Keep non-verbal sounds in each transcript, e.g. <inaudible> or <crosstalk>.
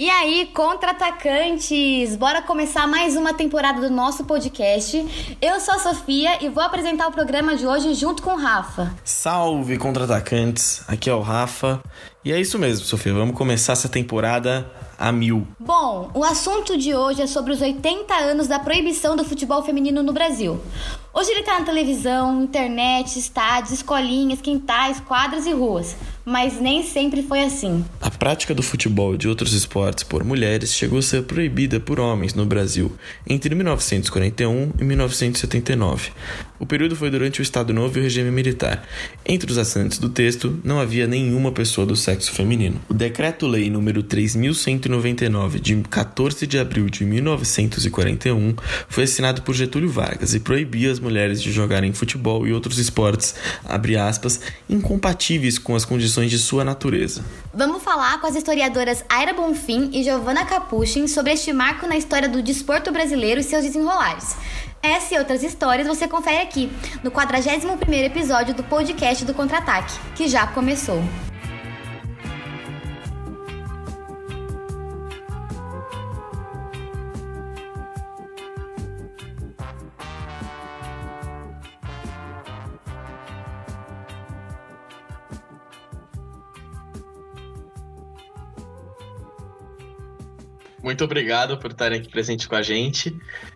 E aí, contra-atacantes, bora começar mais uma temporada do nosso podcast. Eu sou a Sofia e vou apresentar o programa de hoje junto com o Rafa. Salve, contra-atacantes! Aqui é o Rafa. E é isso mesmo, Sofia, vamos começar essa temporada a mil. Bom, o assunto de hoje é sobre os 80 anos da proibição do futebol feminino no Brasil. Hoje ele tá na televisão, internet, estádios, escolinhas, quintais, quadras e ruas. Mas nem sempre foi assim. A prática do futebol e de outros esportes por mulheres chegou a ser proibida por homens no Brasil entre 1941 e 1979. O período foi durante o Estado Novo e o regime militar. Entre os assinantes do texto, não havia nenhuma pessoa do sexo feminino. O Decreto-Lei número 3199 de 14 de abril de 1941 foi assinado por Getúlio Vargas e proibia as mulheres de jogarem futebol e outros esportes, aspas, incompatíveis com as condições de sua natureza. Vamos falar com as historiadoras Aira Bonfim e Giovanna Capuchin sobre este marco na história do desporto brasileiro e seus desenrolares. Essa e outras histórias você confere aqui, no 41º episódio do podcast do Contra-Ataque, que já começou. Muito obrigado por estarem aqui presente com a gente.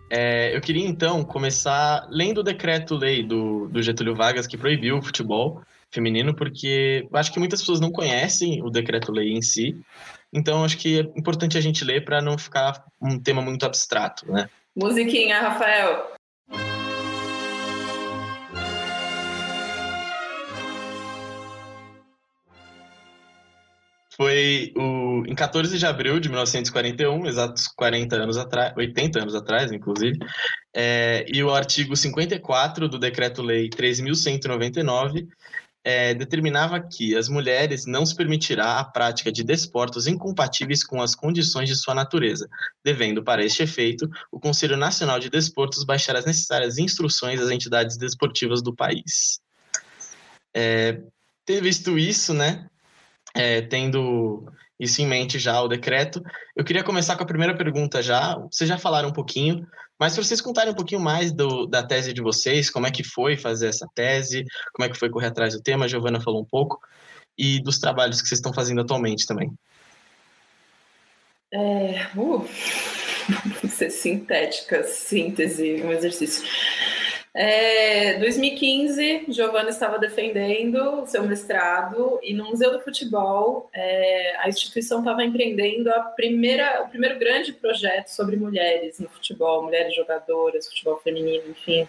É, eu queria então começar lendo o decreto-lei do, do Getúlio Vargas que proibiu o futebol feminino, porque acho que muitas pessoas não conhecem o decreto-lei em si. Então, acho que é importante a gente ler para não ficar um tema muito abstrato, né? Musiquinha, Rafael. Foi o, em 14 de abril de 1941, exatos 40 anos atrás, 80 anos atrás, inclusive, é, e o artigo 54 do Decreto-Lei 3.199 é, determinava que as mulheres não se permitirá a prática de desportos incompatíveis com as condições de sua natureza, devendo, para este efeito, o Conselho Nacional de Desportos baixar as necessárias instruções às entidades desportivas do país. É, ter visto isso, né, é, tendo isso em mente já, o decreto. Eu queria começar com a primeira pergunta já. Vocês já falaram um pouquinho, mas para vocês contarem um pouquinho mais do, da tese de vocês, como é que foi fazer essa tese, como é que foi correr atrás do tema, a Giovana falou um pouco, e dos trabalhos que vocês estão fazendo atualmente também. É, uh, <laughs> ser sintética, síntese, um exercício. É, 2015, Giovana estava defendendo o seu mestrado e no Museu do Futebol é, a instituição estava empreendendo a primeira, o primeiro grande projeto sobre mulheres no futebol, mulheres jogadoras, futebol feminino, enfim.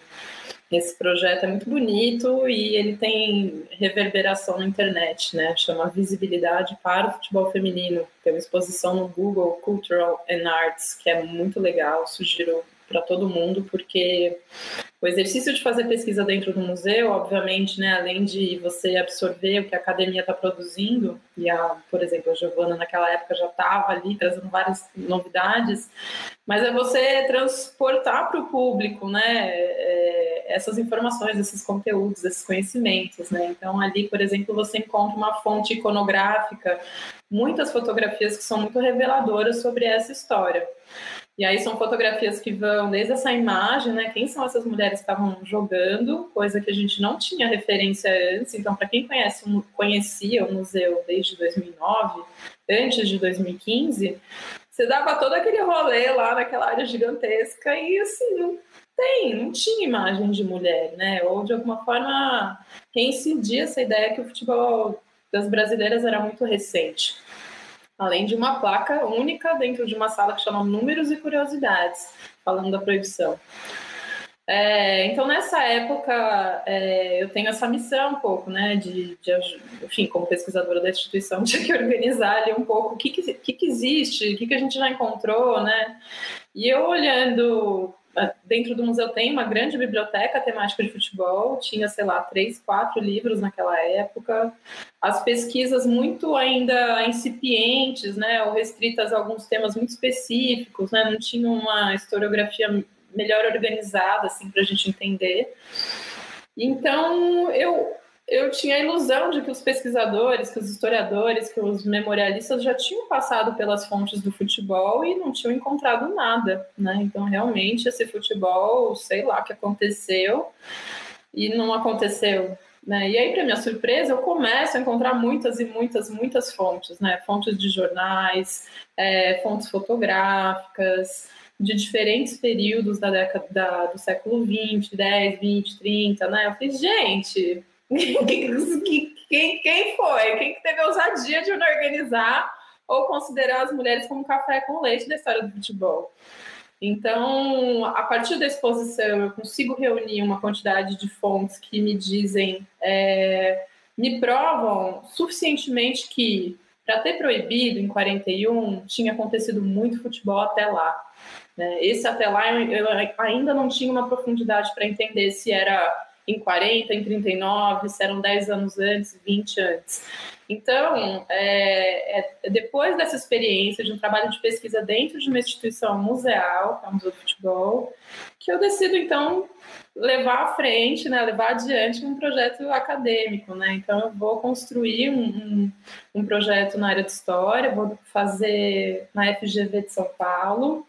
Esse projeto é muito bonito e ele tem reverberação na internet, né? Chama Visibilidade para o Futebol Feminino. Tem uma exposição no Google Cultural and Arts que é muito legal, sugiro para todo mundo, porque o exercício de fazer pesquisa dentro do museu, obviamente, né, além de você absorver o que a academia está produzindo, e a, por exemplo, a Giovana naquela época já estava ali trazendo várias novidades, mas é você transportar para o público, né, é, essas informações, esses conteúdos, esses conhecimentos, né. Então ali, por exemplo, você encontra uma fonte iconográfica, muitas fotografias que são muito reveladoras sobre essa história. E aí são fotografias que vão desde essa imagem, né? Quem são essas mulheres que estavam jogando, coisa que a gente não tinha referência antes. Então, para quem conhece, conhecia o museu desde 2009, antes de 2015, você dava todo aquele rolê lá naquela área gigantesca e assim, não tem, não tinha imagem de mulher, né? Ou de alguma forma reincidia essa ideia que o futebol das brasileiras era muito recente além de uma placa única dentro de uma sala que chama Números e Curiosidades, falando da proibição. É, então, nessa época, é, eu tenho essa missão um pouco, né, de, de, enfim, como pesquisadora da instituição, <laughs> de organizar ali um pouco o que, que, que existe, o que, que a gente já encontrou, né, e eu olhando dentro do museu tem uma grande biblioteca temática de futebol, tinha, sei lá, três, quatro livros naquela época. As pesquisas muito ainda incipientes, né, ou restritas a alguns temas muito específicos, né, não tinha uma historiografia melhor organizada, assim, para a gente entender. Então, eu eu tinha a ilusão de que os pesquisadores, que os historiadores, que os memorialistas já tinham passado pelas fontes do futebol e não tinham encontrado nada, né? Então, realmente, esse futebol, sei lá que aconteceu e não aconteceu. Né? E aí, para minha surpresa, eu começo a encontrar muitas e muitas, muitas fontes, né? Fontes de jornais, é, fontes fotográficas, de diferentes períodos da década da, do século 20, 10, 20, 30, né? Eu falei, gente, <laughs> quem, quem foi? Quem teve a ousadia de organizar ou considerar as mulheres como café com leite da história do futebol? Então, a partir da exposição, eu consigo reunir uma quantidade de fontes que me dizem, é, me provam suficientemente que, para ter proibido em 41, tinha acontecido muito futebol até lá. Né? Esse até lá eu ainda não tinha uma profundidade para entender se era em 40, em 39, se eram 10 anos antes, 20 antes. Então, é, é, depois dessa experiência de um trabalho de pesquisa dentro de uma instituição museal, que é o Museu do Futebol, que eu decido, então, levar à frente, né, levar adiante um projeto acadêmico. Né? Então, eu vou construir um, um, um projeto na área de história, vou fazer na FGV de São Paulo,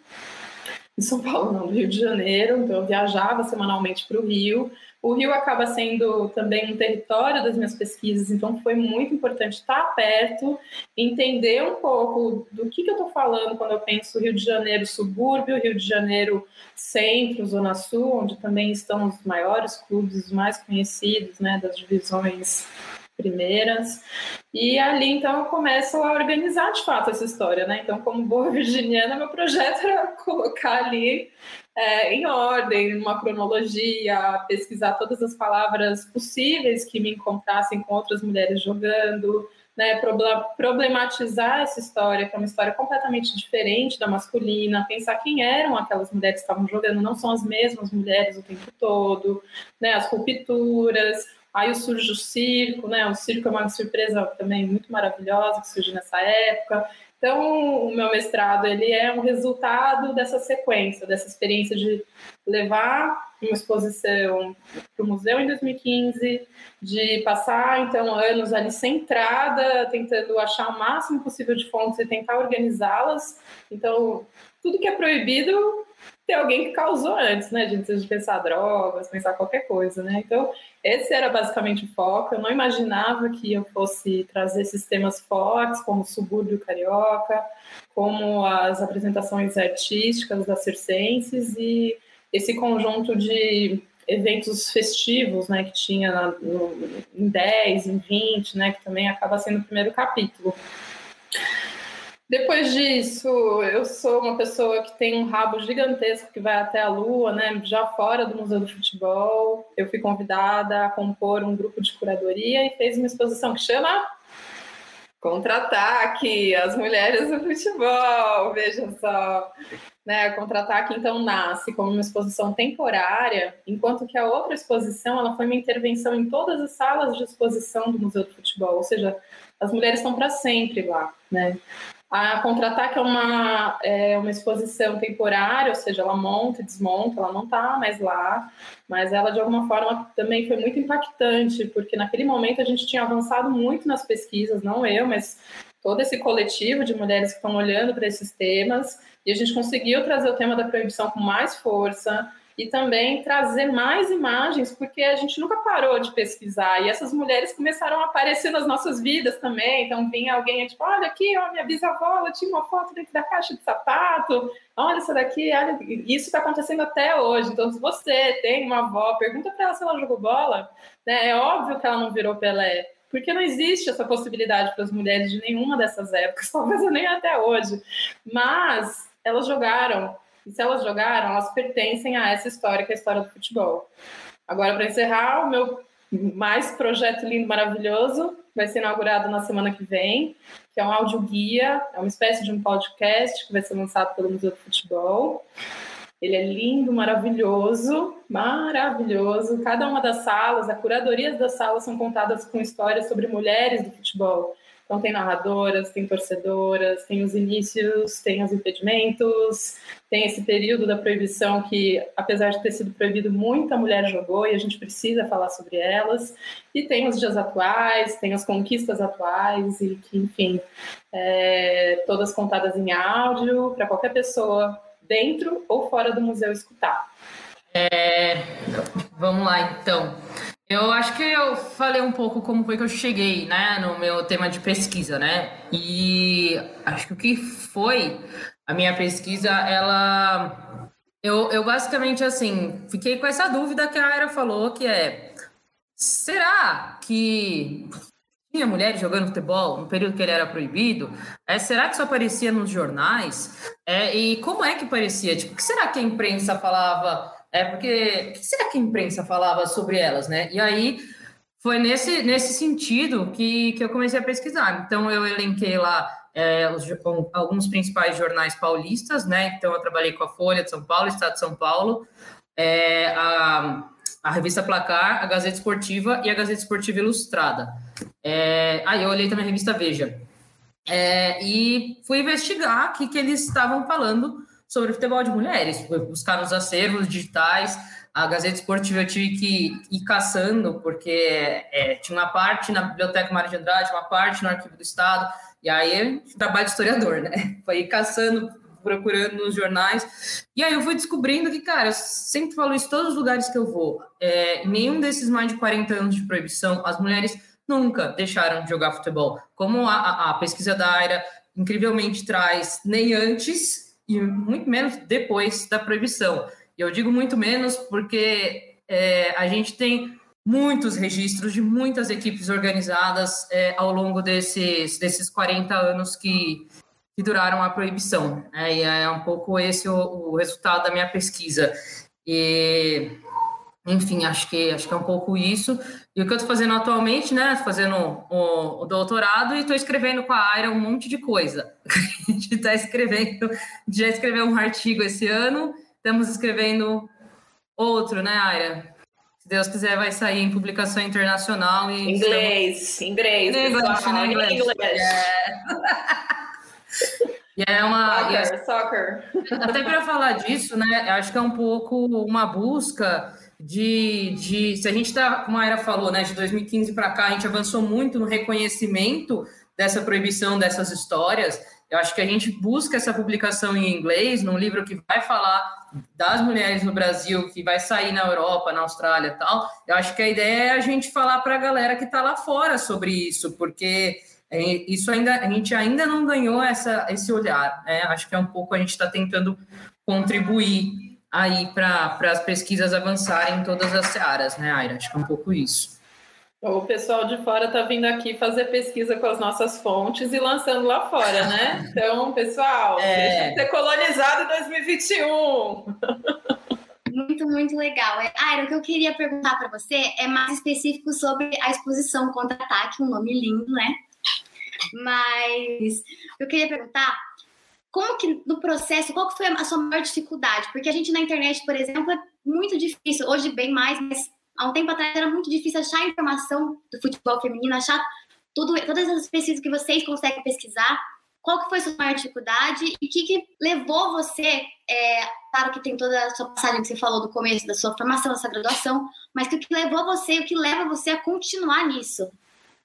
em São Paulo, não, no Rio de Janeiro, então eu viajava semanalmente para o Rio, o Rio acaba sendo também um território das minhas pesquisas, então foi muito importante estar perto, entender um pouco do que, que eu estou falando quando eu penso Rio de Janeiro subúrbio, Rio de Janeiro centro, Zona Sul, onde também estão os maiores clubes, os mais conhecidos né, das divisões primeiras. E ali, então, eu começo a organizar de fato essa história, né? Então, como boa virginiana, meu projeto era <laughs> colocar ali é, em ordem, uma cronologia, pesquisar todas as palavras possíveis que me encontrassem com outras mulheres jogando, né, problematizar essa história, que é uma história completamente diferente da masculina, pensar quem eram aquelas mulheres que estavam jogando, não são as mesmas mulheres o tempo todo, né, as rupturas, aí surge o circo, né, o circo é uma surpresa também muito maravilhosa que surge nessa época, então, o meu mestrado ele é um resultado dessa sequência, dessa experiência de levar uma exposição para o museu em 2015, de passar então anos ali centrada, tentando achar o máximo possível de fontes e tentar organizá-las. Então, tudo que é proibido tem alguém que causou antes, né? De, de pensar drogas, pensar qualquer coisa, né? Então, esse era basicamente o foco. Eu não imaginava que eu fosse trazer sistemas fortes, como o subúrbio carioca, como as apresentações artísticas das circenses e esse conjunto de eventos festivos, né, que tinha na, no, em 10, em 20, né, que também acaba sendo o primeiro capítulo. Depois disso, eu sou uma pessoa que tem um rabo gigantesco que vai até a lua, né? Já fora do Museu do Futebol. Eu fui convidada a compor um grupo de curadoria e fez uma exposição que chama Contra-ataque, as mulheres do futebol, veja só. Né, Contra-ataque, então, nasce como uma exposição temporária, enquanto que a outra exposição ela foi uma intervenção em todas as salas de exposição do Museu do Futebol, ou seja, as mulheres estão para sempre lá. Né? A Contra-Ataque é uma, é uma exposição temporária, ou seja, ela monta e desmonta, ela não está mais lá, mas ela, de alguma forma, também foi muito impactante, porque naquele momento a gente tinha avançado muito nas pesquisas, não eu, mas todo esse coletivo de mulheres que estão olhando para esses temas, e a gente conseguiu trazer o tema da proibição com mais força, e também trazer mais imagens, porque a gente nunca parou de pesquisar e essas mulheres começaram a aparecer nas nossas vidas também. Então vinha alguém tipo, olha aqui, ó, minha bisavó, ela tinha uma foto dentro da caixa de sapato, olha essa daqui, olha, isso está acontecendo até hoje. Então, se você tem uma avó, pergunta para ela se ela jogou bola, né? É óbvio que ela não virou Pelé. Porque não existe essa possibilidade para as mulheres de nenhuma dessas épocas, <laughs> talvez nem até hoje. Mas elas jogaram e se elas jogaram, elas pertencem a essa história, que é a história do futebol. Agora, para encerrar, o meu mais projeto lindo, maravilhoso, vai ser inaugurado na semana que vem, que é um audioguia, é uma espécie de um podcast que vai ser lançado pelo Museu do Futebol. Ele é lindo, maravilhoso, maravilhoso. Cada uma das salas, a curadoria das salas são contadas com histórias sobre mulheres do futebol. Então tem narradoras, tem torcedoras, tem os inícios, tem os impedimentos, tem esse período da proibição que, apesar de ter sido proibido, muita mulher jogou e a gente precisa falar sobre elas. E tem os dias atuais, tem as conquistas atuais e que, enfim, é, todas contadas em áudio para qualquer pessoa dentro ou fora do museu escutar. É, vamos lá, então. Eu acho que eu falei um pouco como foi que eu cheguei, né, no meu tema de pesquisa, né? E acho que o que foi a minha pesquisa, ela eu, eu basicamente assim, fiquei com essa dúvida que a Aira falou, que é será que tinha mulheres jogando futebol no período que ele era proibido? É, será que só aparecia nos jornais? É, e como é que parecia? Tipo, o que será que a imprensa falava? É porque o que será que a imprensa falava sobre elas, né? E aí foi nesse, nesse sentido que, que eu comecei a pesquisar. Então eu elenquei lá é, os, alguns principais jornais paulistas, né? Então eu trabalhei com a Folha de São Paulo, Estado de São Paulo, é, a a revista Placar, a Gazeta Esportiva e a Gazeta Esportiva Ilustrada. É, aí eu olhei também a revista Veja. É, e fui investigar o que, que eles estavam falando sobre futebol de mulheres, buscar nos acervos digitais. A Gazeta Esportiva eu tive que ir caçando, porque é, tinha uma parte na Biblioteca Mário de Andrade, uma parte no Arquivo do Estado, e aí trabalho de historiador, né? <laughs> Foi ir caçando procurando nos jornais. E aí eu fui descobrindo que, cara, eu sempre falo isso em todos os lugares que eu vou. É, nenhum desses mais de 40 anos de proibição, as mulheres nunca deixaram de jogar futebol. Como a, a, a pesquisa da AIRA incrivelmente traz, nem antes e muito menos depois da proibição. E eu digo muito menos porque é, a gente tem muitos registros de muitas equipes organizadas é, ao longo desses, desses 40 anos que, que duraram a proibição. É, e é um pouco esse o, o, resultado da minha pesquisa. E, enfim, acho que, acho que é um pouco isso. E o que eu estou fazendo atualmente, né? Estou fazendo o, o, doutorado e estou escrevendo com a Aira um monte de coisa. <laughs> A gente está escrevendo, já escreveu um artigo esse ano, estamos escrevendo outro, né, Aira? Se Deus quiser, vai sair em publicação internacional. E inglês, estamos... inglês, inglês, né, inglês. inglês. É. <laughs> E é uma. Soccer, é, soccer. Até para falar disso, né? Acho que é um pouco uma busca de. de se a gente está, como a Era falou, né? De 2015 para cá, a gente avançou muito no reconhecimento dessa proibição dessas histórias. Eu acho que a gente busca essa publicação em inglês, num livro que vai falar das mulheres no Brasil, que vai sair na Europa, na Austrália e tal. Eu acho que a ideia é a gente falar para a galera que está lá fora sobre isso, porque é, isso ainda a gente ainda não ganhou essa, esse olhar. Né? Acho que é um pouco a gente está tentando contribuir aí para as pesquisas avançarem em todas as searas, né, Aira? Acho que é um pouco isso. O pessoal de fora está vindo aqui fazer pesquisa com as nossas fontes e lançando lá fora, né? <laughs> Então, pessoal, é... deixa de ser colonizado em 2021. Muito, muito legal. Aira, o que eu queria perguntar para você é mais específico sobre a exposição Contra-Ataque, um nome lindo, né? Mas eu queria perguntar como que no processo, qual que foi a sua maior dificuldade? Porque a gente na internet, por exemplo, é muito difícil, hoje bem mais, mas há um tempo atrás era muito difícil achar informação do futebol feminino, achar tudo, todas as pesquisas que vocês conseguem pesquisar. Qual que foi a sua maior dificuldade e o que, que levou você, é, claro que tem toda a sua passagem que você falou do começo da sua formação, da sua graduação, mas o que levou você, o que leva você a continuar nisso?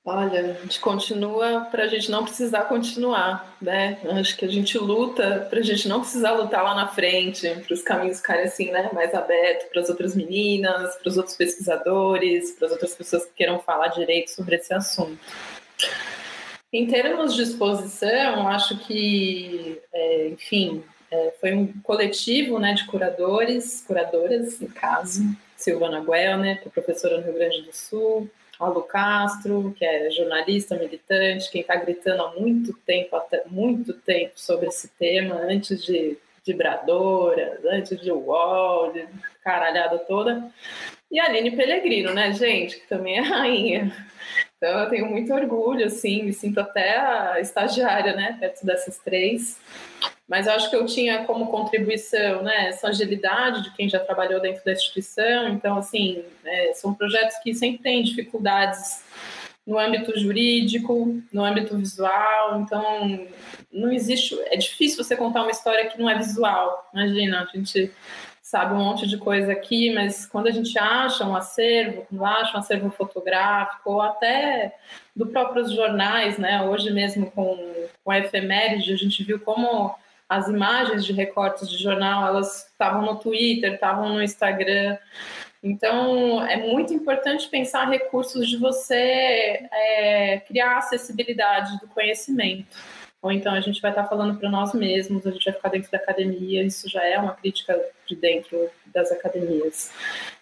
Olha, a gente continua para a gente não precisar continuar, né? Acho que a gente luta para a gente não precisar lutar lá na frente, para os caminhos ficarem assim, né, mais abertos para as outras meninas, para os outros pesquisadores, para as outras pessoas que queiram falar direito sobre esse assunto. Em termos de exposição, acho que, é, enfim, é, foi um coletivo né, de curadores, curadoras, no caso, Silvana Guelner, que é professora no Rio Grande do Sul, Paulo Castro, que é jornalista, militante, quem está gritando há muito tempo, até muito tempo sobre esse tema, antes de vibradoras, antes de UOL, de caralhada toda. E a Aline Pellegrino, né, gente, que também é rainha. Então eu tenho muito orgulho, assim, me sinto até estagiária, né, perto dessas três mas acho que eu tinha como contribuição né, essa agilidade de quem já trabalhou dentro da instituição. Então, assim, é, são projetos que sempre têm dificuldades no âmbito jurídico, no âmbito visual. Então, não existe. É difícil você contar uma história que não é visual. Imagina, a gente sabe um monte de coisa aqui, mas quando a gente acha um acervo, quando acha um acervo fotográfico, ou até do próprios jornais, né? Hoje mesmo com, com a efeméride, a gente viu como as imagens de recortes de jornal, elas estavam no Twitter, estavam no Instagram. Então, é muito importante pensar recursos de você é, criar acessibilidade do conhecimento. Ou então a gente vai estar falando para nós mesmos, a gente vai ficar dentro da academia, isso já é uma crítica de dentro das academias.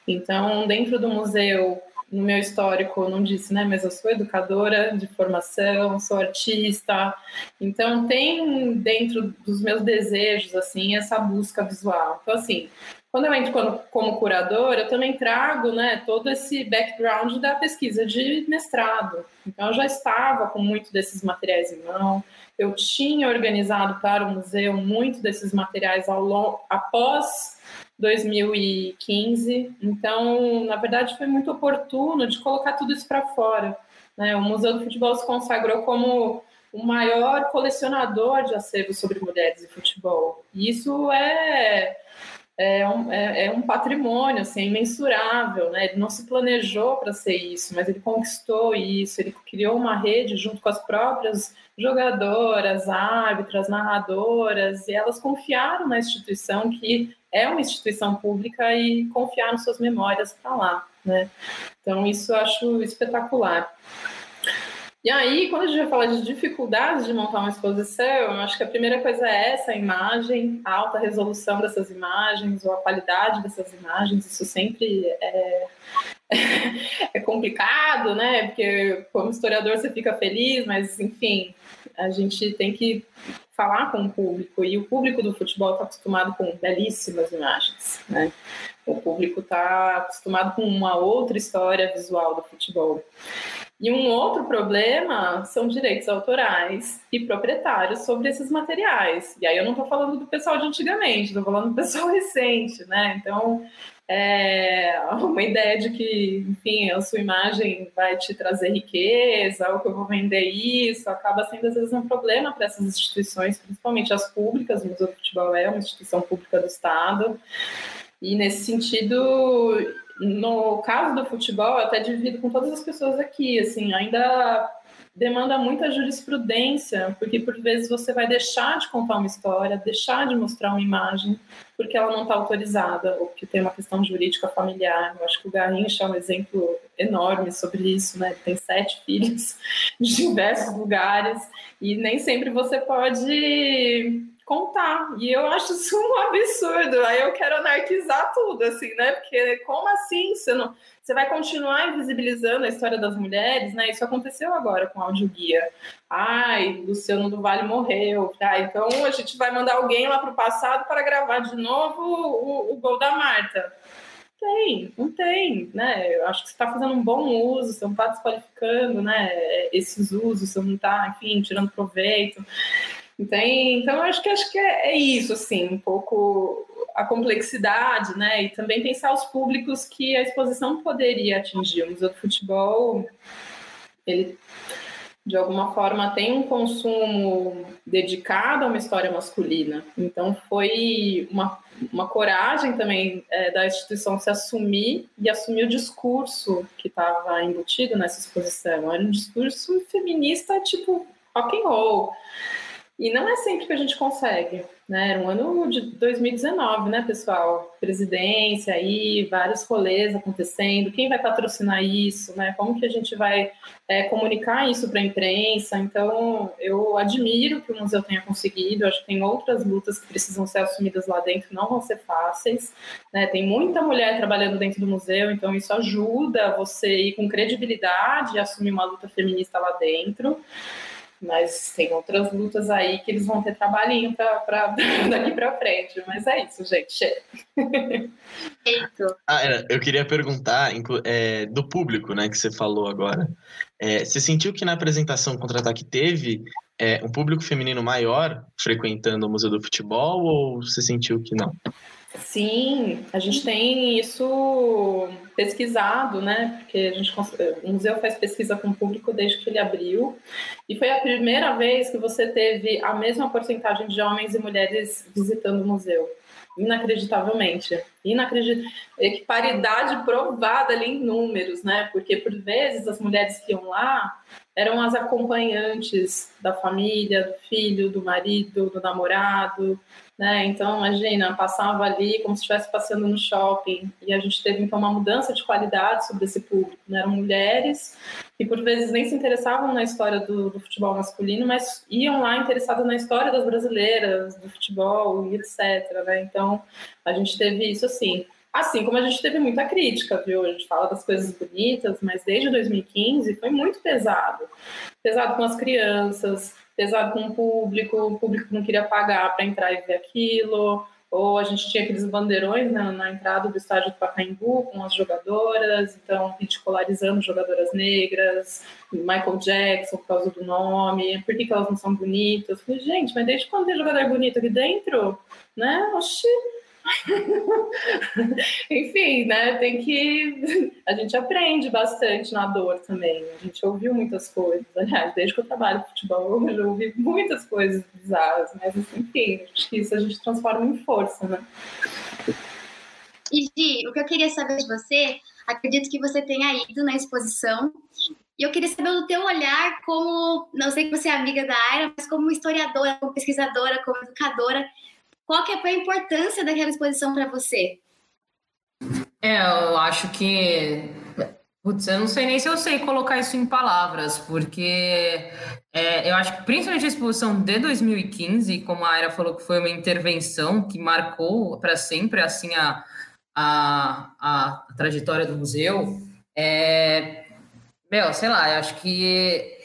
Então, dentro do museu, no meu histórico, não disse, né? Mas eu sou educadora de formação, sou artista. Então, tem dentro dos meus desejos, assim, essa busca visual. Então, assim, quando eu entro como, como curadora, eu também trago né, todo esse background da pesquisa de mestrado. Então, eu já estava com muito desses materiais em mão, eu tinha organizado para o museu muito desses materiais ao longo, após 2015. Então, na verdade, foi muito oportuno de colocar tudo isso para fora. Né? O Museu do Futebol se consagrou como o maior colecionador de acervos sobre mulheres e futebol. E isso é é um, é, é um patrimônio assim, é imensurável, né? Ele não se planejou para ser isso, mas ele conquistou isso, ele criou uma rede junto com as próprias jogadoras, árbitras, narradoras, e elas confiaram na instituição que é uma instituição pública e confiaram suas memórias para lá, né? Então isso eu acho espetacular. E aí, quando a gente vai falar de dificuldades de montar uma exposição, eu acho que a primeira coisa é essa imagem, a alta resolução dessas imagens, ou a qualidade dessas imagens, isso sempre é, <laughs> é complicado, né? Porque como historiador você fica feliz, mas enfim, a gente tem que falar com o público, e o público do futebol está acostumado com belíssimas imagens, né? O público está acostumado com uma outra história visual do futebol. E um outro problema são direitos autorais e proprietários sobre esses materiais. E aí eu não estou falando do pessoal de antigamente, estou falando do pessoal <laughs> recente, né? Então, é uma ideia de que, enfim, a sua imagem vai te trazer riqueza, ou que eu vou vender isso, acaba sendo às vezes um problema para essas instituições, principalmente as públicas. O Museu do Futebol é uma instituição pública do Estado. E nesse sentido, no caso do futebol, eu até divido com todas as pessoas aqui, assim, ainda demanda muita jurisprudência, porque por vezes você vai deixar de contar uma história, deixar de mostrar uma imagem, porque ela não está autorizada, ou porque tem uma questão jurídica familiar. Eu acho que o Garrincha é um exemplo enorme sobre isso, né? Tem sete filhos de diversos lugares, e nem sempre você pode contar. E eu acho isso um absurdo. Aí eu quero anarquizar tudo, assim, né? Porque como assim você não. Você vai continuar invisibilizando a história das mulheres, né? Isso aconteceu agora com a audioguia. Ai, Luciano do Vale morreu. Tá? Então a gente vai mandar alguém lá para o passado para gravar de novo o, o gol da Marta. Tem, não tem, né? Eu acho que você está fazendo um bom uso, você não está desqualificando, né? Esses usos, você não está, enfim, tirando proveito. Então, acho que acho que é, é, isso, assim, um pouco a complexidade, né? E também pensar os públicos que a exposição poderia atingir. O Museu do Futebol, ele de alguma forma tem um consumo dedicado a uma história masculina. Então foi uma, uma coragem também é, da instituição se assumir e assumir o discurso que estava embutido nessa exposição. Era um discurso feminista tipo rock and roll. E não é sempre que a gente consegue, né? Era um ano de 2019, né, pessoal? Presidência aí, vários rolês acontecendo. Quem vai patrocinar isso, né? Como que a gente vai é, comunicar isso para a imprensa? Então, eu admiro que o museu tenha conseguido. acho que tem outras lutas que precisam ser assumidas lá dentro, não vão ser fáceis. Né? Tem muita mulher trabalhando dentro do museu, então isso ajuda você ir com credibilidade e assumir uma luta feminista lá dentro. Mas tem outras lutas aí que eles vão ter trabalhinho para <laughs> daqui para frente. Mas é isso, gente. ah, eu queria perguntar é, do público, né, que você falou agora. É, você sentiu que na apresentação Contra-Ataque teve é, um público feminino maior frequentando o Museu do Futebol ou você sentiu que não? Sim, a gente tem isso pesquisado, né? Porque a gente, o museu faz pesquisa com o público desde que ele abriu. E foi a primeira vez que você teve a mesma porcentagem de homens e mulheres visitando o museu. Inacreditavelmente. Inacredit... Paridade provada ali em números, né? Porque por vezes as mulheres que iam lá eram as acompanhantes da família, do filho, do marido, do namorado, né? Então, imagina, passava ali como se estivesse passando no shopping e a gente teve então uma mudança de qualidade sobre esse público. Né? Eram mulheres que por vezes nem se interessavam na história do, do, futebol masculino, mas iam lá interessadas na história das brasileiras, do futebol e etc. Né? Então, a gente teve isso assim. Assim como a gente teve muita crítica, viu? A gente fala das coisas bonitas, mas desde 2015 foi muito pesado. Pesado com as crianças, pesado com o público, o público não queria pagar para entrar e ver aquilo, ou a gente tinha aqueles bandeirões na, na, entrada do estádio do Pacaembu com as jogadoras, então ridicularizando jogadoras negras, Michael Jackson por causa do nome, por que, que elas não são bonitas? Falei, gente, mas desde quando tem jogador bonito aqui dentro? Né? Oxi, <laughs> Enfim, né? Tem que. A gente aprende bastante na dor também. A gente ouviu muitas coisas. Aliás, desde que eu trabalho com futebol, eu já ouvi muitas coisas bizarras. Mas, enfim, acho que isso a gente transforma em força, né? E, Gi, o que eu queria saber de você, acredito que você tenha ido na exposição e eu queria saber do teu olhar como, não sei que você é amiga da Aira, mas como historiadora, como pesquisadora, como educadora, qual que foi a importância daquela exposição para você? É, eu acho que Putz, eu não sei nem se eu sei colocar isso em palavras, porque é, eu acho que principalmente a exposição de 2015, como a Aira falou que foi uma intervenção que marcou para sempre assim a, a, a, trajetória do museu, é, meu, sei lá, eu acho que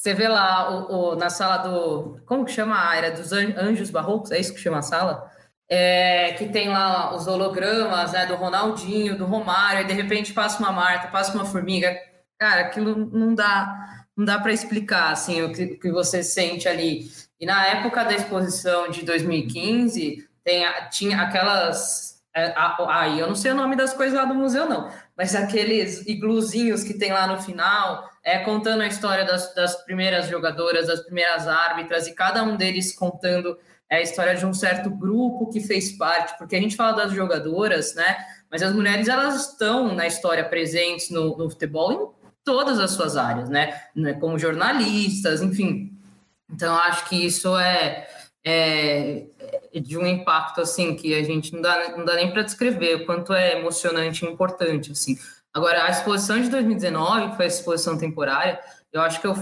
você vê lá o, o, na sala do. Como que chama a área dos anjos barrocos? É isso que chama a sala? É, que tem lá os hologramas né, do Ronaldinho, do Romário, e de repente passa uma Marta, passa uma formiga. Cara, aquilo não dá, não dá para explicar assim, o que, que você sente ali. E na época da exposição de 2015, tem, tinha aquelas. É, aí eu não sei o nome das coisas lá do museu, não, mas aqueles igluzinhos que tem lá no final, é, contando a história das, das primeiras jogadoras, das primeiras árbitras, e cada um deles contando é, a história de um certo grupo que fez parte, porque a gente fala das jogadoras, né? Mas as mulheres elas estão na história presentes no, no futebol em todas as suas áreas, né? né como jornalistas, enfim. Então acho que isso é, é, é, de um impacto assim que a gente não dá, não dá nem para descrever o quanto é emocionante e importante assim. Agora, a exposição de 2019, que foi a exposição temporária, eu acho que eu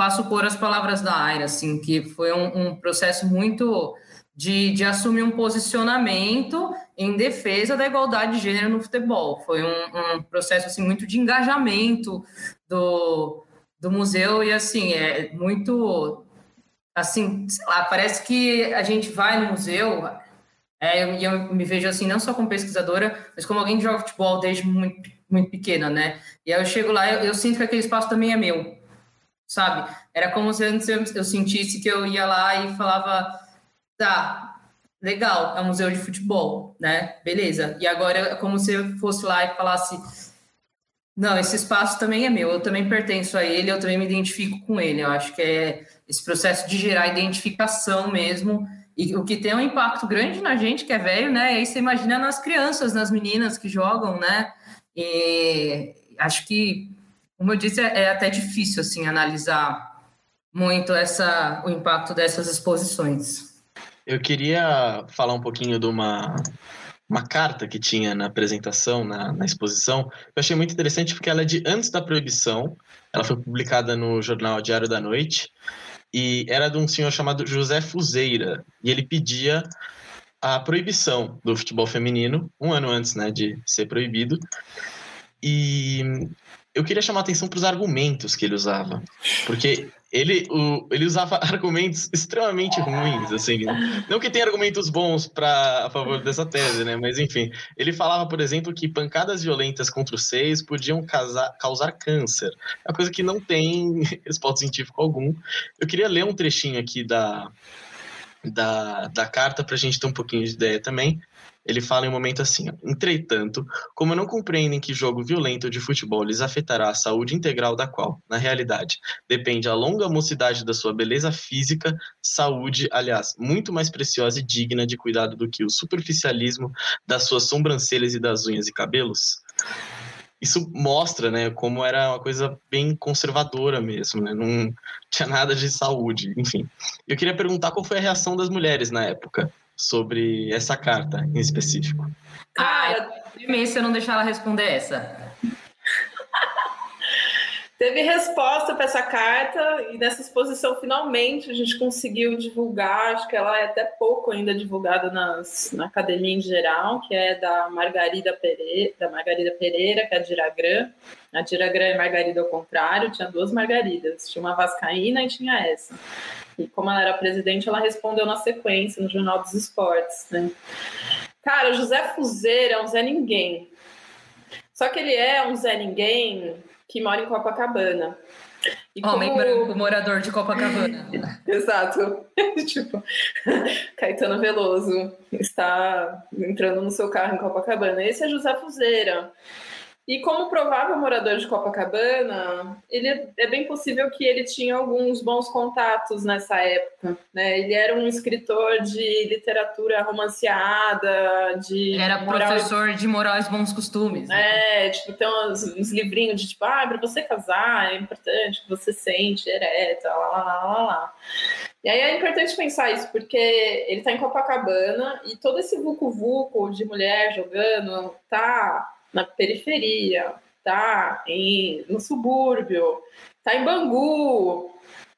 faço por as palavras da Aira, assim, que foi um, um processo muito de, de, assumir um posicionamento em defesa da igualdade de gênero no futebol. Foi um, um processo assim muito de engajamento do, do museu e assim é muito assim, sei lá, parece que a gente vai no museu é, eu, eu me vejo assim, não só como pesquisadora, mas como alguém que joga futebol desde muito, muito pequena, né? E aí eu chego lá, eu, eu sinto que aquele espaço também é meu, sabe? Era como se antes eu, eu sentisse que eu ia lá e falava, tá, legal, é um museu de futebol, né? Beleza. E agora é como se eu fosse lá e falasse, não, esse espaço também é meu, eu também pertenço a ele, eu também me identifico com ele. Eu acho que é esse processo de gerar identificação mesmo e o que tem um impacto grande na gente que é velho, né? E aí você imagina nas crianças, nas meninas que jogam, né? E acho que, como eu disse, é, é até difícil assim analisar muito essa o impacto dessas exposições. Eu queria falar um pouquinho de uma uma carta que tinha na apresentação, na, na exposição. Eu achei muito interessante porque ela é de antes da proibição. Ela foi publicada no jornal Diário da Noite e era de um senhor chamado José Fuzeira, e ele pedia a proibição do futebol feminino, um ano antes né, de ser proibido. E eu queria chamar atenção para os argumentos que ele usava, porque ele, o, ele usava <laughs> argumentos extremamente ruins, assim. Não que tenha argumentos bons para a favor dessa tese, né? Mas enfim, ele falava, por exemplo, que pancadas violentas contra os seios podiam causar, causar câncer. É uma coisa que não tem <laughs> respaldo científico algum. Eu queria ler um trechinho aqui da da, da carta para a gente ter um pouquinho de ideia também. Ele fala em um momento assim: entretanto, como não compreendem que jogo violento de futebol lhes afetará a saúde integral da qual, na realidade, depende a longa mocidade da sua beleza física, saúde, aliás, muito mais preciosa e digna de cuidado do que o superficialismo das suas sobrancelhas e das unhas e cabelos, isso mostra, né, como era uma coisa bem conservadora mesmo, né, não tinha nada de saúde, enfim. Eu queria perguntar qual foi a reação das mulheres na época sobre essa carta em específico. Cara, ah, se eu não deixar ela responder essa. <laughs> Teve resposta para essa carta e nessa exposição finalmente a gente conseguiu divulgar, acho que ela é até pouco ainda divulgada nas, na academia em geral, que é da Margarida Pereira, da Margarida Pereira, que é a Diragrã. A Diragrã é Margarida ao contrário, tinha duas Margaridas, tinha uma Vascaína e tinha essa. E como ela era presidente, ela respondeu na sequência no Jornal dos Esportes, né? Cara, o José Fuzeira é um Zé Ninguém. Só que ele é um Zé Ninguém que mora em Copacabana. E Homem como... branco, morador de Copacabana. <laughs> Exato. <laughs> tipo, <laughs> Caetano Veloso está entrando no seu carro em Copacabana. Esse é José Fuzeira. E como provável morador de Copacabana, ele é bem possível que ele tinha alguns bons contatos nessa época. Né? Ele era um escritor de literatura romanceada, de. Ele era moral... professor de moral e bons costumes. Né? É, tipo, tem uns, uns, livrinhos de tipo, ah, para você casar é importante que você sente ereta, lá, lá, lá, lá, lá. E aí é importante pensar isso, porque ele está em Copacabana e todo esse vucu-vucu de mulher jogando tá na periferia, tá em, no subúrbio, tá em Bangu.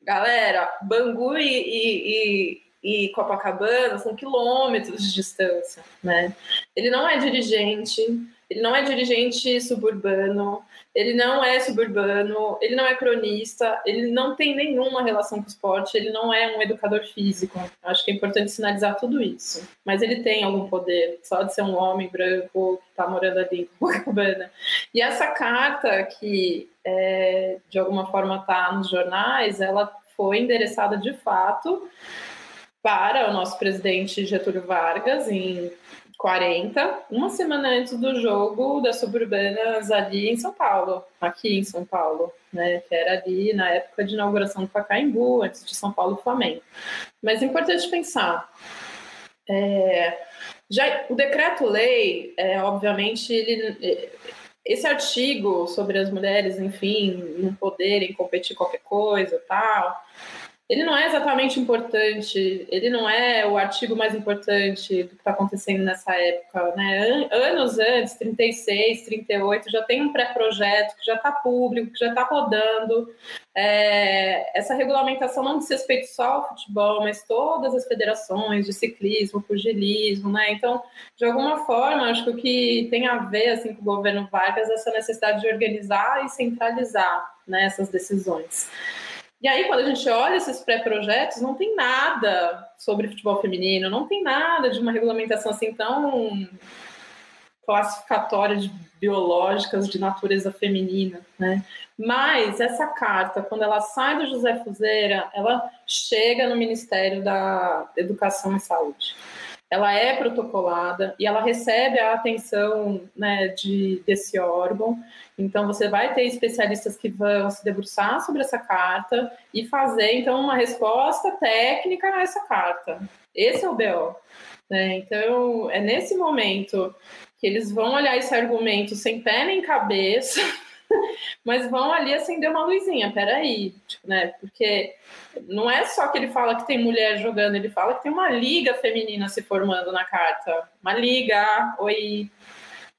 Galera, Bangu e, e, e, e Copacabana são quilômetros de distância, né? Ele não é dirigente, ele não é dirigente suburbano, ele não é suburbano, ele não é cronista, ele não tem nenhuma relação com o esporte, ele não é um educador físico. Acho que é importante sinalizar tudo isso. Mas ele tem algum poder, só de ser um homem branco que está morando ali em <laughs> Copacabana. E essa carta que, é, de alguma forma, está nos jornais, ela foi endereçada de fato para o nosso presidente Getúlio Vargas em 40, uma semana antes do jogo das suburbanas ali em São Paulo, aqui em São Paulo, né? Que era ali na época de inauguração do Pacaembu, antes de São Paulo Flamengo. Mas é importante pensar. É, já, o decreto-lei, é, obviamente, ele, é, esse artigo sobre as mulheres, enfim, não poderem competir qualquer coisa, tal, ele não é exatamente importante, ele não é o artigo mais importante do que está acontecendo nessa época. Né? Anos antes, 36, 38, já tem um pré-projeto que já está público, que já está rodando. É, essa regulamentação não diz respeito só ao futebol, mas todas as federações de ciclismo, pugilismo, né? Então, de alguma forma, acho que o que tem a ver assim, com o governo Vargas é essa necessidade de organizar e centralizar né, essas decisões. E aí, quando a gente olha esses pré-projetos, não tem nada sobre futebol feminino, não tem nada de uma regulamentação assim tão classificatória de biológicas de natureza feminina, né? Mas essa carta, quando ela sai do José Fuzeira, ela chega no Ministério da Educação e Saúde ela é protocolada e ela recebe a atenção né, de, desse órgão. Então, você vai ter especialistas que vão se debruçar sobre essa carta e fazer, então, uma resposta técnica a essa carta. Esse é o BO. Né? Então, é nesse momento que eles vão olhar esse argumento sem pé nem cabeça <laughs> <laughs> mas vão ali acender uma luzinha, peraí, tipo, né? Porque não é só que ele fala que tem mulher jogando, ele fala que tem uma liga feminina se formando na carta. Uma liga, oi.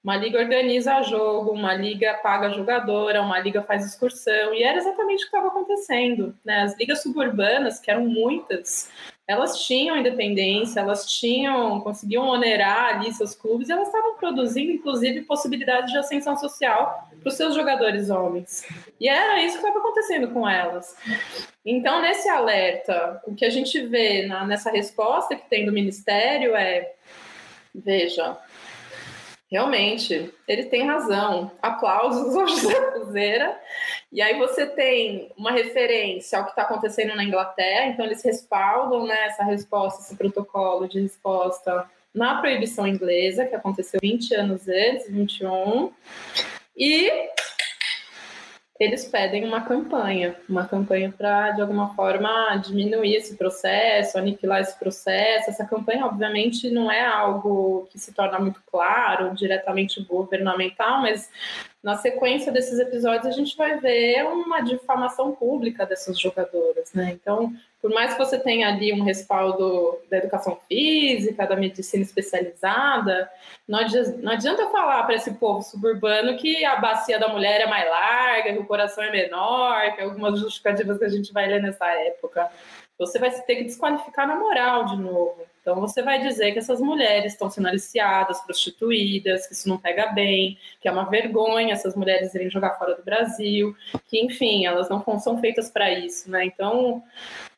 Uma liga organiza jogo, uma liga paga jogadora, uma liga faz excursão, e era exatamente o que estava acontecendo. Né? As ligas suburbanas, que eram muitas, elas tinham independência, elas tinham, conseguiam onerar ali seus clubes, e elas estavam produzindo, inclusive, possibilidades de ascensão social para os seus jogadores homens. E era isso que estava acontecendo com elas. Então, nesse alerta, o que a gente vê na, nessa resposta que tem do Ministério é: veja, realmente, ele tem razão. Aplausos ao José Fuzeira E aí você tem uma referência ao que está acontecendo na Inglaterra, então eles respaldam né, essa resposta, esse protocolo de resposta na proibição inglesa, que aconteceu 20 anos antes, 21. E eles pedem uma campanha, uma campanha para, de alguma forma, diminuir esse processo, aniquilar esse processo. Essa campanha, obviamente, não é algo que se torna muito claro, diretamente governamental, mas na sequência desses episódios a gente vai ver uma difamação pública dessas jogadoras, né? Então, por mais que você tenha ali um respaldo da educação física, da medicina especializada, não adianta, não adianta falar para esse povo suburbano que a bacia da mulher é mais larga, que o coração é menor, que algumas justificativas que a gente vai ler nessa época. Você vai ter que desqualificar na moral de novo. Então você vai dizer que essas mulheres estão sendo aliciadas, prostituídas, que isso não pega bem, que é uma vergonha essas mulheres irem jogar fora do Brasil, que enfim, elas não são feitas para isso, né? Então,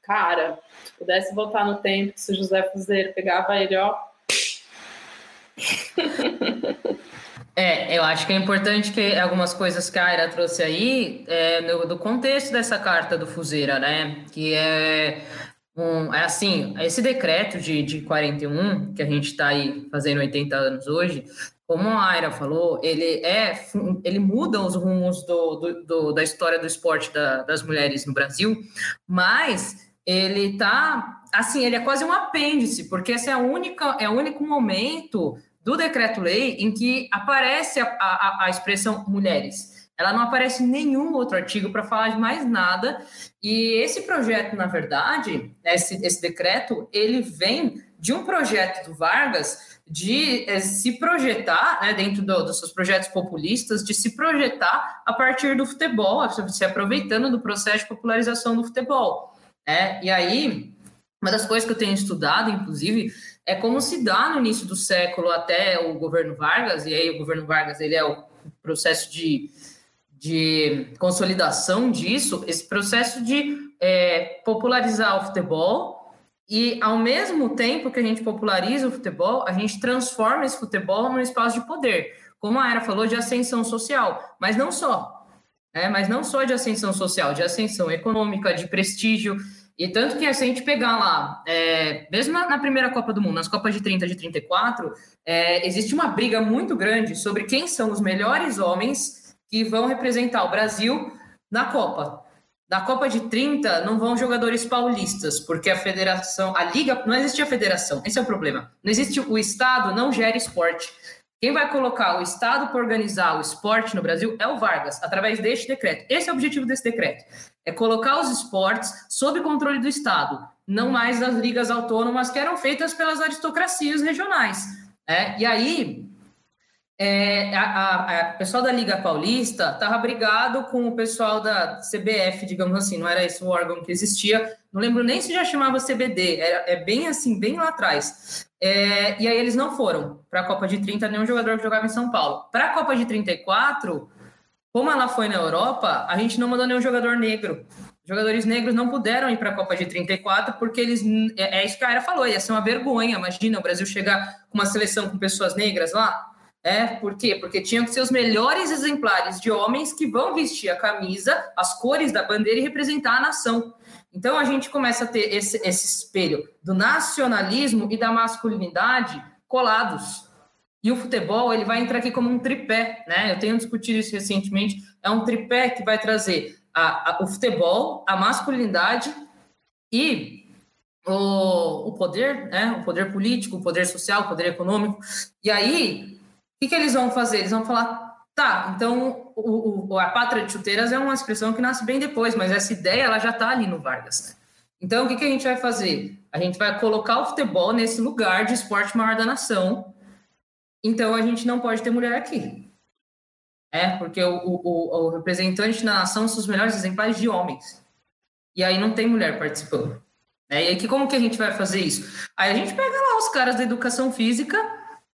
cara, se pudesse voltar no tempo, se o José Fuzeiro pegava ele, ó. <laughs> É, eu acho que é importante que algumas coisas que a Aira trouxe aí, é, no, do contexto dessa carta do Fuzeira, né? Que é um, é assim, esse decreto de, de 41, que a gente está aí fazendo 80 anos hoje, como a Aira falou, ele é ele muda os rumos do, do, do da história do esporte da, das mulheres no Brasil, mas ele tá assim, ele é quase um apêndice, porque esse é a única é o único momento do decreto-lei em que aparece a, a, a expressão mulheres ela não aparece em nenhum outro artigo para falar de mais nada. E esse projeto, na verdade, esse, esse decreto, ele vem de um projeto do Vargas de é, se projetar, né, dentro do, dos seus projetos populistas, de se projetar a partir do futebol, se aproveitando do processo de popularização do futebol. Né? E aí, uma das coisas que eu tenho estudado, inclusive, é como se dá no início do século até o governo Vargas, e aí o governo Vargas ele é o processo de de consolidação disso, esse processo de é, popularizar o futebol e, ao mesmo tempo que a gente populariza o futebol, a gente transforma esse futebol num espaço de poder, como a Era falou, de ascensão social, mas não só, né? mas não só de ascensão social, de ascensão econômica, de prestígio, e tanto que se a gente pegar lá, é, mesmo na, na, primeira Copa do Mundo, nas Copas de 30 de 34, é, existe uma briga muito grande sobre quem são os melhores homens que vão representar o Brasil na Copa. Da Copa de 30 não vão jogadores paulistas, porque a federação, a liga, não existe a federação, esse é o problema. Não existe o Estado, não gera esporte. Quem vai colocar o Estado para organizar o esporte no Brasil é o Vargas, através deste decreto. Esse é o objetivo desse decreto: é colocar os esportes sob controle do Estado, não mais das ligas autônomas que eram feitas pelas aristocracias regionais. É, e aí, é, a, a, a, pessoal da Liga Paulista estava brigado com o pessoal da CBF, digamos assim, não era esse o órgão que existia, não lembro nem se já chamava CBD, era, é bem assim, bem lá atrás. É, e aí eles não foram para a Copa de 30, nenhum jogador que jogava em São Paulo. Para a Copa de 34, como ela foi na Europa, a gente não mandou nenhum jogador negro. Jogadores negros não puderam ir para a Copa de 34 porque eles. É, é isso que a Era falou, ia ser uma vergonha. Imagina o Brasil chegar com uma seleção com pessoas negras lá é, por quê? Porque tinham que ser os melhores exemplares de homens que vão vestir a camisa, as cores da bandeira e representar a nação. Então a gente começa a ter esse, esse espelho do nacionalismo e da masculinidade colados. E o futebol ele vai entrar aqui como um tripé, né? Eu tenho discutido isso recentemente. É um tripé que vai trazer a, a, o futebol, a masculinidade e o, o poder, né? O poder político, o poder social, o poder econômico. E aí que, que eles vão fazer? Eles vão falar, tá, então o, o, a pátria de chuteiras é uma expressão que nasce bem depois, mas essa ideia ela já está ali no Vargas. Né? Então, o que, que a gente vai fazer? A gente vai colocar o futebol nesse lugar de esporte maior da nação. Então, a gente não pode ter mulher aqui. É, porque o, o, o representante da nação são os melhores exemplares de homens. E aí não tem mulher participando. É, e aí, que, como que a gente vai fazer isso? Aí a gente pega lá os caras da educação física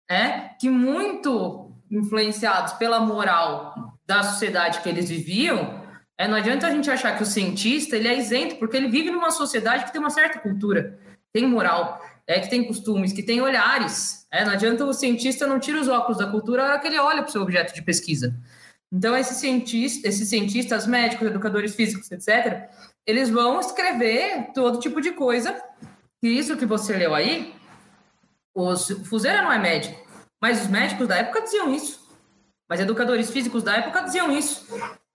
né, que muito influenciados pela moral da sociedade que eles viviam, é, não adianta a gente achar que o cientista ele é isento, porque ele vive numa sociedade que tem uma certa cultura, tem moral, é, que tem costumes, que tem olhares. É, não adianta o cientista não tira os óculos da cultura na hora que ele olha para o seu objeto de pesquisa. Então, esses cientistas, esses cientistas médicos, educadores físicos, etc., eles vão escrever todo tipo de coisa. E isso que você leu aí, o Fuzeira não é médico, mas os médicos da época diziam isso. Mas educadores físicos da época diziam isso.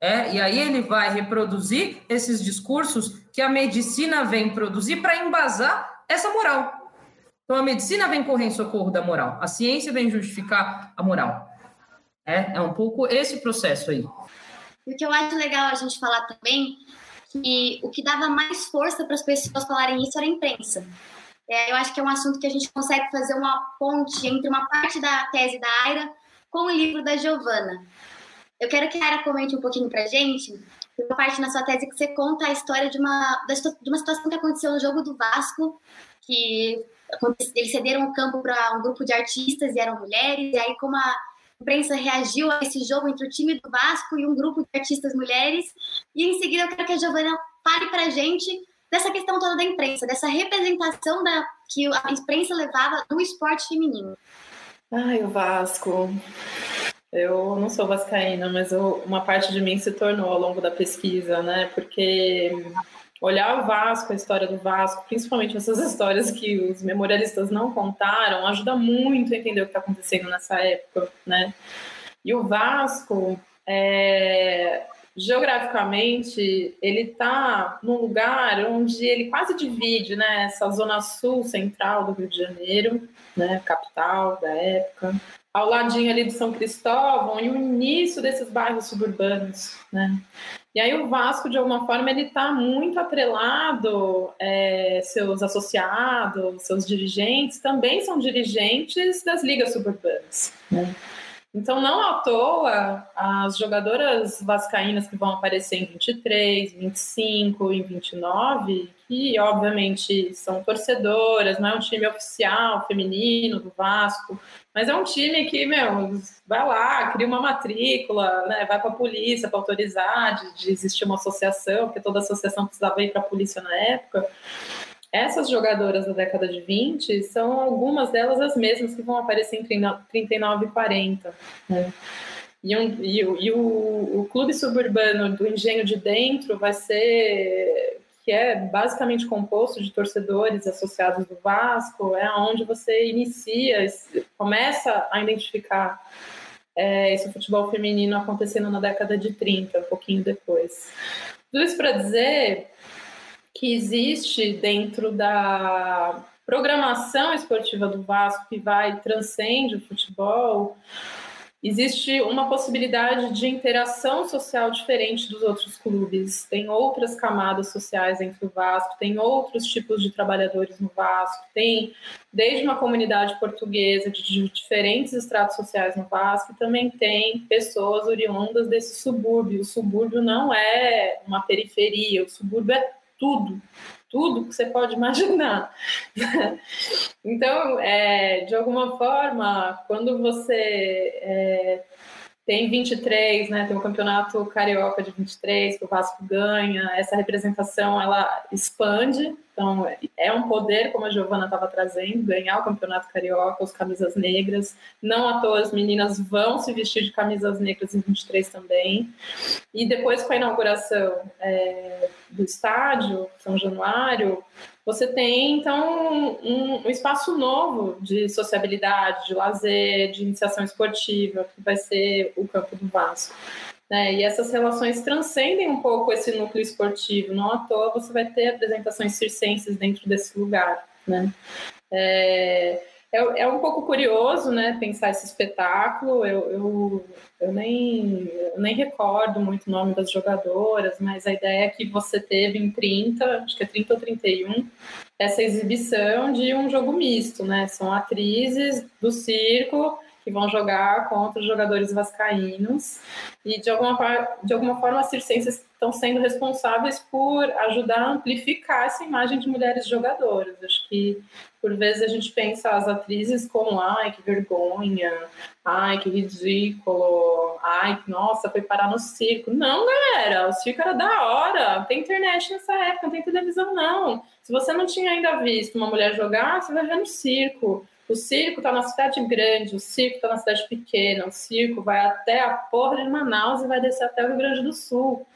É, e aí ele vai reproduzir esses discursos que a medicina vem produzir para embasar essa moral. Então a medicina vem correr em socorro da moral, a ciência vem justificar a moral. É, é um pouco esse processo aí. O que eu acho legal a gente falar também que o que dava mais força para as pessoas falarem isso era a imprensa. É, eu acho que é um assunto que a gente consegue fazer uma ponte entre uma parte da tese da Aira com o livro da Giovana. Eu quero que a Aira comente um pouquinho para a gente, uma parte na sua tese que você conta a história de uma, de uma situação que aconteceu no jogo do Vasco, que eles cederam o campo para um grupo de artistas e eram mulheres, e aí como a imprensa reagiu a esse jogo entre o time do Vasco e um grupo de artistas mulheres. E em seguida eu quero que a Giovana fale para a gente dessa questão toda da imprensa, dessa representação da, que a imprensa levava do esporte feminino. Ai, o Vasco. Eu não sou vascaína, mas eu, uma parte de mim se tornou ao longo da pesquisa, né? Porque olhar o Vasco, a história do Vasco, principalmente essas <laughs> histórias que os memorialistas não contaram, ajuda muito a entender o que está acontecendo nessa época, né? E o Vasco, é, geograficamente, ele está num lugar onde ele quase divide, né? Essa zona sul central do Rio de Janeiro, né? Capital da época, ao ladinho ali de São Cristóvão e o início desses bairros suburbanos, né? E aí o Vasco, de alguma forma, ele está muito atrelado, é, seus associados, seus dirigentes também são dirigentes das ligas suburbanas, né? Então, não à toa, as jogadoras vascaínas que vão aparecer em 23, 25 e 29, que obviamente são torcedoras, não é um time oficial feminino do Vasco, mas é um time que, meu, vai lá, cria uma matrícula, né, vai para a polícia para autorizar de, de existir uma associação, porque toda associação precisava ir para a polícia na época. Essas jogadoras da década de 20 são algumas delas as mesmas que vão aparecer em 39 e 40. Né? E, um, e, e o, o, clube suburbano do Engenho de Dentro vai ser que é basicamente composto de torcedores associados do Vasco, é onde você inicia, começa a identificar é, esse futebol feminino acontecendo na década de 30, um pouquinho depois. Tudo isso para dizer que existe dentro da programação esportiva do Vasco que vai transcende o futebol, existe uma possibilidade de interação social diferente dos outros clubes. Tem outras camadas sociais dentro do Vasco, tem outros tipos de trabalhadores no Vasco, tem desde uma comunidade portuguesa de diferentes estratos sociais no Vasco, também tem pessoas oriundas desse subúrbio. O subúrbio não é uma periferia, o subúrbio é tudo, tudo que você pode imaginar. <laughs> então, é, de alguma forma, quando você é, tem 23, né, tem o campeonato carioca de 23 que o Vasco ganha, essa representação ela expande, então é um poder, como a Giovana estava trazendo, ganhar o campeonato carioca, os camisas negras, não à toa as meninas vão se vestir de camisas negras em 23 também, e depois com a inauguração é, do estádio, São Januário, você tem, então, um, um, espaço novo de sociabilidade, de lazer, de iniciação esportiva, que vai ser o campo do Vasco. Né? E essas relações transcendem um pouco esse núcleo esportivo. Não à toa você vai ter apresentações circenses dentro desse lugar. Né? É, é, é, um pouco curioso, né, pensar esse espetáculo. Eu, eu, eu, nem, eu nem recordo muito o nome das jogadoras, mas a ideia é que você teve em 30, acho que é 30 ou 31, essa exibição de um jogo misto, né? São atrizes do circo que vão jogar contra os jogadores vascaínos e de alguma, de alguma forma as circenses estão sendo responsáveis por ajudar a amplificar essa imagem de mulheres jogadoras. Acho que por vezes a gente pensa as atrizes como ai que vergonha, ai que ridículo, ai nossa, foi parar no circo. Não, galera, o circo era da hora. Tem internet nessa época, não tem televisão não. Se você não tinha ainda visto uma mulher jogar, você vai ver no circo. O circo está na cidade grande, o circo está na cidade pequena, o circo vai até a porra de Manaus e vai descer até o Rio Grande do Sul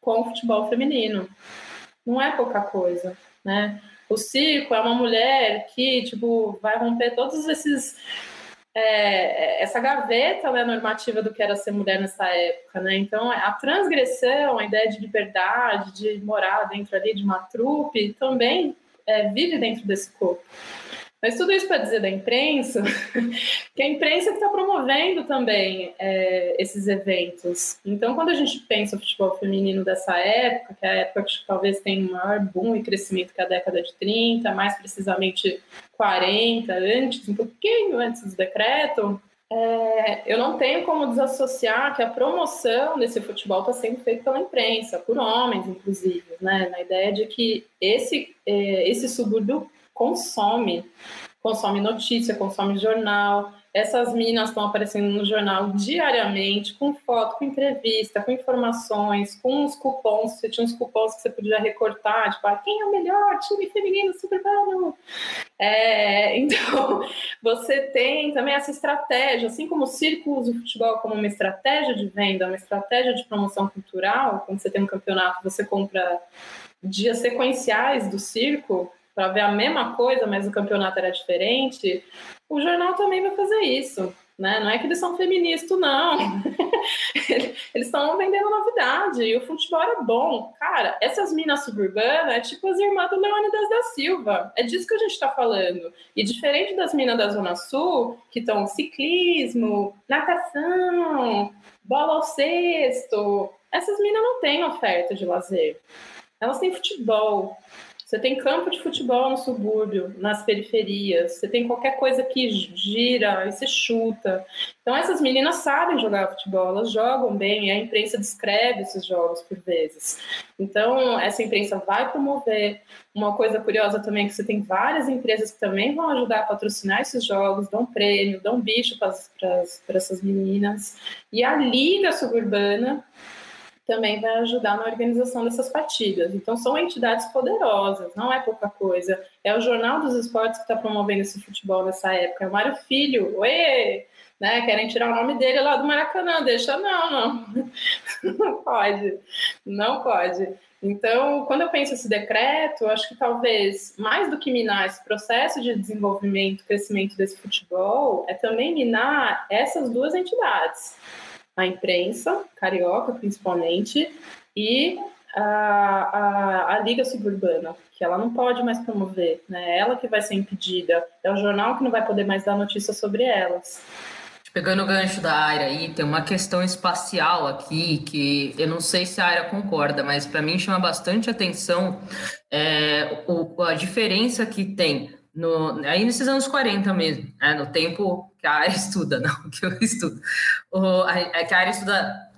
com o futebol feminino. Não é pouca coisa, né? O circo é uma mulher que, tipo, vai romper todos esses é, essa gaveta né, normativa do que era ser mulher nessa época, né? Então, a transgressão, a ideia de liberdade, de morar dentro ali de uma trupe, também é, vive dentro desse corpo. Mas tudo isso para dizer da imprensa, <laughs> que a imprensa está promovendo também é, esses eventos. Então, quando a gente pensa o futebol feminino dessa época, que é a época que talvez tem um maior boom e crescimento que a década de 30, mais precisamente 40, antes, um pouquinho antes do decreto, é, eu não tenho como desassociar que a promoção desse futebol está sendo feita pela imprensa, por homens, inclusive, né? na ideia de que esse, é, esse subúrbio consome, consome notícia, consome jornal. Essas minas estão aparecendo no jornal diariamente, com foto, com entrevista, com informações, com uns cupons. Você tinha uns cupons que você podia recortar, tipo, ah, quem é o melhor time feminino super? É, <laughs> então, você tem também essa estratégia, assim como o circo usa o futebol como uma estratégia de venda, uma estratégia de promoção cultural. Quando você tem um campeonato, você compra dias sequenciais do circo para ver a mesma coisa, mas o campeonato era diferente, o jornal também vai fazer isso. Né? Não é que eles são feministas, não. <laughs> eles estão vendendo novidade. E o futebol é bom. Cara, essas minas suburbanas é tipo as irmãs do Leônidas da Silva. É disso que a gente está falando. E diferente das minas da Zona Sul, que estão ciclismo, natação, bola ao cesto, essas minas não têm oferta de lazer. Elas têm futebol. Você tem campo de futebol no subúrbio, nas periferias, você tem qualquer coisa que gira e se chuta. Então, essas meninas sabem jogar futebol, elas jogam bem, e a imprensa descreve esses jogos por vezes. Então, essa imprensa vai promover. Uma coisa curiosa também é que você tem várias empresas que também vão ajudar a patrocinar esses jogos, dão prêmio, dão bicho para essas meninas. E a Liga Suburbana também vai ajudar na organização dessas partidas. Então, são entidades poderosas, não é pouca coisa. É o Jornal dos Esportes que está promovendo esse futebol nessa época. É o Mário Filho, uê! Né, querem tirar o nome dele lá do Maracanã, deixa não, não. <laughs> Não pode, não pode. Então, quando eu penso esse decreto, acho que talvez, mais do que minar esse processo de desenvolvimento, crescimento desse futebol, é também minar essas duas entidades a imprensa, carioca principalmente, e a, a, a, Liga Suburbana, que ela não pode mais promover, né? Ela que vai ser impedida, é o jornal que não vai poder mais dar notícia sobre elas. Pegando o gancho da área aí, tem uma questão espacial aqui que eu não sei se a área concorda, mas para mim chama bastante atenção é, o, a diferença que tem no, aí nesses anos 40 mesmo, né, no tempo que a área <laughs> estuda, não que eu estudo. O, a, é que a área estuda,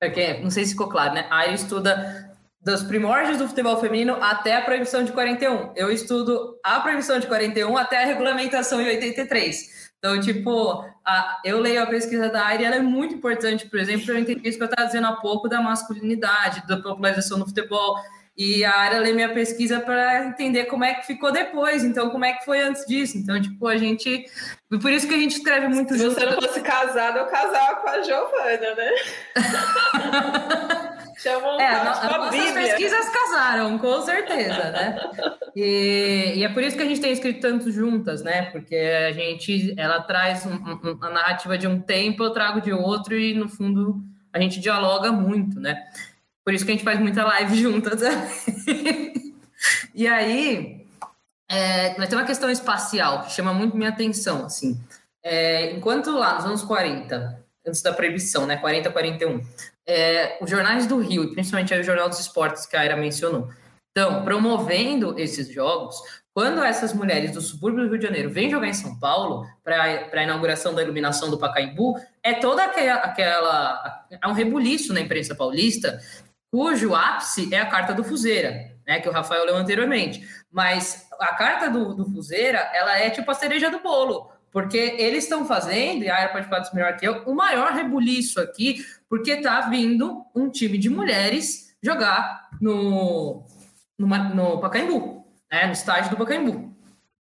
porque, não sei se ficou claro, né? A área estuda dos primórdios do futebol feminino até a proibição de 41. Eu estudo a proibição de 41 até a regulamentação em 83. Então, tipo, a, eu leio a pesquisa da área ela é muito importante, por exemplo, para eu entender isso que eu estava dizendo há pouco da masculinidade, da popularização no futebol. E a área lê minha pesquisa para entender como é que ficou depois, então como é que foi antes disso. Então, tipo, a gente. Por isso que a gente escreve muito Se junto. você não fosse casado, eu casava com a Giovana, né? <laughs> Chamam é, a, a nossas pesquisas casaram, com certeza, né? E, e, é por isso que a gente tem escrito tanto juntas, né? Porque a gente, ela traz um, um, a narrativa de um tempo, eu trago de outro e no fundo a gente dialoga muito, né? Por isso que a gente faz muita live juntas. <laughs> e aí, é, mas tem uma questão espacial que chama muito minha atenção, assim. É, enquanto lá nos anos 40, antes da proibição, né, 40, 41, é, os jornais do Rio, principalmente o Jornal dos Esportes, que a Aira mencionou, estão promovendo esses jogos, quando essas mulheres do subúrbio do Rio de Janeiro vêm jogar em São Paulo para a inauguração da iluminação do Pacaembu, é toda aquela, aquela. É um rebuliço na imprensa paulista cujo ápice é a carta do Fuzeira, né, que o Rafael leu anteriormente. Mas a carta do, do ela é tipo a cereja do bolo, porque eles estão fazendo, e a Ara pode falar disso melhor que eu, o maior rebuliço aqui, porque está vindo um time de mulheres jogar no, no, no Pacaembu, né, no estádio do Pacaembu.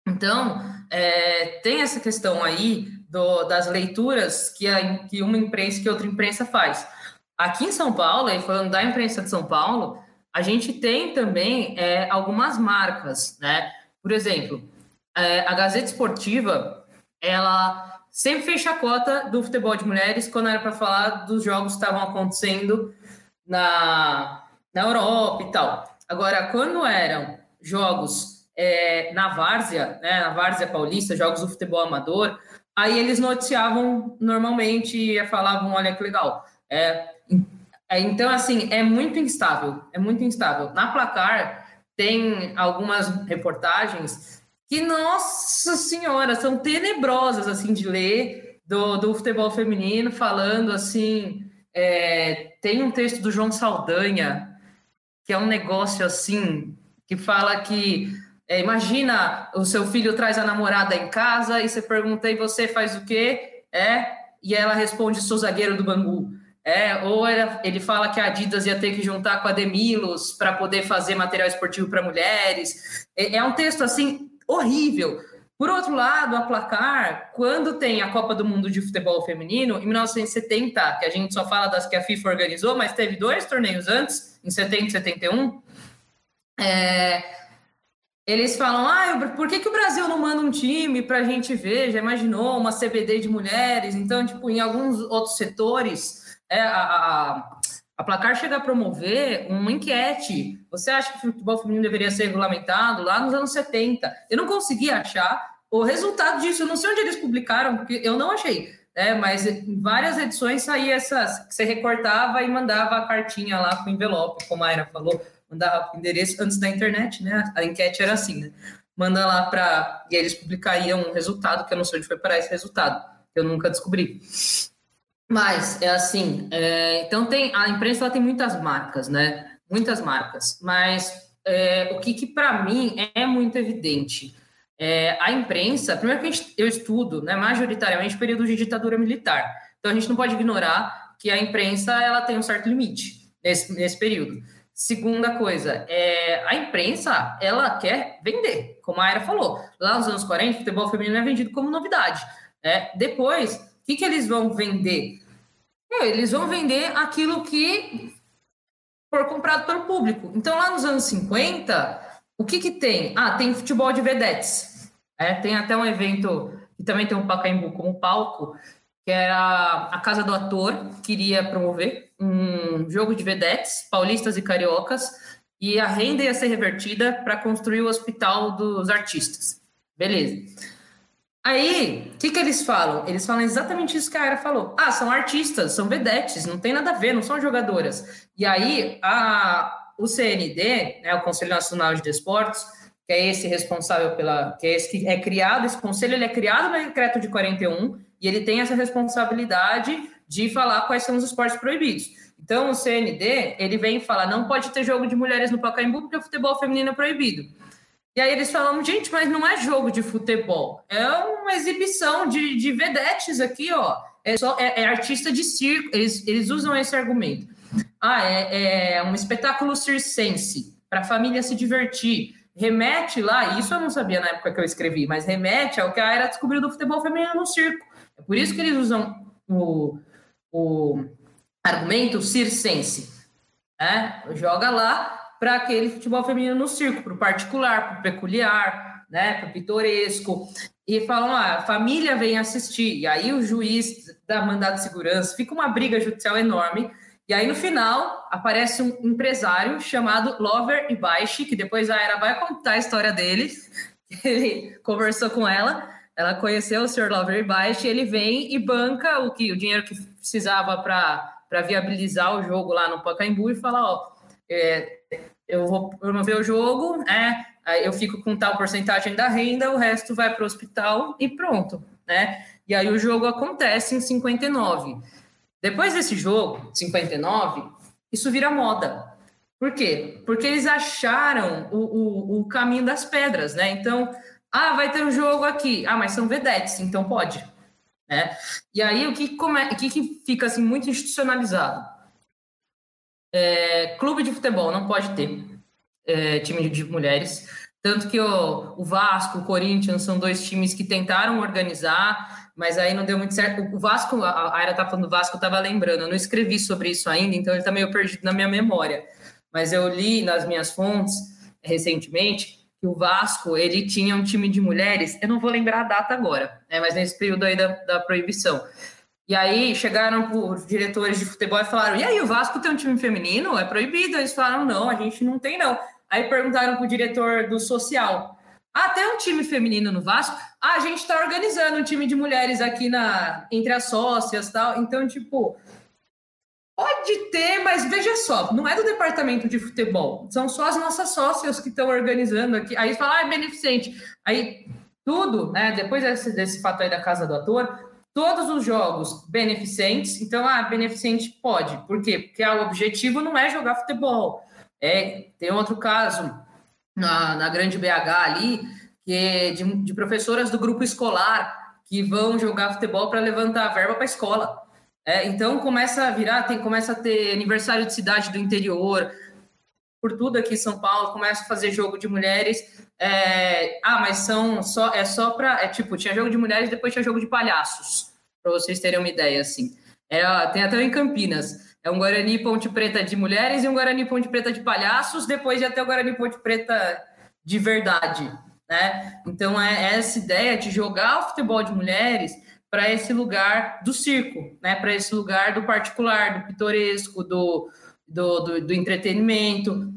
Então, é, tem essa questão aí do, das leituras que, a, que uma imprensa que outra imprensa faz. Aqui em São Paulo, e falando da imprensa de São Paulo, a gente tem também é, algumas marcas, né? Por exemplo, é, a Gazeta Esportiva, ela sempre fez chacota do futebol de mulheres quando era para falar dos jogos que estavam acontecendo na, na Europa e tal. Agora, quando eram jogos é, na Várzea, né, na Várzea Paulista, jogos do futebol amador, aí eles noticiavam normalmente e falavam, olha que legal. É, então, assim, é muito instável, é muito instável. Na Placar, tem algumas reportagens que, nossa senhora, são tenebrosas, assim, de ler, do, do futebol feminino, falando, assim, é, tem um texto do João Saldanha, que é um negócio, assim, que fala que, é, imagina, o seu filho traz a namorada em casa e você pergunta, e você faz o quê? É, e ela responde, sou zagueiro do Bangu. É, ou era, ele fala que a Adidas ia ter que juntar com a Demilos para poder fazer material esportivo para mulheres. É, é, um texto assim horrível. Por outro lado, a placar, quando tem a Copa do Mundo de Futebol Feminino, em 1970, que a gente só fala das que a FIFA organizou, mas teve dois torneios antes, em 70 e 71, é, eles falam, ah, por que, que o Brasil não manda um time para a gente ver? Já imaginou uma CBD de mulheres? Então, tipo, em alguns outros setores é, a, a, a Placar chega a promover uma enquete. Você acha que o futebol feminino deveria ser regulamentado lá nos anos 70? Eu não consegui achar o resultado disso. Eu não sei onde eles publicaram, porque eu não achei. É, mas em várias edições saía essas que você recortava e mandava a cartinha lá com envelope, como a Aira falou, mandava o endereço antes da internet, né? A enquete era assim, né? Manda lá para. E eles publicariam um resultado, que eu não sei onde foi parar esse resultado, eu nunca descobri. Mas é assim, é, então tem a imprensa ela tem muitas marcas, né? Muitas marcas. Mas é, o que, que para mim é muito evidente, é, a imprensa, primeiro que eu estudo, né, majoritariamente período de ditadura militar. Então a gente não pode ignorar que a imprensa ela tem um certo limite nesse, nesse período. Segunda coisa, é, a imprensa ela quer vender, como a Aira falou. Lá nos anos 40, o futebol feminino é vendido como novidade. Né? Depois, o que, que eles vão vender? Eles vão vender aquilo que for comprado pelo público. Então, lá nos anos 50, o que, que tem? Ah, tem futebol de vedetes. É, tem até um evento que também tem um Pacaembu como palco, que era a Casa do Ator, queria promover um jogo de vedetes, paulistas e cariocas, e a renda ia ser revertida para construir o Hospital dos Artistas. Beleza. Aí, o que, que eles falam? Eles falam exatamente isso que a Ara falou. Ah, são artistas, são vedetes, não tem nada a ver, não são jogadoras. E aí, a, o CND, né, o Conselho Nacional de Desportos, que é esse responsável pela. que é esse que é criado, esse conselho ele é criado no decreto de 41 e ele tem essa responsabilidade de falar quais são os esportes proibidos. Então, o CND, ele vem e fala: não pode ter jogo de mulheres no Pacaembu porque o futebol feminino é proibido. E aí eles falam, gente, mas não é jogo de futebol, é uma exibição de, de vedetes aqui, ó. É, só, é, é artista de circo, eles, eles usam esse argumento. Ah, é, é um espetáculo circense, para a família se divertir. Remete lá, isso eu não sabia na época que eu escrevi, mas remete ao que a era descobriu do futebol feminino no circo. É por isso que eles usam o, o argumento circense. Né? Joga lá para aquele futebol feminino no circo, para o particular, para o peculiar, né, para o pitoresco. E falam, ah, a família vem assistir. E aí o juiz dá mandado de segurança, fica uma briga judicial enorme. E aí no final aparece um empresário chamado Lover Ibaishi, que depois a Era vai contar a história dele. <laughs> Ele conversou com ela, ela conheceu o Sr. Lover Ibaishi, ele vem e banca o que o dinheiro que precisava para viabilizar o jogo lá no Pacaembu e fala, ó, é, eu vou promover o jogo, né? Aí eu fico com tal porcentagem da renda, o resto vai para o hospital e pronto, né? E aí o jogo acontece em 59. Depois desse jogo, 59, isso vira moda. Por quê? Porque eles acharam o, o, o caminho das pedras, né? Então, ah, vai ter um jogo aqui. Ah, mas são vedetes, então pode. Né? E aí, o que, come... o que fica assim, muito institucionalizado? É, clube de futebol não pode ter é, time de mulheres. Tanto que o, o Vasco, o Corinthians são dois times que tentaram organizar, mas aí não deu muito certo. O Vasco, a Aira tá falando do Vasco, eu tava lembrando, eu não escrevi sobre isso ainda, então ele tá meio perdido na minha memória mas eu li nas minhas fontes recentemente que o Vasco ele tinha um time de mulheres, eu não vou lembrar a data agora, né, mas nesse período aí da, da proibição. E aí chegaram os diretores de futebol e falaram: e aí, o Vasco tem um time feminino? É proibido? Eles falaram: não, a gente não tem, não. Aí perguntaram para o diretor do social: ah, tem um time feminino no Vasco? Ah, a gente está organizando um time de mulheres aqui na entre as sócias tal. Então, tipo, Pode ter, mas veja só, não é do departamento de futebol, são só as nossas sócias que estão organizando aqui. Aí fala, ah, é beneficente. Aí tudo, né? Depois desse, desse fato aí da casa do ator, todos os jogos beneficentes, então, ah, beneficente pode. Por quê? Porque ah, o objetivo não é jogar futebol. É, tem outro caso na, na grande BH ali, que é de, de professoras do grupo escolar que vão jogar futebol para levantar verba para a escola. É, então começa a virar, tem, começa a ter aniversário de cidade do interior, por tudo aqui em São Paulo, começa a fazer jogo de mulheres. É, ah, mas são só é só para é tipo tinha jogo de mulheres, depois tinha jogo de palhaços, para vocês terem uma ideia assim. É, tem até em Campinas. É um Guarani Ponte Preta de mulheres e um Guarani Ponte Preta de palhaços, depois de até o Guarani Ponte Preta de verdade, né? Então é essa ideia de jogar o futebol de mulheres para esse lugar do circo, né? Para esse lugar do particular, do pitoresco, do, do, do, do entretenimento,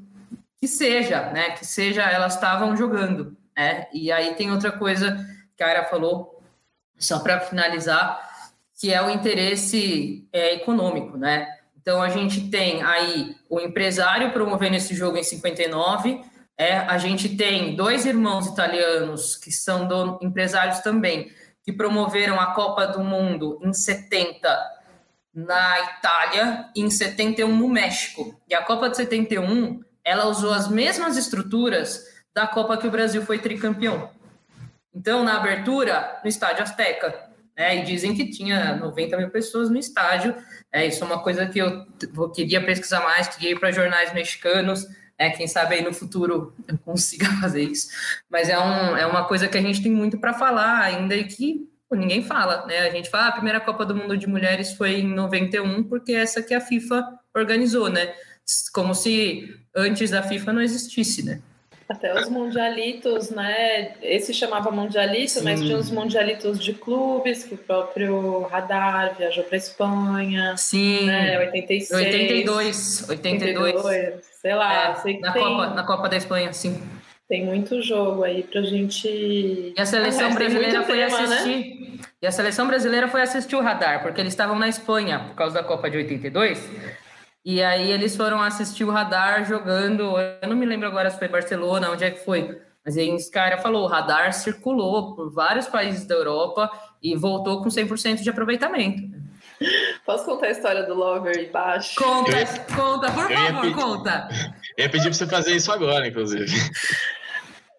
que seja, né? Que seja, elas estavam jogando, né? E aí tem outra coisa que a Ara falou, só para finalizar, que é o interesse é, econômico, né? Então a gente tem aí o empresário promovendo esse jogo em 59, é, a gente tem dois irmãos italianos que são do, empresários também, que promoveram a Copa do Mundo em 70 na Itália e em 71 no México. E a Copa de 71, ela usou as mesmas estruturas da Copa que o Brasil foi tricampeão. Então, na abertura, no Estádio Azteca, né, e dizem que tinha 90 mil pessoas no estádio. É, isso é uma coisa que eu, queria pesquisar mais, queria ir para jornais mexicanos, é, quem sabe aí no futuro eu consiga <laughs> fazer isso. Mas é, um, é uma coisa que a gente tem muito para falar ainda e que ninguém fala, né? A gente fala, ah, a primeira Copa do Mundo de Mulheres foi em 91, porque é essa que a FIFA organizou, né? Como se antes da FIFA não existisse, né? Até os mundialitos, né? Esse chamava mundialito, Sim. mas tinha os mundialitos de clubes, que o próprio Radar viajou para Espanha. Sim. Né? 86. 82. 82. 82 sei lá. É, sei na, tem, Copa, na Copa da Espanha, sim. Tem muito jogo aí pra gente. E a seleção ah, brasileira foi tema, né? assistir. Né? E a seleção brasileira foi assistir o Radar, porque eles estavam na Espanha por causa da Copa de 82. E aí eles foram assistir o Radar jogando. Eu não me lembro agora se foi Barcelona, onde é que foi. Mas aí esse cara falou: o Radar circulou por vários países da Europa e voltou com 100% de aproveitamento. Posso contar a história do Lover e baixo? Conta, ia, conta, por favor, pedir, conta. Eu ia pedir para você fazer isso agora, inclusive.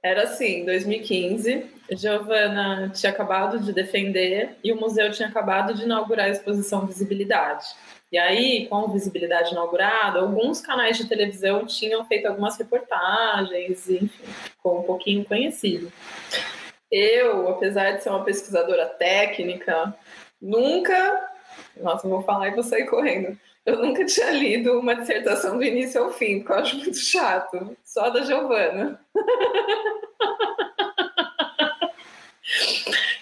Era assim, 2015, Giovana tinha acabado de defender e o museu tinha acabado de inaugurar a exposição Visibilidade. E aí, com a visibilidade inaugurada, alguns canais de televisão tinham feito algumas reportagens, e, enfim, ficou um pouquinho conhecido. Eu, apesar de ser uma pesquisadora técnica, nunca. Nossa, vou falar e vou sair correndo. Eu nunca tinha lido uma dissertação do início ao fim, porque eu acho muito chato. Só da Giovana.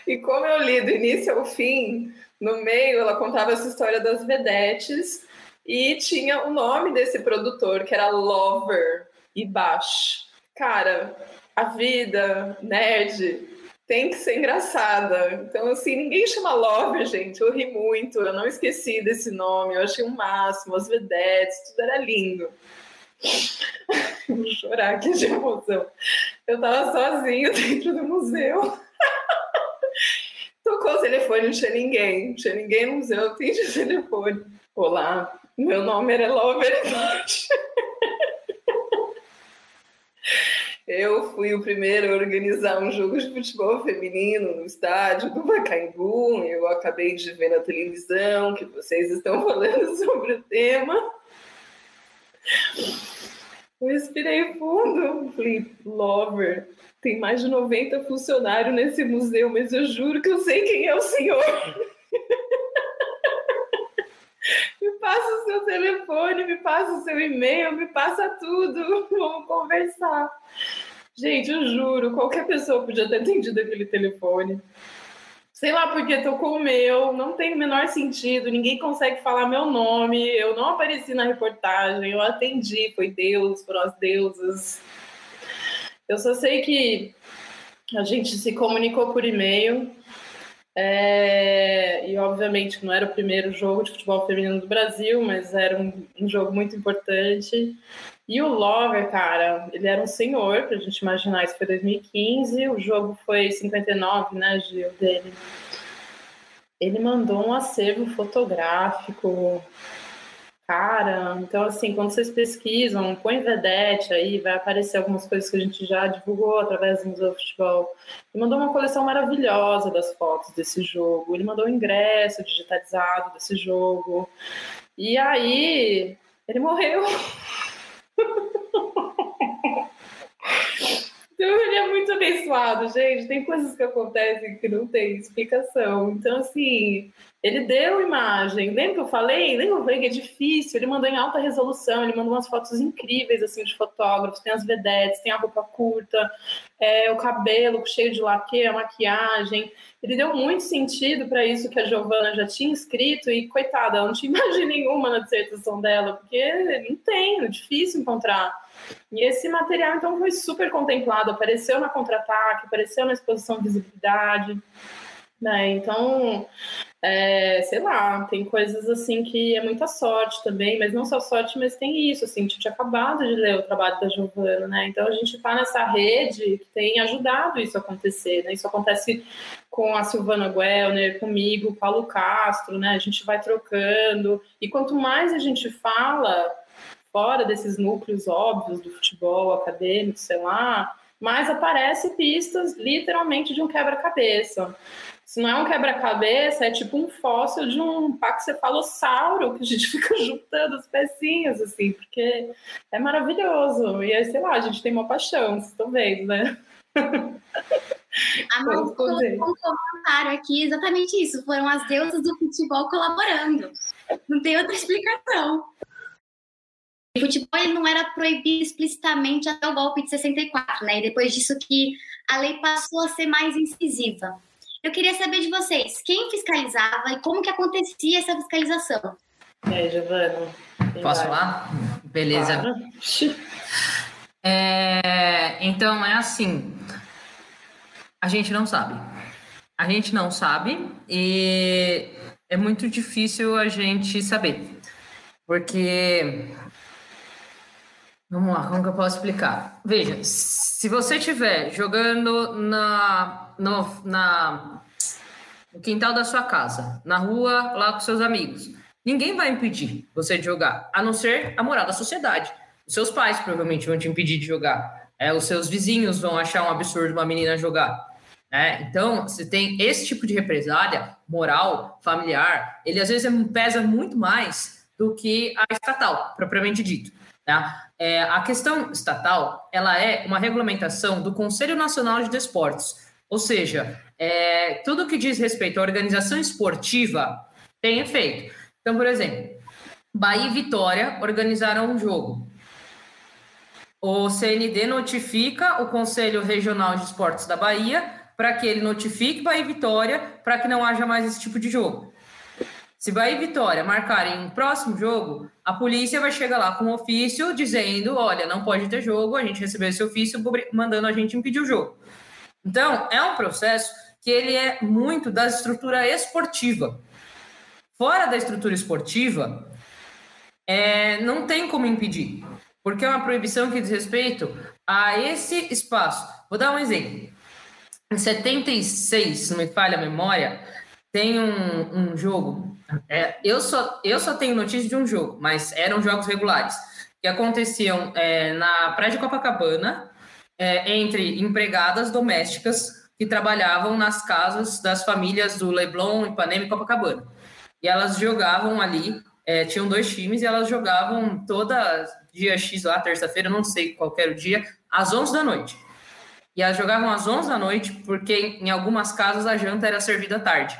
e como eu li do início ao fim, no meio, ela contava essa história das vedetes e tinha o nome desse produtor, que era Lover e Bash. Cara, a vida, nerd, tem que ser engraçada. Então, assim, ninguém chama Lover, gente. Eu ri muito, eu não esqueci desse nome, eu achei o um máximo, as vedetes, tudo era lindo. <laughs> Vou chorar aqui de emoção. Eu tava sozinho dentro do museu. <laughs> Tocou o telefone, não tinha ninguém. Não tinha ninguém no museu, eu o telefone. Olá, meu nome era Lover <laughs> Eu fui o primeiro a organizar um jogo de futebol feminino no estádio do Pacaembu. Eu acabei de ver na televisão que vocês estão <laughs> falando sobre o tema. Eu respirei fundo, falei, Lover, tem mais de 90 funcionários nesse museu, mas eu juro que eu sei quem é o senhor. <laughs> passa o seu telefone, me passa o seu e-mail, me passa tudo, <laughs> vamos conversar. Gente, eu juro, qualquer pessoa podia ter atendido aquele telefone. Sei lá porque tocou o meu, não tem o menor sentido, ninguém consegue falar meu nome, eu não apareci na reportagem, eu atendi, foi Deus, foram as deusas. Eu só sei que a gente se comunicou por e-mail, é, e obviamente não era o primeiro jogo de futebol feminino do Brasil, mas era um, um jogo muito importante. E o Lover, cara, ele era um senhor, pra gente imaginar, isso foi 2015, o jogo foi 59, né, Gil, dele. Ele mandou um acervo fotográfico, cara. Então, assim, quando vocês pesquisam, põe vedete aí, vai aparecer algumas coisas que a gente já divulgou através do Museu Futebol. Ele mandou uma coleção maravilhosa das fotos desse jogo. Ele mandou o ingresso digitalizado desse jogo. E aí, ele morreu. <laughs> Então ele é muito abençoado, gente. Tem coisas que acontecem que não tem explicação. Então, assim, ele deu imagem. Lembra que eu falei? Lembra que que é difícil? Ele mandou em alta resolução, ele mandou umas fotos incríveis, assim, de fotógrafos. Tem as vedetes, tem a roupa curta, é, o cabelo cheio de laque, a maquiagem. Ele deu muito sentido para isso que a Giovana já tinha escrito e, coitada, ela não tinha <laughs> imagem nenhuma na dissertação dela, porque não tem, é difícil encontrar. E esse material, então, foi super contemplado, apareceu na contra-ataque, apareceu na exposição visibilidade, né? Então, é, sei lá, tem coisas assim que é muita sorte também, mas não só sorte, mas tem isso, assim, a gente tinha acabado de ler o trabalho da Giovana, né? Então a gente está nessa rede que tem ajudado isso a acontecer, né? Isso acontece com a Silvana Guelner, comigo, Paulo Castro, né? A gente vai trocando, e quanto mais a gente fala, fora desses núcleos óbvios do futebol acadêmico, sei lá, mais aparece pistas literalmente de um quebra-cabeça. Se não é um quebra-cabeça, é tipo um fóssil de um paxefalossauro que a gente <laughs> fica juntando as pecinhas, assim, porque é maravilhoso. E aí, sei lá, a gente tem uma paixão, vocês estão vendo, né? <laughs> A colocou um comentário aqui, exatamente isso. Foram as deusas do futebol colaborando. Não tem outra explicação. O futebol ele não era proibido explicitamente até o golpe de 64, né? E depois disso que a lei passou a ser mais incisiva. Eu queria saber de vocês, quem fiscalizava e como que acontecia essa fiscalização? É, Giovana. Posso falar? Beleza. Claro. <laughs> É, então é assim, a gente não sabe. A gente não sabe e é muito difícil a gente saber. Porque Vamos lá, como que eu posso explicar? Veja, se você estiver jogando na, no, na, no quintal da sua casa, na rua, lá com seus amigos, ninguém vai impedir você de jogar, a não ser a moral da sociedade. Os seus pais provavelmente vão te impedir de jogar. É, os seus vizinhos vão achar um absurdo uma menina jogar. É, então, você tem esse tipo de represália moral, familiar, ele às vezes pesa muito mais do que a estatal, propriamente dito. Tá? É, a questão estatal ela é uma regulamentação do Conselho Nacional de Desportos, ou seja, é, tudo que diz respeito à organização esportiva tem efeito. Então, por exemplo, Bahia e Vitória organizaram um jogo. O CND notifica o Conselho Regional de Esportes da Bahia para que ele notifique Bahia e Vitória para que não haja mais esse tipo de jogo. Se Bahia e Vitória marcarem um próximo jogo, a polícia vai chegar lá com um ofício dizendo: olha, não pode ter jogo, a gente recebeu esse ofício mandando a gente impedir o jogo. Então, é um processo que ele é muito da estrutura esportiva. Fora da estrutura esportiva, é, não tem como impedir, porque é uma proibição que diz respeito a esse espaço. Vou dar um exemplo. Em 76, se não me falha a memória, tem um, um jogo é, eu, só, eu só tenho notícia de um jogo, mas eram jogos regulares que aconteciam é, na Praia de Copacabana é, entre empregadas domésticas que trabalhavam nas casas das famílias do Leblon, Ipanema e Copacabana. E elas jogavam ali, é, tinham dois times e elas jogavam toda dia X lá, terça-feira, não sei qual era o dia, às 11 da noite. E elas jogavam às 11 da noite porque em algumas casas a janta era servida à tarde.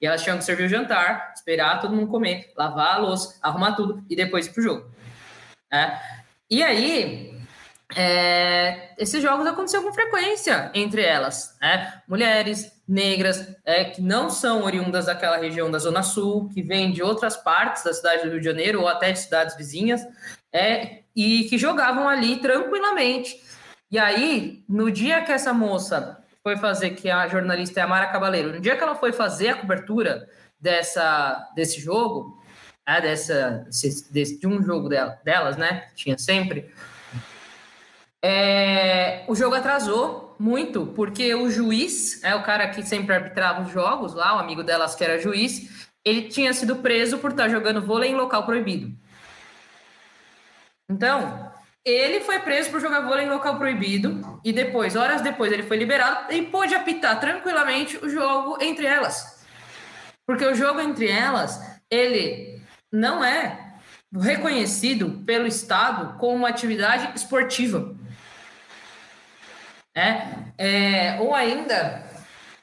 E elas tinham que servir o jantar, esperar todo mundo comer, lavar a louça, arrumar tudo e depois ir pro jogo. É. E aí, é, esses jogos aconteciam com frequência entre elas, né? Mulheres negras é, que não são oriundas daquela região da Zona Sul, que vêm de outras partes da cidade do Rio de Janeiro ou até de cidades vizinhas, é, e que jogavam ali tranquilamente. E aí, no dia que essa moça foi fazer, que a jornalista é a Mara Cabaleiro, no dia que ela foi fazer a cobertura dessa, desse jogo, né, dessa, desse, de um jogo dela, delas, né? Tinha sempre é, o jogo atrasou muito, porque o juiz, é o cara que sempre arbitrava os jogos lá, o amigo delas que era juiz, ele tinha sido preso por estar jogando vôlei em local proibido. Então, ele foi preso por jogar vôlei em local proibido e depois, horas depois, ele foi liberado e pôde apitar tranquilamente o jogo entre elas. Porque o jogo entre elas, ele não é reconhecido pelo Estado como uma atividade esportiva. É, é, ou ainda,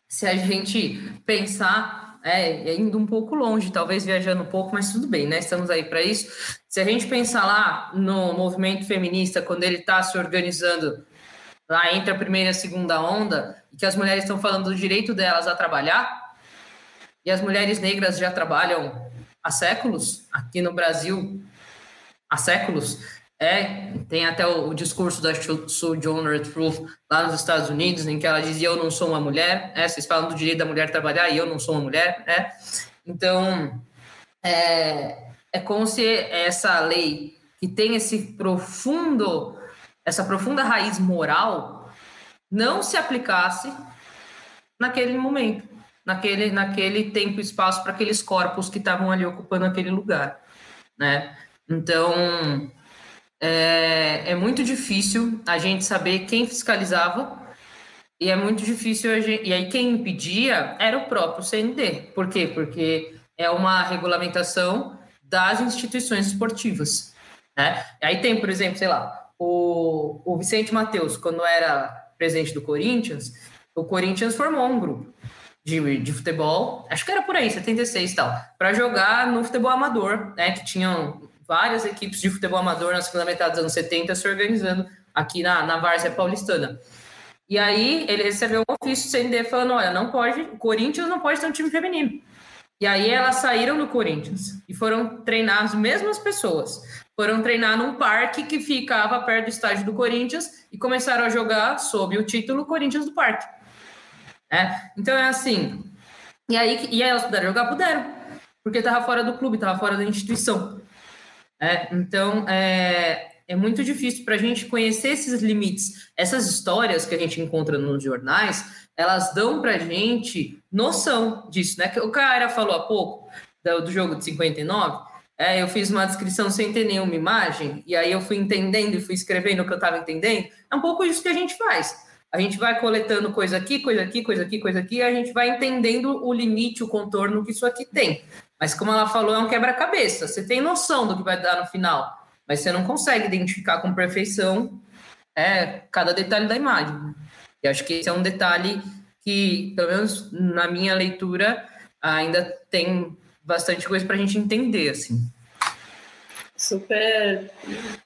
se a gente pensar, é, indo um pouco longe, talvez viajando um pouco, mas tudo bem, né? Estamos aí para isso. Se a gente pensar lá no movimento feminista, quando ele está se organizando lá entre a primeira e a segunda onda, que as mulheres estão falando do direito delas a trabalhar, e as mulheres negras já trabalham há séculos aqui no Brasil, há séculos, é, tem até o, o discurso da John Truth lá nos Estados Unidos, em que ela dizia: Eu não sou uma mulher. É, vocês falam do direito da mulher trabalhar e eu não sou uma mulher. É. Então, é, é como se essa lei, que tem esse profundo, essa profunda raiz moral, não se aplicasse naquele momento, naquele, naquele tempo e espaço para aqueles corpos que estavam ali ocupando aquele lugar. Né? Então é, é muito difícil a gente saber quem fiscalizava e é muito difícil gente, e aí quem impedia era o próprio CND. Por quê? Porque é uma regulamentação das instituições esportivas. Né? Aí tem, por exemplo, sei lá, o, o Vicente Mateus, quando era presidente do Corinthians, o Corinthians formou um grupo de, de futebol, acho que era por aí, 76 e tal, para jogar no futebol amador, né? Que tinham várias equipes de futebol amador na segunda metade dos anos 70 se organizando aqui na, na Várzea Paulistana. E aí ele recebeu um ofício do CND falando: olha, não pode, o Corinthians não pode ter um time feminino. E aí elas saíram do Corinthians e foram treinar as mesmas pessoas. Foram treinar num parque que ficava perto do estádio do Corinthians e começaram a jogar sob o título Corinthians do Parque. É? Então é assim. E aí e elas puderam jogar? Puderam. Porque estava fora do clube, estava fora da instituição. É, então, é, é muito difícil para a gente conhecer esses limites. Essas histórias que a gente encontra nos jornais, elas dão para a gente noção disso, né? O cara falou há pouco do, jogo de 59, é, eu fiz uma descrição sem ter nenhuma imagem, e aí eu fui entendendo e fui escrevendo o que eu estava entendendo. É um pouco isso que a gente faz. A gente vai coletando coisa aqui, coisa aqui, coisa aqui, coisa aqui, e a gente vai entendendo o limite, o contorno que isso aqui tem. Mas como ela falou, é um quebra-cabeça. Você tem noção do que vai dar no final, mas você não consegue identificar com perfeição é, cada detalhe da imagem. E acho que esse é um detalhe que, pelo menos na minha leitura, ainda tem bastante coisa para a gente entender, assim. Super,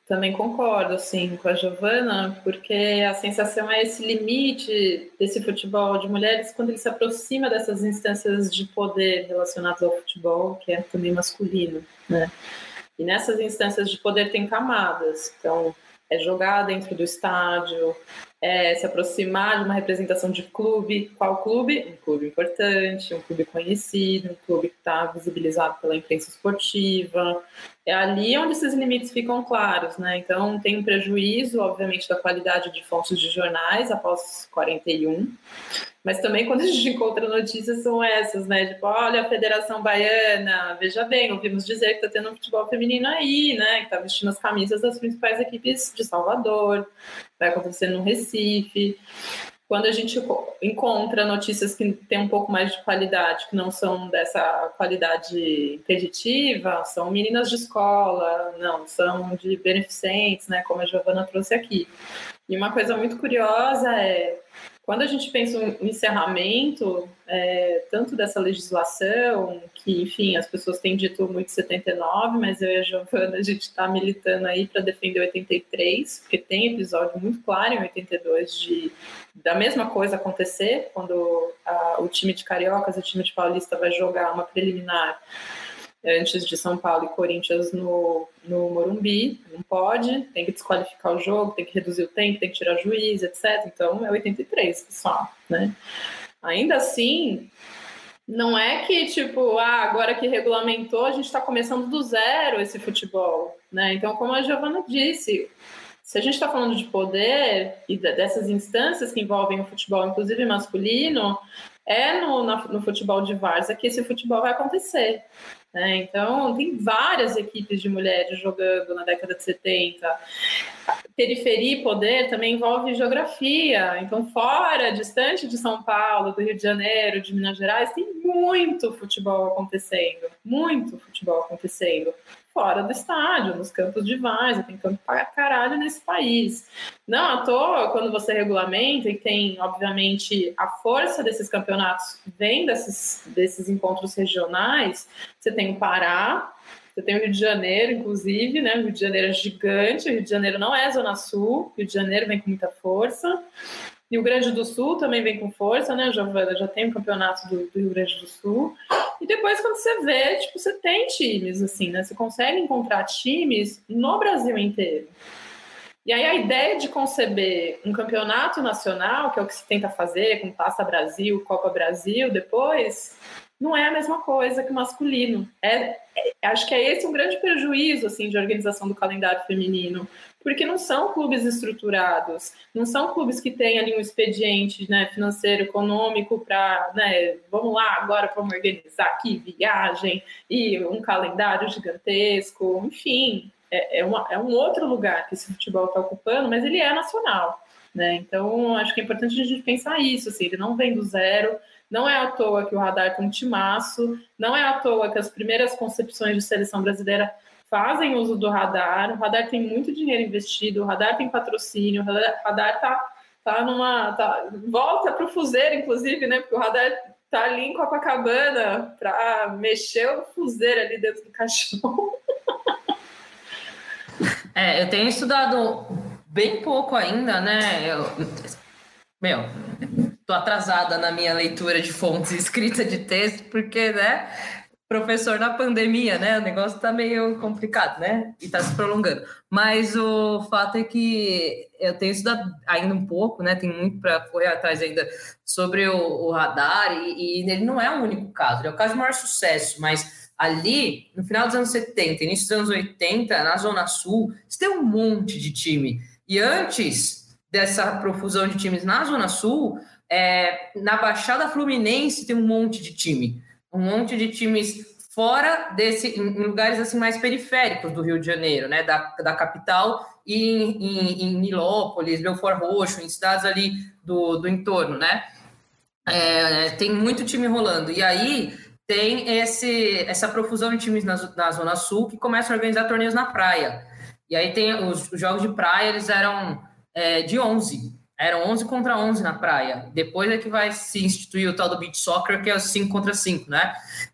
também concordo assim com a Giovana, porque a sensação é esse limite desse futebol de mulheres quando ele se aproxima dessas instâncias de poder relacionadas ao futebol, que é também masculino, né? E nessas instâncias de poder tem camadas, então é jogar dentro do estádio, é se aproximar de uma representação de clube. Qual clube? Um clube importante, um clube conhecido, um clube que está visibilizado pela imprensa esportiva, é ali onde esses limites ficam claros, né? Então, tem um prejuízo, obviamente, da qualidade de fontes de jornais após 41, mas também quando a gente <laughs> encontra notícias são essas, né? Tipo, olha, a Federação Baiana, veja bem, ouvimos dizer que está tendo um futebol feminino aí, né? Que está vestindo as camisas das principais equipes de Salvador, vai acontecer no Recife quando a gente encontra notícias que têm um pouco mais de qualidade, que não são dessa qualidade impeditiva, são meninas de escola, não, são de beneficentes, né, como a Giovana trouxe aqui. E uma coisa muito curiosa é quando a gente pensa no encerramento, é, tanto dessa legislação, que, enfim, as pessoas têm dito muito 79, mas eu e a Giovana, a gente está militando aí para defender 83, porque tem episódio muito claro em 82 de da mesma coisa acontecer, quando a, o time de Cariocas o time de Paulista vai jogar uma preliminar antes de São Paulo e Corinthians no, no Morumbi, não pode, tem que desqualificar o jogo, tem que reduzir o tempo, tem que tirar juiz, etc. Então é 83 só, né? Ainda assim, não é que, tipo, ah, agora que regulamentou, a gente está começando do zero esse futebol, né? Então, como a Giovana disse, se a gente está falando de poder e dessas instâncias que envolvem o futebol, inclusive masculino, é no, no futebol de várzea que esse futebol vai acontecer. Né? Então, tem várias equipes de mulheres jogando na década de 70. Periferia e poder também envolve geografia. Então, fora, distante de São Paulo, do Rio de Janeiro, de Minas Gerais, tem muito futebol acontecendo. Muito futebol acontecendo fora do estádio, nos campos de várzea, tem campo para caralho nesse país. Não à toa, quando você regulamenta e tem, obviamente, a força desses campeonatos vem desses, desses encontros regionais, você tem o Pará, você tem o Rio de Janeiro, inclusive, né? O Rio de Janeiro é gigante, o Rio de Janeiro não é Zona Sul, o Rio de Janeiro vem com muita força. Rio Grande do Sul também vem com força, né, Giovana? Já tem o campeonato do, do, Rio Grande do Sul. E depois, quando você vê, tipo, você tem times, assim, né? Você consegue encontrar times no Brasil inteiro. E aí a ideia de conceber um campeonato nacional, que é o que se tenta fazer com Taça Brasil, Copa Brasil, depois, não é a mesma coisa que o masculino. É, é, acho que é esse um grande prejuízo assim de organização do calendário feminino, porque não são clubes estruturados, não são clubes que têm ali um expediente né, financeiro, econômico para, né, vamos lá, agora vamos organizar aqui viagem e um calendário gigantesco, enfim, é, é, uma, é um outro lugar que esse futebol está ocupando, mas ele é nacional. Né? Então, acho que é importante a gente pensar isso, assim, ele não vem do zero, não é à toa que o radar tem um timaço, não é à toa que as primeiras concepções de seleção brasileira fazem uso do radar. O radar tem muito dinheiro investido, o radar tem patrocínio, o radar está tá numa. Tá, volta para o fuzeiro, inclusive, né? Porque o radar tá ali em Copacabana para mexer o fuzeiro ali dentro do caixão. <laughs> É, eu tenho estudado bem pouco ainda, né? Eu, meu, tô atrasada na minha leitura de fontes <laughs> escrita de texto, porque, né, professor na pandemia, né, o negócio tá meio complicado, né, e tá se prolongando. Mas o fato é que eu tenho estudado ainda um pouco, né, tem muito para correr atrás ainda sobre o, o radar, e, e, ele não é o único caso, ele é o caso de maior sucesso, mas ali, no final dos anos 70, início dos anos 80, na Zona Sul, você tem um monte de time. E antes dessa profusão de times na Zona Sul, é, na Baixada Fluminense tem um monte de time, um monte de times fora desse, em lugares assim mais periféricos do Rio de Janeiro, né, da, da capital e em, em, em Nilópolis, Belfort Roxo, em cidades ali do, do entorno, né, é, tem muito time rolando, e aí tem esse, essa profusão de times na, na Zona Sul que começam a organizar torneios na praia, e aí tem os, os jogos de praia, eles eram é, de 11, eram 11 contra 11 na praia. Depois é que vai se instituir o tal do beach soccer, que é 5 contra 5, né?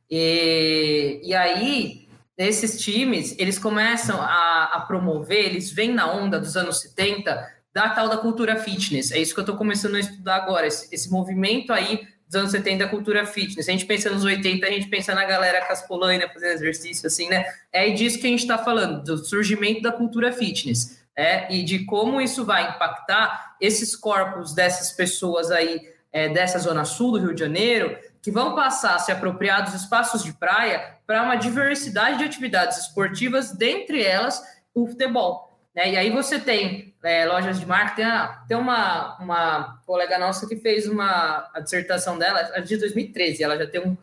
E, e aí, esses times, eles começam a, a promover, eles vêm na onda dos anos 70 da tal da cultura fitness. É isso que eu estou começando a estudar agora, esse, esse movimento aí dos anos 70 da cultura fitness. A gente pensa nos 80, a gente pensa na galera caspolânia fazendo exercício, assim, né? É disso que a gente está falando, do surgimento da cultura fitness é, e de como isso vai impactar esses corpos dessas pessoas aí é, dessa zona sul do Rio de Janeiro que vão passar a se apropriar dos espaços de praia para uma diversidade de atividades esportivas, dentre elas o futebol. Né? E aí você tem é, lojas de marca, tem, a, tem uma, uma colega nossa que fez uma a dissertação dela, a de 2013, ela já tem um,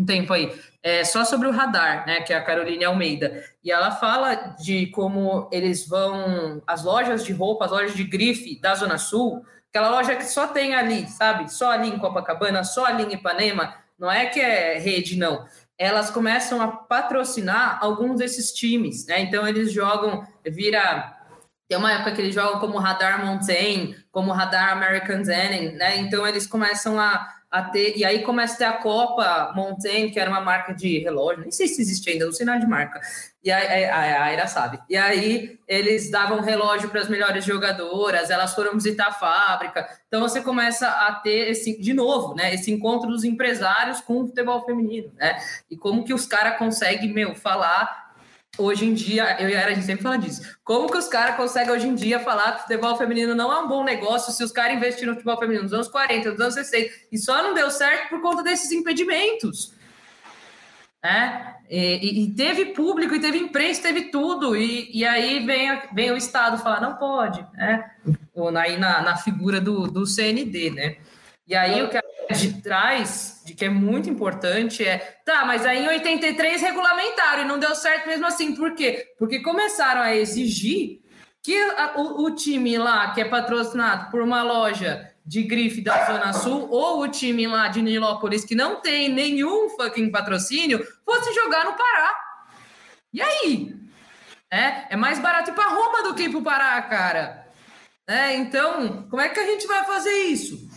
um tempo aí, é, só sobre o radar, né, que é a Caroline Almeida. E ela fala de como eles vão, as lojas de roupa, as lojas de grife da Zona Sul, aquela loja que só tem ali, sabe, só ali em Copacabana, só ali em Ipanema, não é que é rede, não elas começam a patrocinar alguns desses times, né? Então eles jogam, vira tem uma época que eles jogam como Radar Mountain, como Radar American Zen, né? Então eles começam a, a ter. E aí começa a ter a Copa Mountain, que era uma marca de relógio, nem sei se existe ainda, não sei nada de marca. E aí, a, a Aira sabe. E aí eles davam relógio para as melhores jogadoras, elas foram visitar a fábrica. Então você começa a ter esse, de novo, né? Esse encontro dos empresários com o futebol feminino, né? E como que os caras conseguem, meu, falar hoje em dia, eu e a a gente sempre fala disso. Como que os caras conseguem hoje em dia falar que futebol feminino não é um bom negócio se os caras investiram no futebol feminino nos anos 40, nos anos 60, e só não deu certo por conta desses impedimentos? É, e, e, teve público, e teve imprensa, teve tudo, e, e aí vem, vem o Estado falar, não pode, né? Ou aí na, na figura do, do CND, né? E aí o que a gente traz, de que é muito importante, é tá, mas aí em 83 regulamentaram e não deu certo mesmo assim. Por quê? Porque começaram a exigir que a, o, o, time lá, que é patrocinado por uma loja de grife da Zona Sul, ou o time lá de Nilópolis, que não tem nenhum fucking patrocínio, fosse jogar no Pará. E aí? É, é mais barato ir para Roma do que ir para o Pará, cara. É, então, como é que a gente vai fazer isso?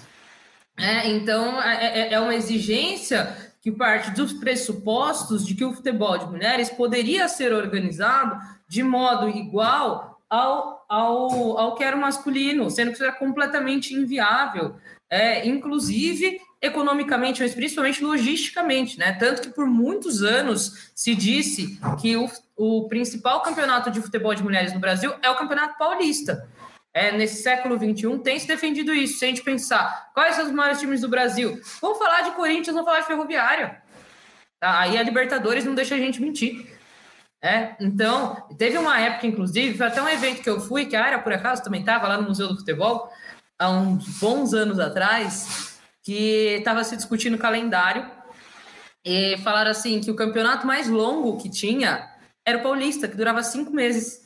É, então, é, é, é uma exigência que parte dos pressupostos de que o futebol de mulheres poderia ser organizado de modo igual ao, ao, ao que era o masculino, sendo que isso era completamente inviável, é, inclusive economicamente, mas principalmente logisticamente, né? Tanto que por muitos anos se disse que o, o principal campeonato de futebol de mulheres no Brasil é o Campeonato Paulista é, nesse século XXI tem se defendido isso. Se a gente pensar quais são os maiores times do Brasil, vamos falar de Corinthians, vamos falar de Ferroviária. Tá? Aí a Libertadores não deixa a gente mentir. É, então, teve uma época, inclusive, foi até um evento que eu fui, que a área, por acaso, também estava lá no Museu do Futebol, há uns bons anos atrás, que estava se discutindo o calendário e falaram assim que o campeonato mais longo que tinha era o Paulista, que durava cinco meses.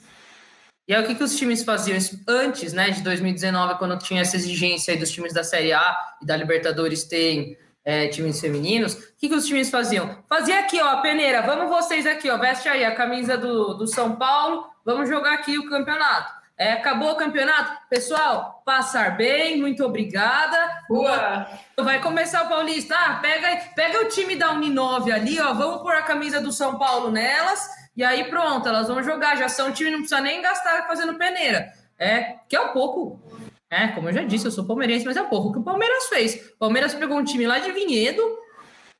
E aí, o que, que os times faziam antes né, de 2019, quando tinha essa exigência dos times da Série A e da Libertadores terem é, times femininos? O que, que os times faziam? Fazia aqui, ó, a peneira, vamos vocês aqui, ó, veste aí a camisa do, do São Paulo, vamos jogar aqui o campeonato. É, acabou o campeonato. Pessoal, passar bem, muito obrigada. Boa. Vai começar o Paulista. Ah, pega, pega o time da Uninove ali, ó. Vamos pôr a camisa do São Paulo nelas e aí pronto, elas vão jogar, já são time, não precisa nem gastar fazendo peneira. É, que é um pouco, é, como eu já disse, eu sou palmeirense, mas é um pouco o que o Palmeiras fez. O Palmeiras pegou um time lá de Vinhedo,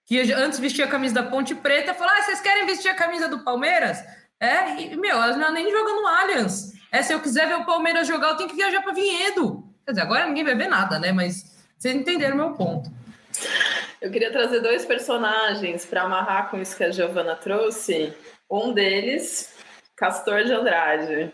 que antes vestia a camisa da Ponte Preta, falou: ah, vocês querem vestir a camisa do Palmeiras? É, e, meu, elas não nem jogam no Allianz. É, se eu quiser ver o Palmeiras jogar, eu tenho que viajar para Vinhedo. Quer dizer, agora ninguém vai ver nada, né? Mas vocês entenderam meu ponto. Eu queria trazer dois personagens para amarrar com isso que a Giovana trouxe. Um deles, Castor de Andrade.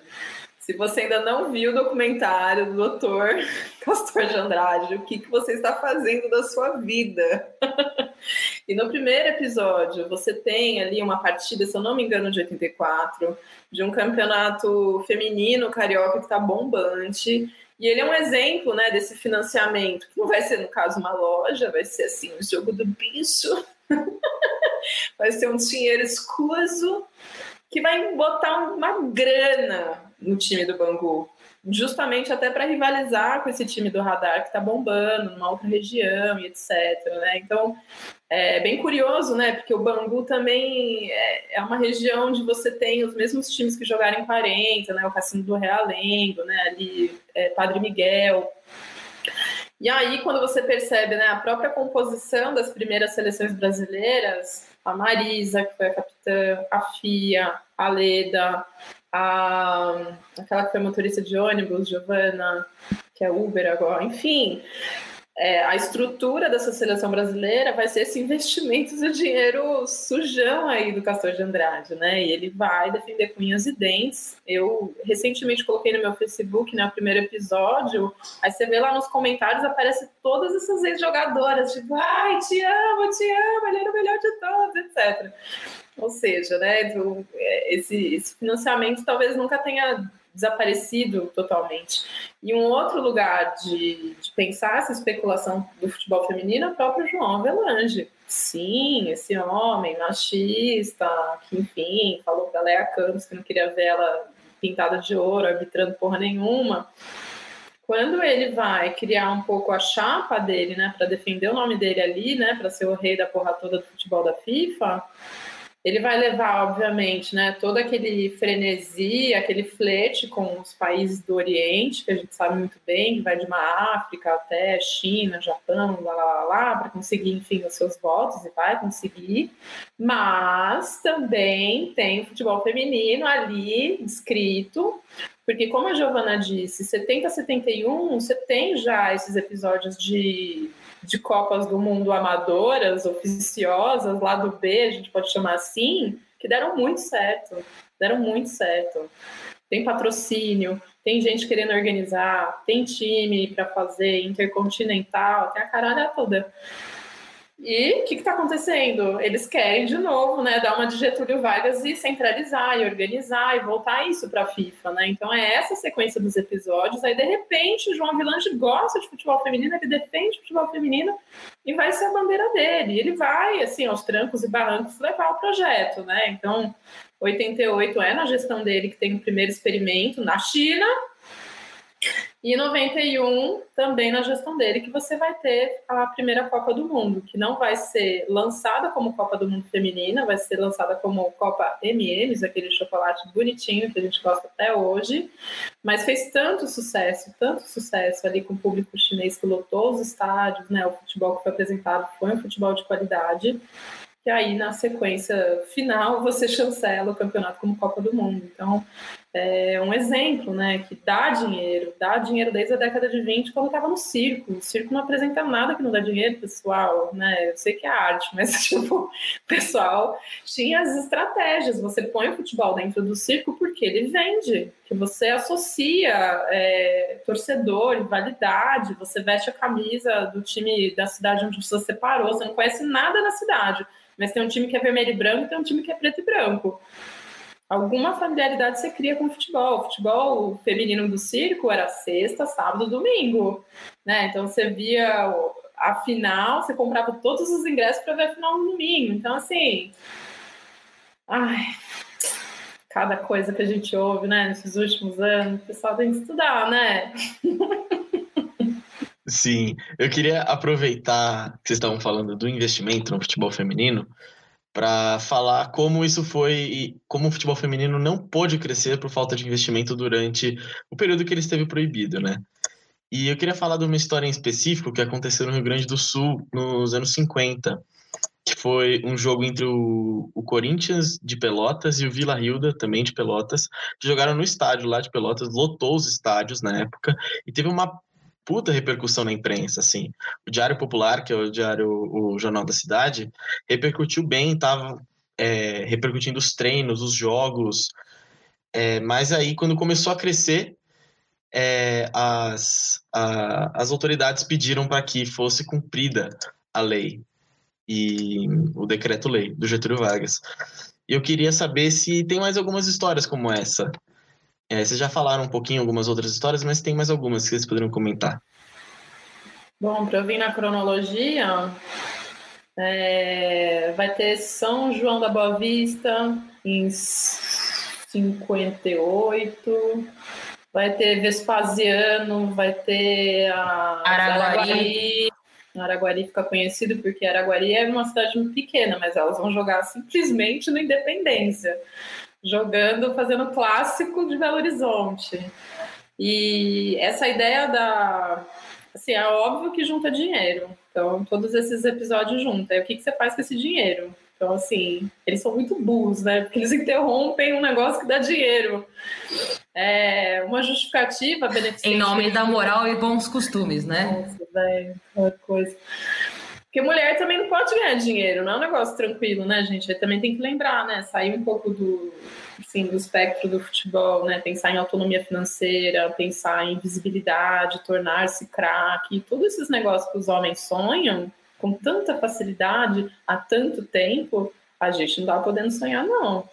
Se você ainda não viu o documentário do doutor <laughs> Castor de Andrade, o que, que você está fazendo da sua vida? <laughs> e no primeiro episódio, você tem ali uma partida, se eu não me engano, de 84, de um campeonato feminino carioca que está bombante. E ele é um exemplo né, desse financiamento, que não vai ser, no caso, uma loja, vai ser assim, o jogo do bicho. <laughs> vai ser um dinheiro escuso que vai botar uma grana no time do Bangu, justamente até para rivalizar com esse time do Radar que está bombando numa outra região e etc. Né? Então é bem curioso, né? Porque o Bangu também é, é uma região onde você tem os mesmos times que jogaram em 40, né? O Cassino do Realengo, né? Ali, é, Padre Miguel. E aí, quando você percebe né, a própria composição das primeiras seleções brasileiras, a Marisa, que foi a capitã, a Fia, a Leda, a, aquela que foi motorista de ônibus, Giovana, que é Uber agora, enfim. É, a estrutura dessa seleção brasileira vai ser esse investimento de dinheiro sujão aí do Castor de Andrade, né? E ele vai defender com e dentes. Eu recentemente coloquei no meu Facebook, né, o primeiro episódio, aí você vê lá nos comentários, aparece todas essas ex-jogadoras, tipo, ai, te amo, te amo, ele era o melhor de todos, etc. Ou seja, né, do, é, esse, esse financiamento talvez nunca tenha desaparecido totalmente. E um outro lugar de, de, pensar essa especulação do futebol feminino é o próprio João Avelange. Sim, esse homem machista, que enfim, falou para Leia Campos que não queria ver ela pintada de ouro, arbitrando porra nenhuma. Quando ele vai criar um pouco a chapa dele, né, para defender o nome dele ali, né, para ser o rei da porra toda do futebol da FIFA, ele vai levar, obviamente, né, todo aquele frenesi, aquele flete com os países do Oriente, que a gente sabe muito bem, que vai de uma África até China, Japão, lá, lá, lá, lá para conseguir, enfim, os seus votos, e vai conseguir. Mas também tem o futebol feminino ali escrito, porque como a Giovana disse, 70 71, você tem já esses episódios de de Copas do Mundo amadoras, oficiosas, lá do B, a gente pode chamar assim, que deram muito certo. Deram muito certo. Tem patrocínio, tem gente querendo organizar, tem time para fazer intercontinental, tem a caralha toda. E o que está acontecendo? Eles querem de novo, né, dar uma de Getúlio Vargas e centralizar e organizar e voltar isso para a FIFA, né? Então é essa sequência dos episódios. Aí de repente o João Vilange gosta de futebol feminino, ele defende futebol feminino e vai ser a bandeira dele. E ele vai, assim, aos trancos e barrancos levar o projeto, né? Então 88 é na gestão dele que tem o primeiro experimento na China e 91, também na gestão dele, que você vai ter a primeira Copa do Mundo, que não vai ser lançada como Copa do Mundo Feminina, vai ser lançada como Copa MMs, aquele chocolate bonitinho que a gente gosta até hoje, mas fez tanto sucesso, tanto sucesso ali com o público chinês que lotou os estádios, né? O futebol que foi apresentado foi um futebol de qualidade, que aí na sequência final você chancela o campeonato como Copa do Mundo. Então, é um exemplo, né, que dá dinheiro, dá dinheiro desde a década de 20, quando estava no circo. O circo não apresenta nada que não dá dinheiro, pessoal, né? Eu sei que é arte, <laughs> mas tipo, o pessoal tinha as estratégias. Você põe o futebol dentro do circo porque ele vende, que você associa é, torcedor, validade, você veste a camisa do time da cidade onde você separou, você não conhece nada na cidade, mas tem um time que é vermelho e branco, tem um time que é preto e branco alguma familiaridade você cria com o futebol. O futebol feminino do circo era sexta, sábado, domingo, né? Então você via a final, você comprava todos os ingressos para ver a final no domingo. Então assim, ai, cada coisa que a gente ouve, né, nesses últimos anos, o pessoal tem que estudar, né? Sim, eu queria aproveitar que vocês estavam falando do investimento no futebol feminino para falar como isso foi e como o futebol feminino não pôde crescer por falta de investimento durante o período que ele esteve proibido, né? E eu queria falar de uma história em específico que aconteceu no Rio Grande do Sul nos anos 50, que foi um jogo entre o, o Corinthians de Pelotas e o Vila Hilda, também de Pelotas, que jogaram no estádio lá de Pelotas, lotou os estádios na época, e teve uma puta repercussão na imprensa, assim. O Diário Popular, que é o diário, o jornal da cidade, repercutiu bem, tava é, repercutindo os treinos, os jogos, é, mas aí quando começou a crescer, é, as, a, as autoridades pediram para que fosse cumprida a lei e o decreto-lei do Getúlio Vargas. E eu queria saber se tem mais algumas histórias como essa é, vocês já falaram um pouquinho algumas outras histórias, mas tem mais algumas que vocês poderiam comentar. Bom, para eu vir na cronologia, é, vai ter São João da Boa Vista em 58, vai ter Vespasiano, vai ter a Araguari. Araguari. Araguari fica conhecido porque Araguari é uma cidade muito pequena, mas elas vão jogar simplesmente no Independência jogando, fazendo clássico de Belo Horizonte. E essa ideia da. Assim, é óbvio que junta dinheiro. Então, todos esses episódios juntam. O que, que você faz com esse dinheiro? Então, assim, eles são muito burros, né? Porque eles <laughs> interrompem um negócio que dá dinheiro. É uma justificativa beneficente. Em nome da moral e bons costumes, né? Nossa, velho, coisa. Porque mulher também não pode ganhar dinheiro, não é um negócio tranquilo, né, gente? Também tem que lembrar, né? Sair um pouco do, assim, do espectro do futebol, né? Pensar em autonomia financeira, pensar em visibilidade, tornar-se craque, todos esses negócios que os homens sonham com tanta facilidade há tanto tempo, a gente não tá podendo sonhar, não.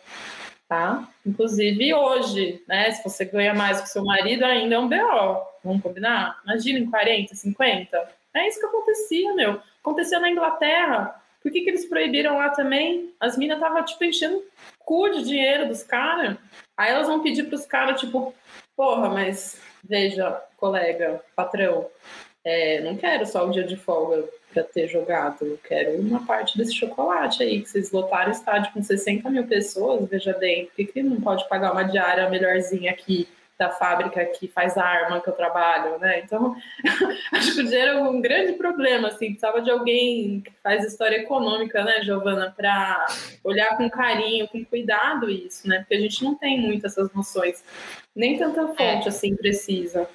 Tá? Inclusive hoje, né? Se você ganha mais que seu marido, ainda é um BO. Vamos combinar? Imagina em 40, 50. É isso que acontecia, meu. Aconteceu na Inglaterra. Por que, que eles proibiram lá também? As minas estavam, tipo, enchendo cu de dinheiro dos caras. Aí elas vão pedir para os caras, tipo, porra, mas veja, colega, patrão, é, não quero só o dia de folga para ter jogado, eu quero uma parte desse chocolate aí, que vocês lotaram o estádio com 60 mil pessoas, veja bem, por que, que não pode pagar uma diária melhorzinha aqui? Da fábrica que faz a arma que eu trabalho, né? Então, <laughs> acho que o dinheiro é um grande problema, assim, precisava de alguém que faz história econômica, né, Giovana, para olhar com carinho, com cuidado isso, né? Porque a gente não tem muito essas noções, nem tanta fonte é. assim precisa.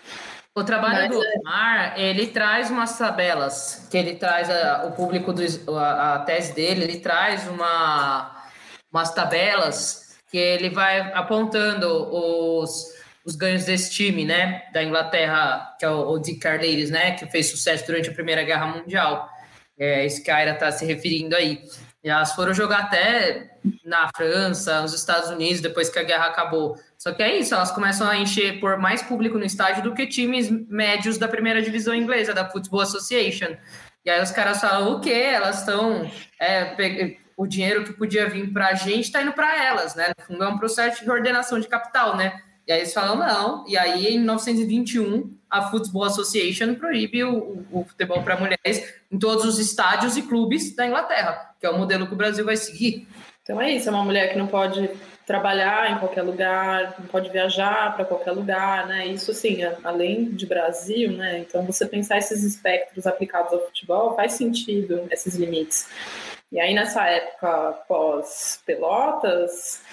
O trabalho Mas, do é Omar, ele traz umas tabelas, que ele traz a, o público, do, a, a tese dele, ele traz uma, umas tabelas que ele vai apontando os os ganhos desse time, né, da Inglaterra, que é o, o Dick Carleiros, né, que fez sucesso durante a Primeira Guerra Mundial. É isso que a Aira está se referindo aí. Elas foram jogar até na França, nos Estados Unidos, depois que a guerra acabou. Só que é isso, elas começam a encher por mais público no estádio do que times médios da primeira divisão inglesa, da Football Association. E aí os caras falam, o quê? Elas estão... É, o dinheiro que podia vir para a gente está indo para elas, né? No fundo, é um processo de ordenação de capital, né? E aí eles falam não. E aí, em 1921, a Football Association proíbe o, o, futebol para mulheres em todos os estádios e clubes da Inglaterra, que é o modelo que o Brasil vai seguir. Então é isso, é uma mulher que não pode trabalhar em qualquer lugar, não pode viajar para qualquer lugar, né? Isso sim, além de Brasil, né? Então você pensar esses espectros aplicados ao futebol faz sentido esses limites. E aí nessa época pós Pelotas,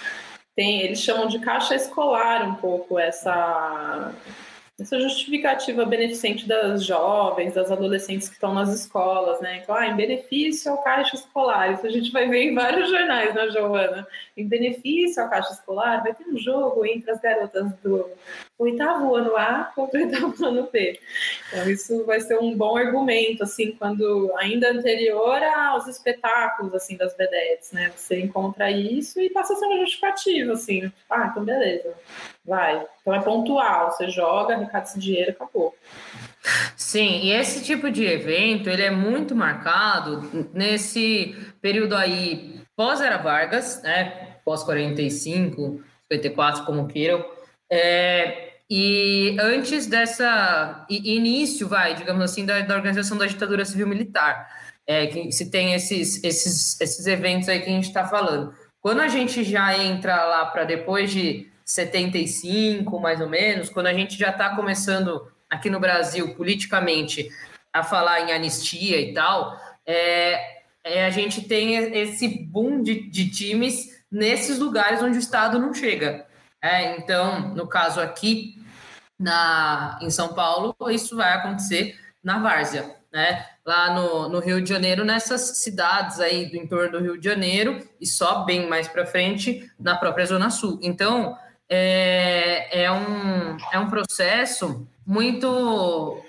tem, eles chamam de caixa escolar um pouco essa essa justificativa beneficente das jovens, das adolescentes que estão nas escolas, né? Então, ah, em benefício ao caixa escolar. Isso a gente vai ver em vários jornais, né, Giovana? Em benefício ao caixa escolar, vai ter um jogo entre as garotas do oitavo ano A contra o oitavo ano B. Então, isso vai ser um bom argumento, assim, quando ainda anterior aos espetáculos, assim, das vedetes, né? Você encontra isso e passa a ser uma justificativa, assim. Ah, então beleza vai. Então é pontual, você joga, arrecada esse dinheiro, acabou. Sim, e esse tipo de evento, ele é muito marcado nesse período aí pós-Era Vargas, né, pós-45, 54, como queiram, é, e antes dessa início, vai, digamos assim, da, da organização da ditadura civil-militar, é, que se tem esses, esses, esses eventos aí que a gente está falando. Quando a gente já entra lá para depois de 75, mais ou menos, quando a gente já está começando aqui no Brasil, politicamente, a falar em anistia e tal, é, é a gente tem esse boom de, de, times nesses lugares onde o Estado não chega. É, então, no caso aqui, na, em São Paulo, isso vai acontecer na Várzea, né? Lá no, no Rio de Janeiro, nessas cidades aí do entorno do Rio de Janeiro, e só bem mais para frente, na própria Zona Sul. Então, é, é, um, é um processo muito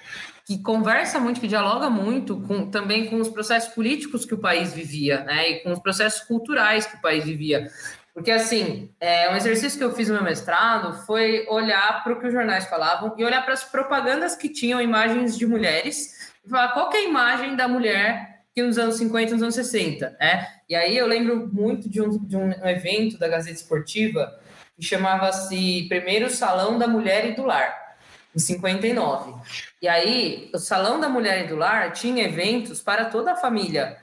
que conversa muito, que dialoga muito com, também com os processos políticos que o país vivia, né? E com os processos culturais que o país vivia. Porque, assim, é, um exercício que eu fiz no meu mestrado foi olhar para o que os jornais falavam e olhar para as propagandas que tinham imagens de mulheres e falar qual é a imagem da mulher que nos anos 50 nos anos 60, né? E aí eu lembro muito de um, de um evento da Gazeta Esportiva que chamava-se Primeiro Salão da Mulher e do Lar, em 59. E aí, o Salão da Mulher e do Lar tinha eventos para toda a família,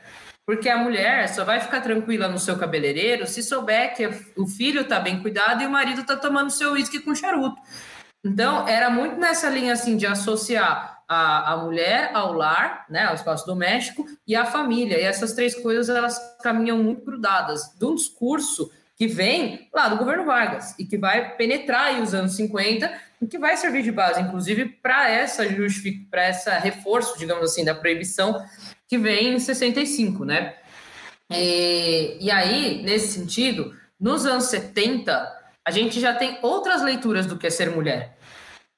porque a mulher só vai ficar tranquila no seu cabeleireiro se souber que o filho está bem cuidado e o marido está tomando seu uísque com charuto. Então, era muito nessa linha assim de associar a, a mulher ao lar, né, ao espaço doméstico, e a família. E essas três coisas elas caminham muito grudadas. De um discurso que vem lá do governo Vargas e que vai penetrar aí os anos 50 e que vai servir de base, inclusive, para essa para essa reforço, digamos assim, da proibição que vem em 65, né? E, e aí, nesse sentido, nos anos 70, a gente já tem outras leituras do que é ser mulher.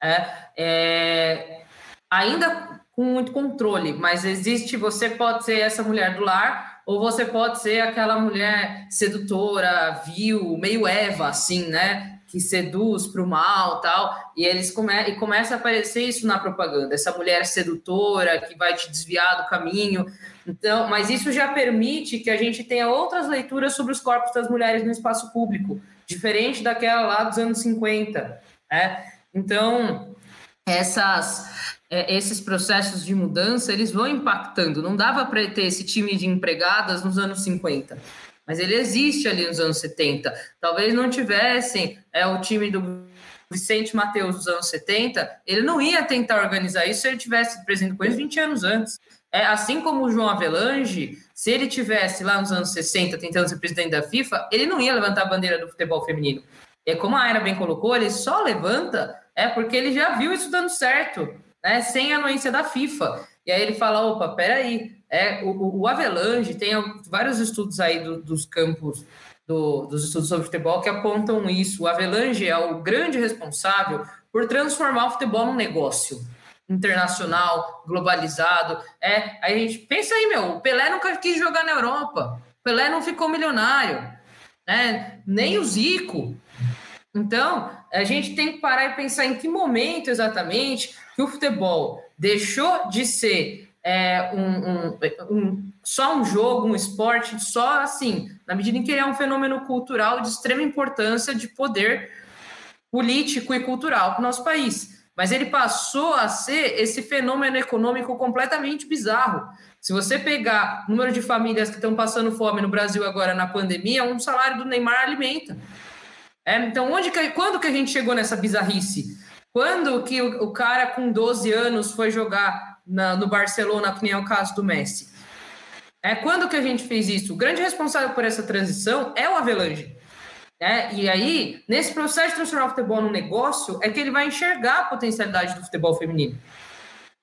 É, é, ainda com muito controle, mas existe, você pode ser essa mulher do lar ou você pode ser aquela mulher sedutora, vil, meio Eva, assim, né? Que seduz para o mal tal. E eles come e começa a aparecer isso na propaganda, essa mulher sedutora que vai te desviar do caminho. Então, mas isso já permite que a gente tenha outras leituras sobre os corpos das mulheres no espaço público, diferente daquela lá dos anos 50. Né? Então, essas é, esses processos de mudança eles vão impactando. Não dava para ter esse time de empregadas nos anos 50, mas ele existe ali nos anos 70. Talvez não tivessem é, o time do Vicente Mateus dos anos 70, ele não ia tentar organizar isso se ele tivesse presente com eles 20 anos antes. É, assim como o João Avelange, se ele tivesse lá nos anos 60 tentando ser presidente da FIFA, ele não ia levantar a bandeira do futebol feminino. É como a Aira bem colocou, ele só levanta é porque ele já viu isso dando certo né, sem anuência da FIFA. E aí ele fala, opa, peraí, é, o, o Avelange tem vários estudos aí do, dos campos do, dos estudos sobre futebol que apontam isso. O Avelange é o grande responsável por transformar o futebol num negócio internacional, globalizado. É, a gente pensa aí, meu, o Pelé nunca quis jogar na Europa. O Pelé não ficou milionário, né? Nem o Zico. Então, a gente tem que parar e pensar em que momento exatamente que o futebol deixou de ser é, um, um, um, só um jogo, um esporte, só assim, na medida em que ele é um fenômeno cultural de extrema importância de poder político e cultural para o nosso país. Mas ele passou a ser esse fenômeno econômico completamente bizarro. Se você pegar o número de famílias que estão passando fome no Brasil agora na pandemia, um salário do Neymar alimenta. É, então, onde que, quando que a gente chegou nessa bizarrice? Quando que o, cara com 12 anos foi jogar na, no Barcelona, que nem é o caso do Messi? É, quando que a gente fez isso? O grande responsável por essa transição é o Avelange. É, e aí, nesse processo de transformar o futebol num negócio, é que ele vai enxergar a potencialidade do futebol feminino.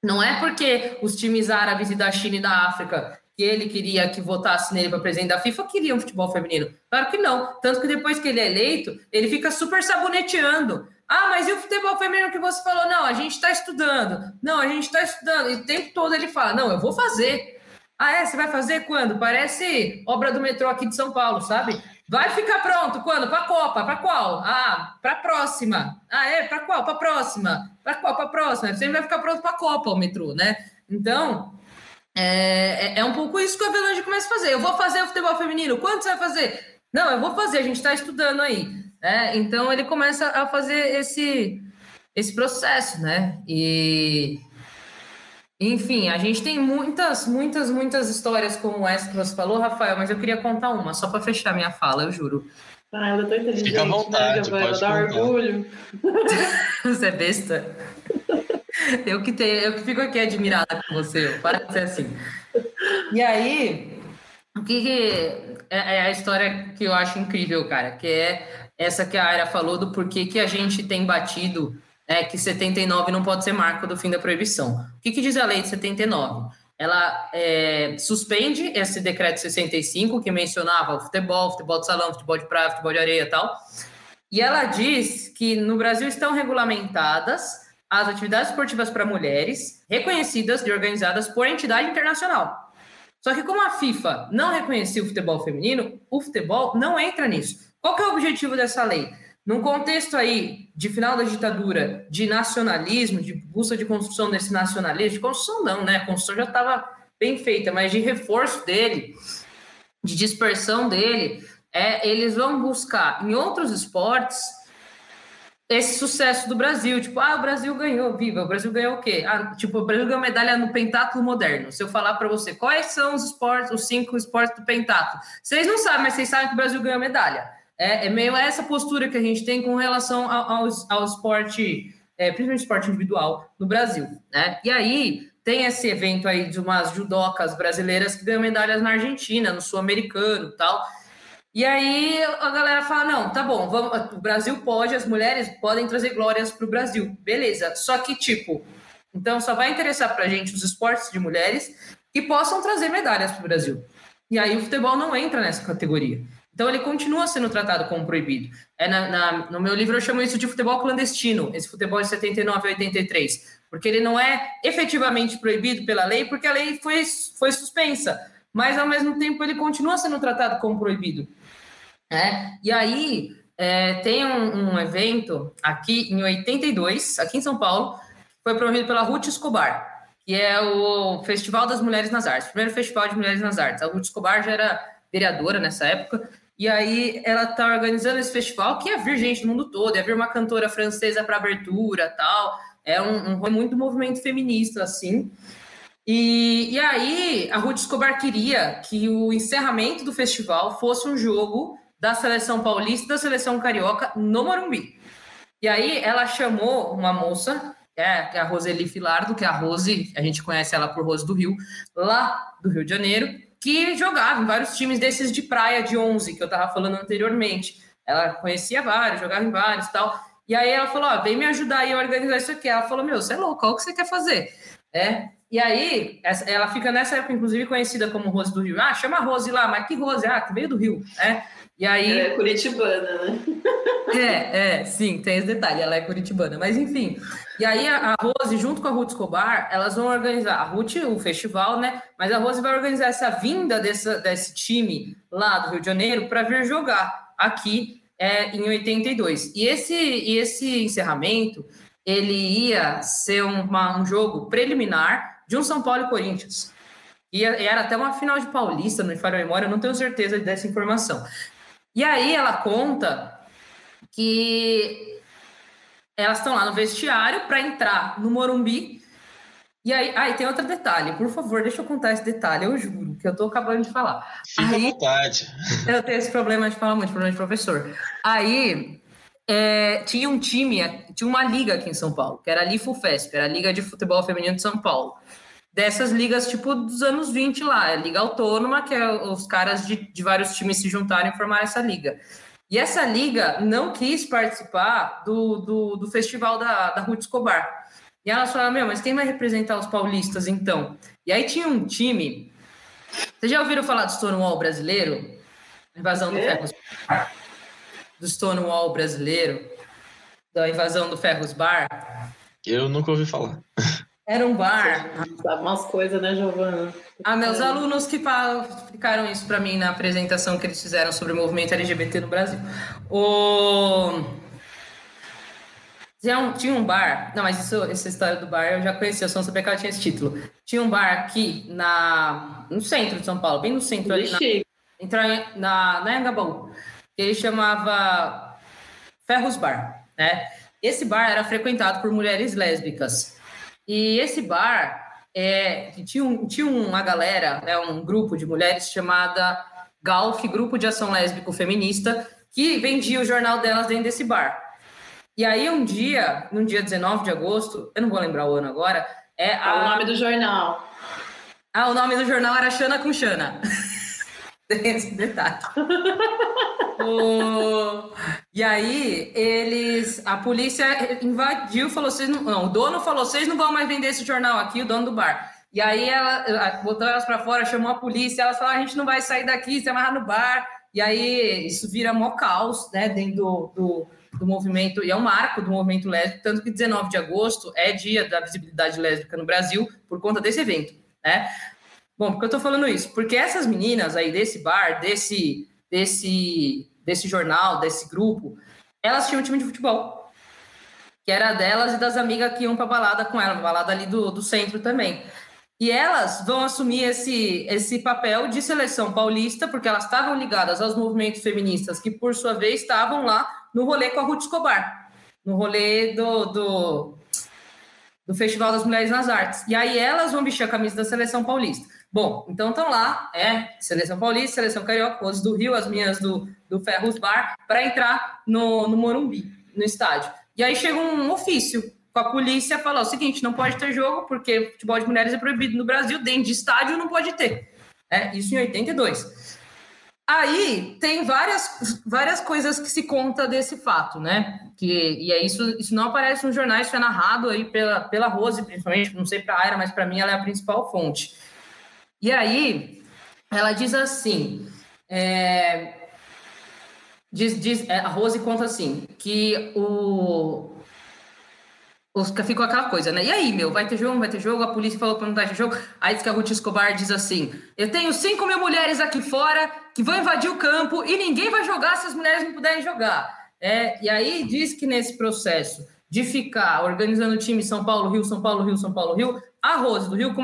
Não é porque os times árabes e da China e da África que ele queria que votasse nele para presidente da FIFA queriam futebol feminino. Claro que não. Tanto que depois que ele é eleito, ele fica super saboneteando. Ah, mas e o futebol feminino que você falou? Não, a gente está estudando. Não, a gente está estudando. E o tempo todo ele fala: não, eu vou fazer. Ah, é? Você vai fazer quando? Parece obra do metrô aqui de São Paulo, sabe? Vai ficar pronto quando? Para a Copa. Para qual? Ah, para a próxima. Ah, é? Para qual? Para a próxima. Para qual? Para a próxima. Você vai ficar pronto para a Copa, o metrô, né? Então, é, é, é, um pouco isso que o Avelange começa a fazer. Eu vou fazer o futebol feminino. Quando você vai fazer? Não, eu vou fazer. A gente está estudando aí. É, então ele começa a fazer esse, esse processo, né? E enfim, a gente tem muitas, muitas, muitas histórias como essa que você falou, Rafael, mas eu queria contar uma, só para fechar minha fala, eu juro. Ah, eu tô inteligente, Fica à né, vontade, né, pode Dá orgulho. <laughs> você é besta. Eu que, tenho, eu que fico aqui admirada com você, para de ser assim. E aí, o que, que é, é a história que eu acho incrível, cara, que é essa que a Aira falou do porquê que a gente tem batido é, que 79 não pode ser marco do fim da proibição. O que, que diz a lei de 79? Ela é, suspende esse decreto 65 que mencionava o futebol, futebol de salão, futebol de praia, futebol de areia e tal. E ela diz que no Brasil estão regulamentadas as atividades esportivas para mulheres reconhecidas e organizadas por entidade internacional. Só que como a FIFA não reconhecia o futebol feminino, o futebol não entra nisso. Qual que é o objetivo dessa lei? Num contexto aí de final da ditadura, de nacionalismo, de busca de construção desse nacionalismo, de construção não, né? A construção já estava bem feita, mas de reforço dele, de dispersão dele, é, eles vão buscar em outros esportes esse sucesso do Brasil, tipo, ah, o Brasil ganhou, viva, o Brasil ganhou o quê? Ah, tipo, o Brasil ganhou medalha no pentáculo moderno. Se eu falar para você quais são os esportes, os cinco esportes do pentáculo, vocês não sabem, mas vocês sabem que o Brasil ganhou medalha. É, é meio essa postura que a gente tem com relação ao, ao, ao esporte é, principalmente esporte individual, no Brasil. Né? E aí tem esse evento aí de umas judocas brasileiras que ganham medalhas na Argentina, no Sul-Americano tal. E aí a galera fala: não, tá bom, vamos, o Brasil pode, as mulheres podem trazer glórias para o Brasil. Beleza. Só que, tipo, então só vai interessar para a gente os esportes de mulheres que possam trazer medalhas para o Brasil. E aí o futebol não entra nessa categoria. Então ele continua sendo tratado como proibido. É na, na, no meu livro eu chamo isso de futebol clandestino, esse futebol de 79 a 83, porque ele não é efetivamente proibido pela lei, porque a lei foi, foi suspensa, mas ao mesmo tempo ele continua sendo tratado como proibido. É? E aí é, tem um, um, evento aqui em 82, aqui em São Paulo, foi promovido pela Ruth Escobar, que é o Festival das Mulheres nas Artes, primeiro festival de mulheres nas artes. A Ruth Escobar já era vereadora nessa época, e aí ela está organizando esse festival que ia vir gente do mundo todo, ia vir uma cantora francesa para abertura tal. É um, um muito movimento feminista, assim. E, e aí a Ruth Escobar queria que o encerramento do festival fosse um jogo da seleção paulista da seleção carioca no Morumbi. E aí ela chamou uma moça, é, que é a Roseli Filardo, que é a Rose, a gente conhece ela por Rose do Rio, lá do Rio de Janeiro, que jogava em vários times desses de praia de 11 que eu estava falando anteriormente. Ela conhecia vários, jogava em vários e tal. E aí ela falou: ó, vem me ajudar aí a organizar isso aqui. Ela falou: meu, você é louco, qual que você quer fazer? É. E aí, ela fica nessa época, inclusive, conhecida como Rose do Rio. Ah, chama Rose lá, mas que Rose? Ah, que veio do Rio. É. E aí. Ela é curitibana, né? É, é, sim, tem esse detalhe, ela é curitibana. Mas enfim. E aí a, Rose, junto com a Ruth Escobar, elas vão organizar, a Ruth, o festival, né? Mas a Rose vai organizar essa vinda dessa, desse time lá do Rio de Janeiro para vir jogar aqui é, em 82. E esse, e esse encerramento, ele ia ser uma, um jogo preliminar de um São Paulo e Corinthians. E era até uma final de Paulista, não me falha a memória, eu não tenho certeza dessa informação. E aí ela conta que elas estão lá no vestiário para entrar no Morumbi. E aí, aí tem outro detalhe, por favor, deixa eu contar esse detalhe, eu juro, que eu tô acabando de falar. Fica aí, à vontade. Eu tenho esse problema de falar muito, problema de professor. Aí é, tinha um time, tinha uma liga aqui em São Paulo, que era a Lifufesp, era a Liga de Futebol Feminino de São Paulo dessas ligas tipo dos anos 20 lá, é liga autônoma, que é os caras de, de vários times se juntarem e formar essa liga. E essa liga não quis participar do, do, do festival da, da Ruth Escobar. E elas falaram, meu, mas quem vai representar os paulistas então? E aí tinha um time. Vocês já ouviram falar do Stonewall brasileiro? Invasão do é? Ferros Bar? Do Stonewall brasileiro? Da invasão do Ferros Bar? Eu nunca ouvi falar. <laughs> Era um bar. Umas coisas, né, Giovana? Ah, meus é. alunos que explicaram isso para mim na apresentação que eles fizeram sobre o movimento LGBT no Brasil. O... Tinha um, bar, não, mas isso, essa história do bar eu já conhecia, eu só não sabia que ela tinha esse título. Tinha um bar aqui na, no centro de São Paulo, bem no centro ali, na, na, na Engabaú, ele chamava Ferros Bar, né? Esse bar era frequentado por mulheres lésbicas. E esse bar é, tinha, um, tinha uma galera, né, um grupo de mulheres chamada GALF, Grupo de Ação Lésbico Feminista, que vendia o jornal delas dentro desse bar. E aí um dia, no dia 19 de agosto, eu não vou lembrar o ano agora, é a... o nome do jornal. Ah, o nome do jornal era Xana com Xana. <laughs> Tem esse detalhe. <laughs> o... E aí, eles. A polícia invadiu, falou: vocês não, não. O dono falou: vocês não vão mais vender esse jornal aqui, o dono do bar. E aí, ela botou elas para fora, chamou a polícia. Elas falaram: a gente não vai sair daqui, se amarrar no bar. E aí, isso vira mó caos, né, dentro do, do, do movimento. E é um marco do movimento lésbico. Tanto que 19 de agosto é dia da visibilidade lésbica no Brasil, por conta desse evento, né? Bom, por que eu tô falando isso? Porque essas meninas aí desse bar, desse, desse desse jornal, desse grupo, elas tinham um time de futebol. Que era delas e das amigas que iam para balada com ela, balada ali do, do centro também. E elas vão assumir esse, esse papel de seleção paulista, porque elas estavam ligadas aos movimentos feministas, que por sua vez estavam lá no rolê com a Ruth Escobar, no rolê do, do, do Festival das Mulheres nas Artes. E aí elas vão vestir a camisa da seleção paulista. Bom, então estão lá, é Seleção Paulista, Seleção Carioca, os do Rio, as minhas do, do Ferros Bar, para entrar no, no Morumbi, no estádio. E aí chega um ofício com a polícia falar o seguinte: não pode ter jogo, porque futebol de mulheres é proibido no Brasil, dentro de estádio não pode ter. É, isso em 82. Aí tem várias, várias coisas que se conta desse fato, né? Que, e é isso, isso não aparece nos jornais, foi narrado aí pela, pela Rose, principalmente, não sei para a Aira, mas para mim ela é a principal fonte. E aí ela diz assim: é, diz, diz, é, a Rose conta assim, que o, ficou aquela coisa, né? E aí, meu, vai ter jogo, vai ter jogo? A polícia falou para não ter jogo. Aí diz que a Ruth Escobar diz assim: Eu tenho 5 mil mulheres aqui fora que vão invadir o campo e ninguém vai jogar se as mulheres não puderem jogar. É, e aí diz que nesse processo de ficar organizando o time São Paulo, Rio, São Paulo, Rio, São Paulo, Rio, a Rose do Rio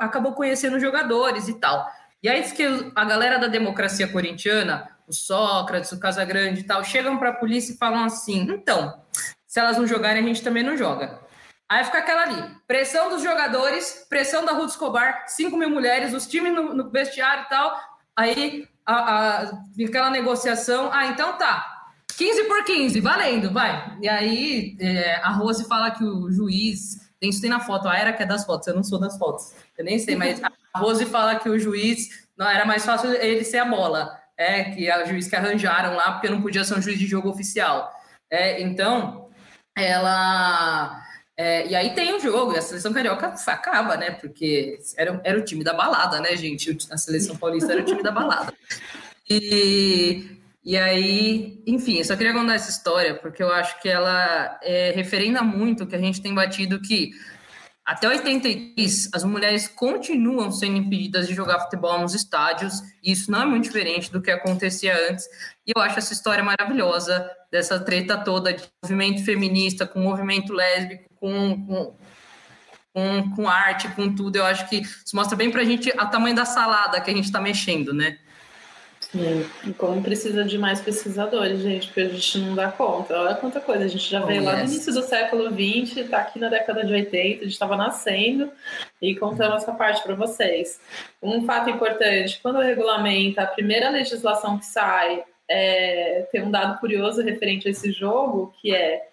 acabou conhecendo jogadores e tal. E aí diz que a galera da democracia corintiana, o Sócrates, o Casagrande e tal, chegam para a polícia e falam assim: então, se elas não jogarem, a gente também não joga. Aí fica aquela ali: pressão dos jogadores, pressão da Ruth Escobar, 5 mil mulheres, os times no, no vestiário e tal. Aí a, a, aquela negociação. Ah, então tá. 15 por 15, valendo, vai. E aí é, a Rose fala que o juiz. Tem isso tem na foto, a era que é das fotos, eu não sou das fotos. Eu nem sei, mas a Rose fala que o juiz não era mais fácil ele ser a bola. É, que o juiz que arranjaram lá, porque não podia ser um juiz de jogo oficial. É, então, ela. É, e aí tem o jogo, e a seleção carioca acaba, né? Porque era, era o time da balada, né, gente? A seleção paulista era o time da balada. E, e aí, enfim, só queria contar essa história, porque eu acho que ela é, referenda muito que a gente tem batido que até 83, as mulheres continuam sendo impedidas de jogar futebol nos estádios, e isso não é muito diferente do que acontecia antes. E eu acho essa história maravilhosa, dessa treta toda de movimento feminista, com movimento lésbico, com, com, com, com arte, com tudo. Eu acho que isso mostra bem pra gente a tamanho da salada que a gente está mexendo, né? Sim, e como precisa de mais pesquisadores, gente, porque a gente não dá conta. Olha quanta coisa, a gente já veio oh, lá no início do século XX, está aqui na década de 80, a gente estava nascendo e contando essa parte para vocês. Um fato importante, quando regulamenta a primeira legislação que sai, é, tem um dado curioso referente a esse jogo, que é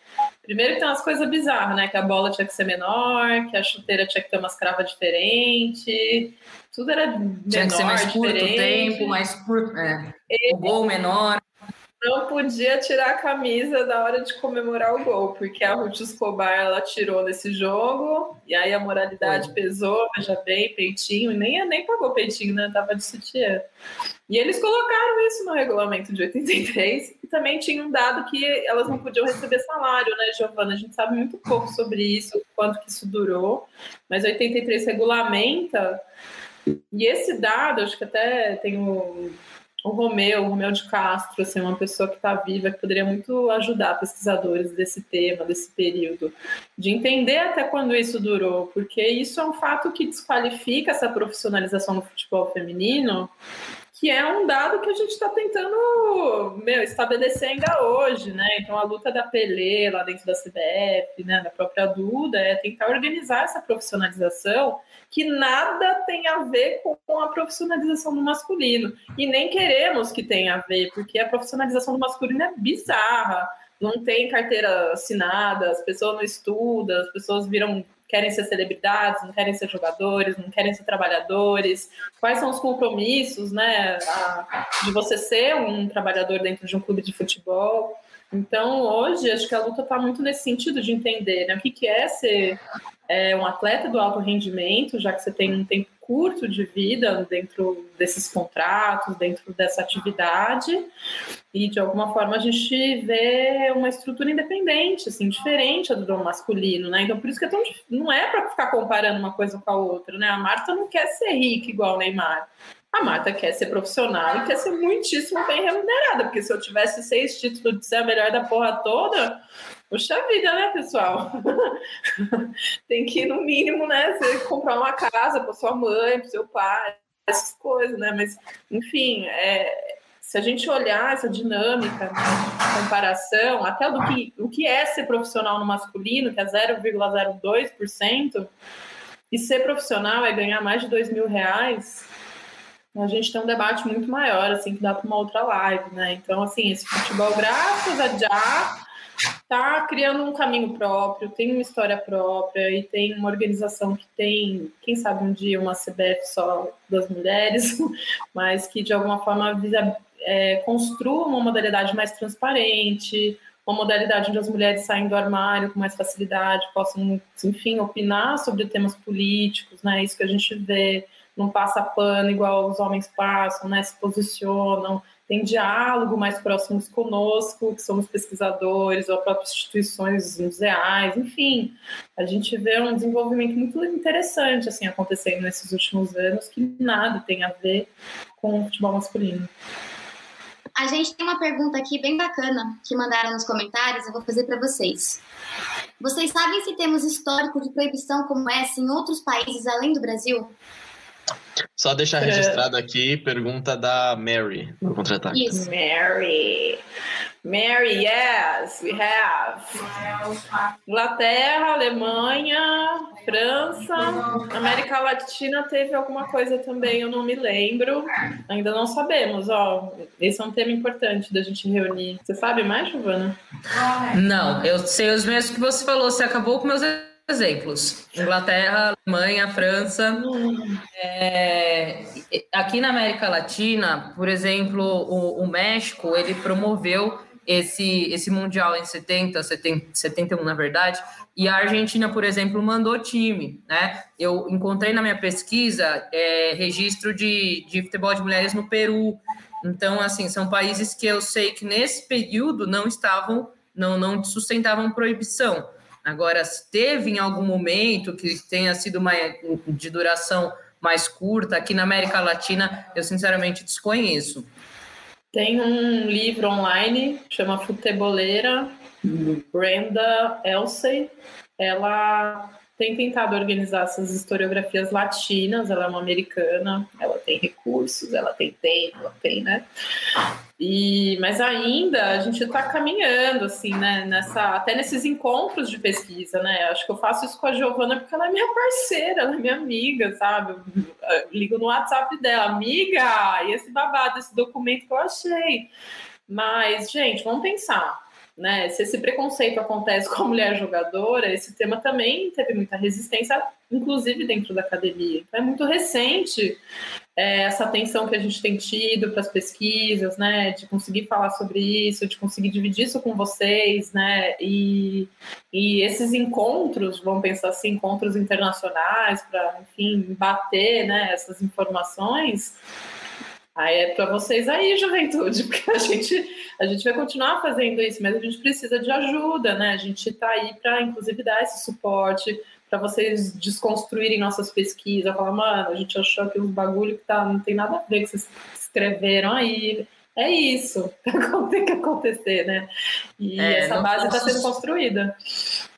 Primeiro que tem umas coisas bizarras, né? Que a bola tinha que ser menor, que a chuteira tinha que ter umas cravas diferentes, tudo era menor, Tinha que ser mais curto o tempo, mais curto, é. o gol menor. Não podia tirar a camisa da hora de comemorar o gol, porque a Ruth Escobar ela tirou nesse jogo, e aí a moralidade Foi. pesou, veja bem, peitinho, nem, nem pagou peitinho, né? Tava de sutiã. E eles colocaram isso no regulamento de 83 e também tinha um dado que elas não podiam receber salário, né, Giovana? A gente sabe muito pouco sobre isso, quanto que isso durou, mas 83 regulamenta e esse dado, acho que até tem o, o Romeu, o Romeu de Castro, assim, uma pessoa que está viva, que poderia muito ajudar pesquisadores desse tema, desse período, de entender até quando isso durou, porque isso é um fato que desqualifica essa profissionalização do futebol feminino, que é um dado que a gente está tentando meu, estabelecer ainda hoje, né? Então a luta da Pelé lá dentro da CBF, né, da própria Duda, é tentar organizar essa profissionalização que nada tem a ver com a profissionalização do masculino. E nem queremos que tenha a ver, porque a profissionalização do masculino é bizarra. Não tem carteira assinada, as pessoas não estudam, as pessoas viram querem ser celebridades, não querem ser jogadores, não querem ser trabalhadores, quais são os compromissos, né, a, de você ser um trabalhador dentro de um clube de futebol. Então, hoje, acho que a luta está muito nesse sentido de entender né, o que, que é ser é, um atleta do alto rendimento, já que você tem um tempo curto de vida dentro desses contratos, dentro dessa atividade, e de alguma forma a gente vê uma estrutura independente, assim, diferente do masculino, né? Então por isso que é tão, não é para ficar comparando uma coisa com a outra, né? A Marta não quer ser rica igual o Neymar. A Marta quer ser profissional e quer ser muitíssimo bem remunerada, porque se eu tivesse seis títulos de ser a melhor da porra toda, Puxa vida, né, pessoal? <laughs> Tem que, no mínimo, né, comprar uma casa para sua mãe, para seu pai, essas coisas, né? Mas, enfim, é, se a gente olhar essa dinâmica né, de comparação, até do que, o que é ser profissional no masculino, que é 0,02%, e ser profissional é ganhar mais de dois mil reais, a gente tem um debate muito maior, assim, que dá para uma outra live, né? Então, assim, esse futebol, graças a já está criando um caminho próprio, tem uma história própria e tem uma organização que tem, quem sabe um dia uma CBF só das mulheres, <laughs> mas que de alguma forma visa, é, construa uma modalidade mais transparente, uma modalidade onde as mulheres saem do armário com mais facilidade, possam, enfim, opinar sobre temas políticos, né? Isso que a gente vê, não passa pano igual os homens passam, né? Se posicionam, tem diálogo mais próximos conosco, que somos pesquisadores, ou próprias instituições museais, enfim, a gente vê um desenvolvimento muito interessante assim acontecendo nesses últimos anos que nada tem a ver com o futebol masculino. A gente tem uma pergunta aqui bem bacana que mandaram nos comentários, eu vou fazer para vocês. Vocês sabem se temos histórico de proibição como essa em outros países além do Brasil? Só deixar é. registrado aqui, pergunta da Mary no contra-ataque. Isso. Mary. Mary, yes, we have. Inglaterra, Alemanha, França, América Latina teve alguma coisa também, eu não me lembro. Ainda não sabemos, ó. Esse é um tema importante da gente reunir. Você sabe mais, Giovana? Não, eu sei os mesmos que você falou. Você acabou com meus exemplos: Inglaterra, Alemanha, França. É, aqui na América Latina, por exemplo, o, o, México ele promoveu esse, esse mundial em 70, 70, 71 na verdade, e a Argentina, por exemplo, mandou time, né? Eu encontrei na minha pesquisa é, registro de, de futebol de mulheres no Peru. Então, assim, são países que eu sei que nesse período não estavam, não, não sustentavam proibição. Agora, teve em algum momento que tenha sido uma, de duração mais curta, aqui na América Latina, eu sinceramente desconheço. Tem um livro online, chama Futeboleira, Brenda Elsey. Ela tem tentado organizar essas historiografias latinas, ela é uma americana, ela tem recursos, ela tem tempo, ela tem, né? E, mas ainda a gente está caminhando, assim, né? Nessa, até nesses encontros de pesquisa, né? Acho que eu faço isso com a Giovana porque ela é minha parceira, ela é minha amiga, sabe? Eu ligo no WhatsApp dela, amiga, e esse babado, esse documento que eu achei. Mas, gente, vamos pensar né? Se esse preconceito acontece com a mulher jogadora, esse tema também teve muita resistência, inclusive dentro da academia. Então é muito recente é, essa atenção que a gente tem tido para as pesquisas, né? De conseguir falar sobre isso, de conseguir dividir isso com vocês, né? E, e esses encontros, vamos pensar assim, encontros internacionais para, enfim, bater, né? Essas informações Aí é para vocês aí, juventude, <laughs> porque a gente, a gente vai continuar fazendo isso, mas a gente precisa de ajuda, né? A gente está aí para, inclusive, dar esse suporte para vocês desconstruírem nossas pesquisas, falar, mano, a gente achou que um bagulho que tá, não tem nada a ver que vocês escreveram aí. É isso, <laughs> tem que acontecer, né? E é, essa base está sendo construída.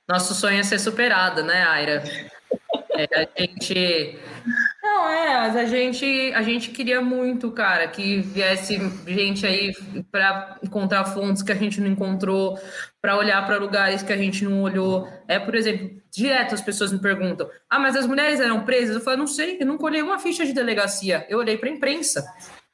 Nosso sonho é ser superado, né, Aira? É, a gente é, a gente, a gente queria muito, cara, que viesse gente aí para encontrar fontes que a gente não encontrou, para olhar para lugares que a gente não olhou. É, por exemplo, direto as pessoas me perguntam: ah, mas as mulheres eram presas? Eu falo, não sei, eu nunca olhei uma ficha de delegacia, eu olhei para a imprensa.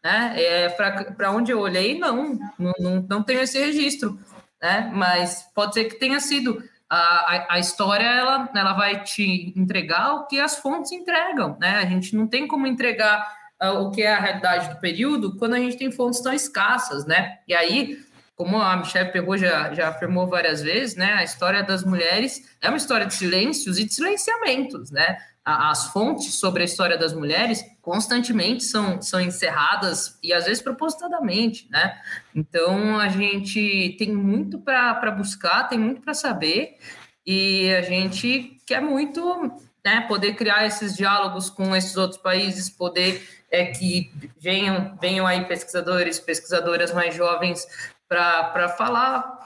Né? É, para onde eu olhei, não, não, não, não tenho esse registro. Né? Mas pode ser que tenha sido a, a, história ela, ela vai te entregar o que as fontes entregam, né? A gente não tem como entregar uh, o que é a realidade do período quando a gente tem fontes tão escassas, né? E aí, como a Michelle Perrot já, já afirmou várias vezes, né? A história das mulheres é uma história de silêncios e de silenciamentos, né? As fontes sobre a história das mulheres constantemente são, são encerradas e às vezes propositadamente, né? Então a gente tem muito para buscar, tem muito para saber e a gente quer muito né, poder criar esses diálogos com esses outros países, poder é, que venham, venham aí pesquisadores, pesquisadoras mais jovens para falar,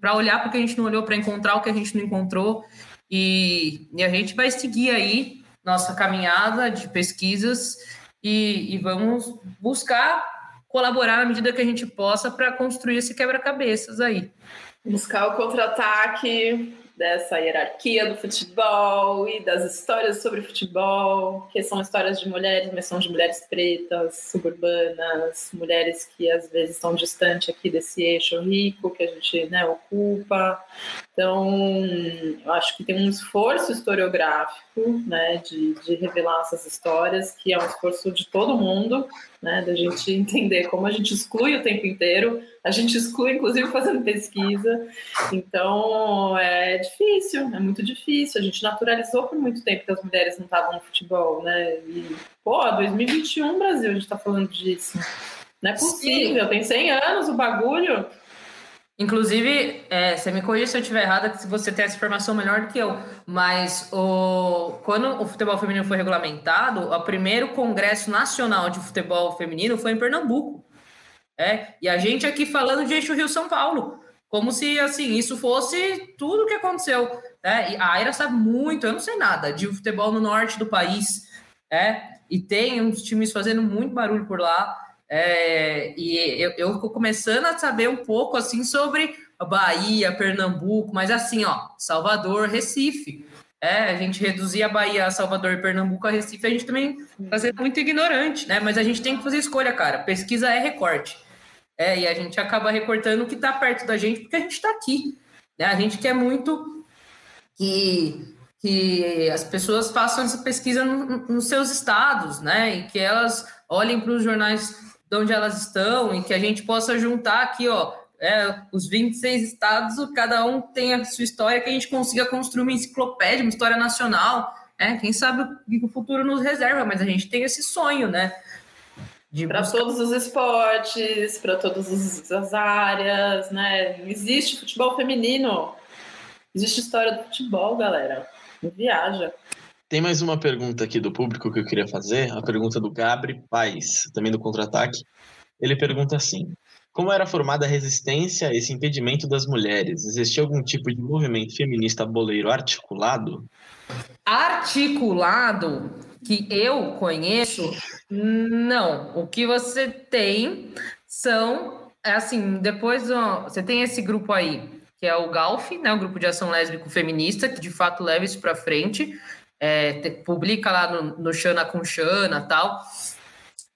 para olhar para o que a gente não olhou, para encontrar o que a gente não encontrou e, e a gente vai seguir aí nossa caminhada de pesquisas e, e vamos buscar colaborar na medida que a gente possa para construir esse quebra-cabeças aí. Buscar o contra-ataque, dessa hierarquia do futebol e das histórias sobre futebol, que são histórias de mulheres, mas são de mulheres pretas, suburbanas, mulheres que às vezes estão distantes aqui desse eixo rico que a gente né, ocupa. Então, eu acho que tem um esforço historiográfico né, de, de revelar essas histórias, que é um esforço de todo mundo, né, da gente entender como a gente exclui o tempo inteiro, a gente exclui, inclusive, fazendo pesquisa. Então, é difícil, é muito difícil. A gente naturalizou por muito tempo que as mulheres não estavam no futebol, né? E, pô, 2021, Brasil, a gente está falando disso. Não é possível, Sim. tem 100 anos o bagulho. Inclusive, é, você me corrija se eu estiver errada, que você tem essa informação melhor do que eu, mas o, quando o futebol feminino foi regulamentado, o primeiro Congresso Nacional de Futebol Feminino foi em Pernambuco. É, e a gente aqui falando de eixo Rio-São Paulo, como se assim isso fosse tudo o que aconteceu. Né? E a Aira sabe muito, eu não sei nada, de futebol no norte do país. É, e tem uns times fazendo muito barulho por lá. É, e eu, eu começando a saber um pouco assim sobre Bahia, Pernambuco, mas assim, ó, Salvador, Recife. É, a gente reduzir a Bahia, Salvador e Pernambuco a Recife, a gente também fazer muito ignorante, né? Mas a gente tem que fazer escolha, cara. Pesquisa é recorte. É, e a gente acaba recortando o que está perto da gente, porque a gente está aqui. Né? A gente quer muito que, que as pessoas façam essa pesquisa no, nos seus estados, né? E que elas olhem para os jornais de onde elas estão e que a gente possa juntar aqui, ó, é, os 26 estados, cada um tem a sua história, que a gente consiga construir uma enciclopédia, uma história nacional, é, quem sabe o que o futuro nos reserva, mas a gente tem esse sonho, né? Para buscar... todos os esportes, para todas as áreas, né? Existe futebol feminino. Existe história do futebol, galera. Viaja. Tem mais uma pergunta aqui do público que eu queria fazer, a pergunta do Gabri Paz, também do Contra-Ataque. Ele pergunta assim: Como era formada a resistência a esse impedimento das mulheres? Existia algum tipo de movimento feminista boleiro articulado? Articulado que eu conheço, não. O que você tem são, é assim, depois você tem esse grupo aí, que é o GALF, né, o Grupo de Ação Lésbico Feminista, que de fato leva isso para frente é, te, publica lá no, Xana com Xana tal.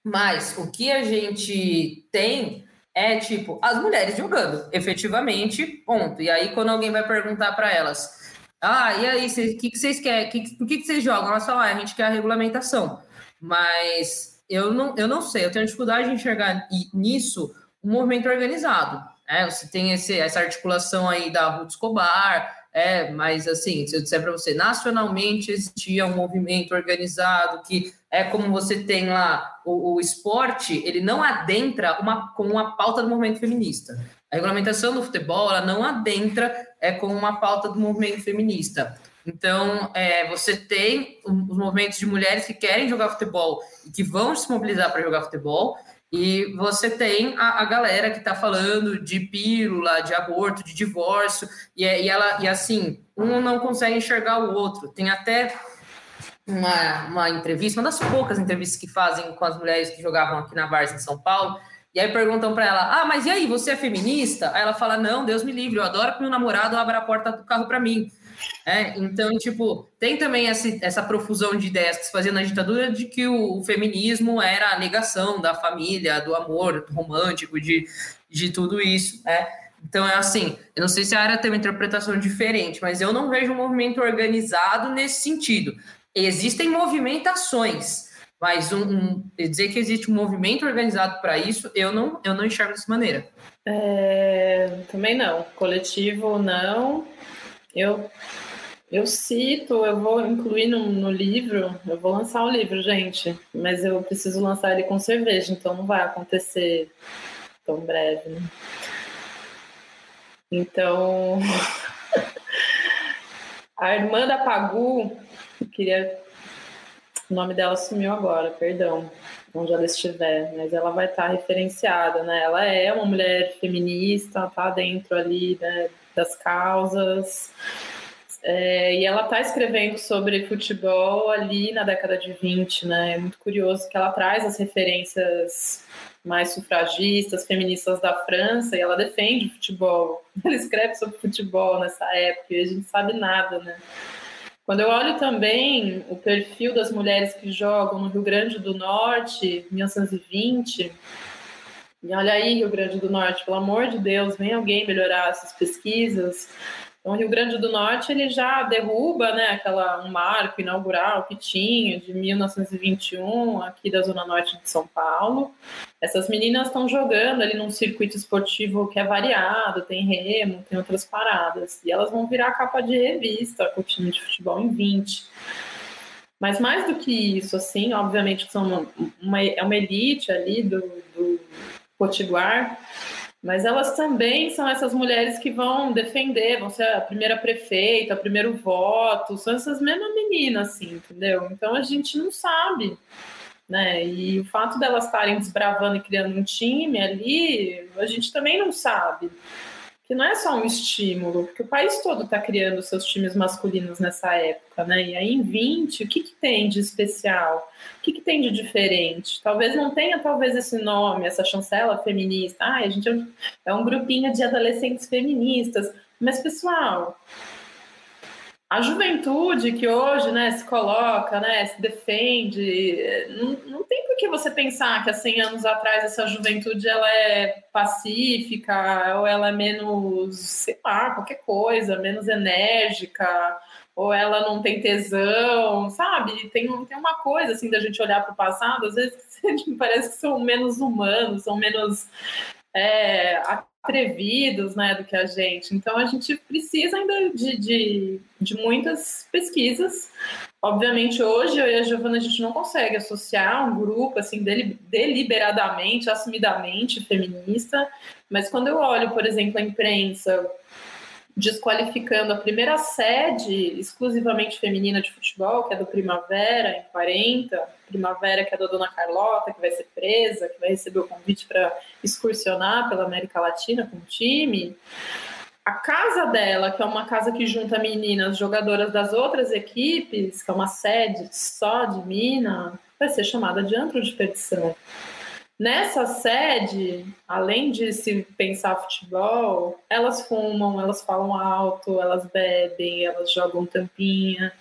Mas o que a gente tem é tipo as mulheres jogando, efetivamente, ponto. E aí, quando alguém vai perguntar para elas, ah, e aí, o que, que vocês querem? Que, por que, que vocês jogam? Elas falam, ah, a gente quer a regulamentação. Mas eu não, eu não sei, eu tenho dificuldade de enxergar nisso um movimento organizado. É, você tem esse, essa articulação aí da Ruth Escobar, é, mas assim, se eu disser para você, nacionalmente existia um movimento organizado que é como você tem lá o, o esporte, ele não adentra uma, com uma pauta do movimento feminista. A regulamentação do futebol, ela não adentra é, com uma pauta do movimento feminista. Então, é, você tem os movimentos de mulheres que querem jogar futebol e que vão se mobilizar para jogar futebol, e você tem a, a galera que está falando de pílula, de aborto, de divórcio, e, é, e, ela, e assim, um não consegue enxergar o outro. Tem até uma, uma entrevista, uma das poucas entrevistas que fazem com as mulheres que jogavam aqui na Varsa em São Paulo, e aí perguntam para ela: Ah, mas e aí, você é feminista? Aí ela fala: Não, Deus me livre, eu adoro que meu namorado abra a porta do carro para mim. É, então, tipo, tem também essa, profusão de ideias que se fazia na ditadura de que o, o, feminismo era a negação da família, do amor romântico, de, de tudo isso, né? Então, é assim, eu não sei se a área tem uma interpretação diferente, mas eu não vejo um movimento organizado nesse sentido. Existem movimentações, mas um, um dizer que existe um movimento organizado para isso, eu não, eu não enxergo dessa maneira. É, também não. Coletivo, não. Eu, eu cito, eu vou incluir no, no livro, eu vou lançar o livro, gente, mas eu preciso lançar ele com cerveja, então não vai acontecer tão breve. Né? Então, <laughs> a irmã da Pagu, eu queria. O nome dela sumiu agora, perdão, onde ela estiver, mas ela vai estar referenciada, né? Ela é uma mulher feminista, tá dentro ali, né? Das causas. É, e ela está escrevendo sobre futebol ali na década de 20, né? É muito curioso que ela traz as referências mais sufragistas, feministas da França, e ela defende o futebol. <laughs> Ela escreve sobre futebol nessa época e a gente sabe nada, né? Quando eu olho também o perfil das mulheres que jogam no Rio Grande do Norte, 1920, e olha aí, Rio Grande do Norte, pelo amor de Deus, vem alguém melhorar essas pesquisas. Então, o Rio Grande do Norte ele já derruba, né, aquela um marco inaugural que tinha de 1921 aqui da zona norte de São Paulo. Essas meninas estão jogando ali num circuito esportivo que é variado, tem remo, tem outras paradas, e elas vão virar capa de revista com o time de futebol em 20. Mas mais do que isso, assim, obviamente que são uma, uma é uma elite ali do, do Potiguar, mas elas também são essas mulheres que vão defender, vão ser a primeira prefeita, o primeiro voto, são essas mesmas meninas, assim, entendeu? Então a gente não sabe, né? E o fato delas estarem desbravando e criando um time ali, a gente também não sabe que não é só um estímulo, porque o país todo está criando seus times masculinos nessa época, né? E aí em 20, o que, que tem de especial? O que, que tem de diferente? Talvez não tenha, talvez, esse nome, essa chancela feminista. Ah, a gente é um, é um grupinho de adolescentes feministas. Mas, pessoal, a juventude que hoje né, se coloca, né, se defende, não, não tem por que você pensar que há 100 anos atrás essa juventude ela é pacífica ou ela é menos, sei lá, qualquer coisa, menos enérgica ou ela não tem tesão, sabe? Tem, tem uma coisa assim da gente olhar para o passado, às vezes <laughs> parece que são menos humanos, são menos é, atrevidos né, do que a gente. Então, a gente precisa ainda de, de, de muitas pesquisas. Obviamente, hoje eu e a Giovana, a gente não consegue associar um grupo assim deliberadamente, assumidamente feminista, mas quando eu olho, por exemplo, a imprensa desqualificando a primeira sede exclusivamente feminina de futebol, que é do Primavera, em 40, Primavera, que é da Dona Carlota, que vai ser presa, que vai receber o convite para excursionar pela América Latina com o time. A casa dela, que é uma casa que junta meninas jogadoras das outras equipes, que é uma sede só de mina, vai ser chamada de antro de perdição. Nessa sede, além de se pensar futebol, elas fumam, elas falam alto, elas bebem, elas jogam tampinha.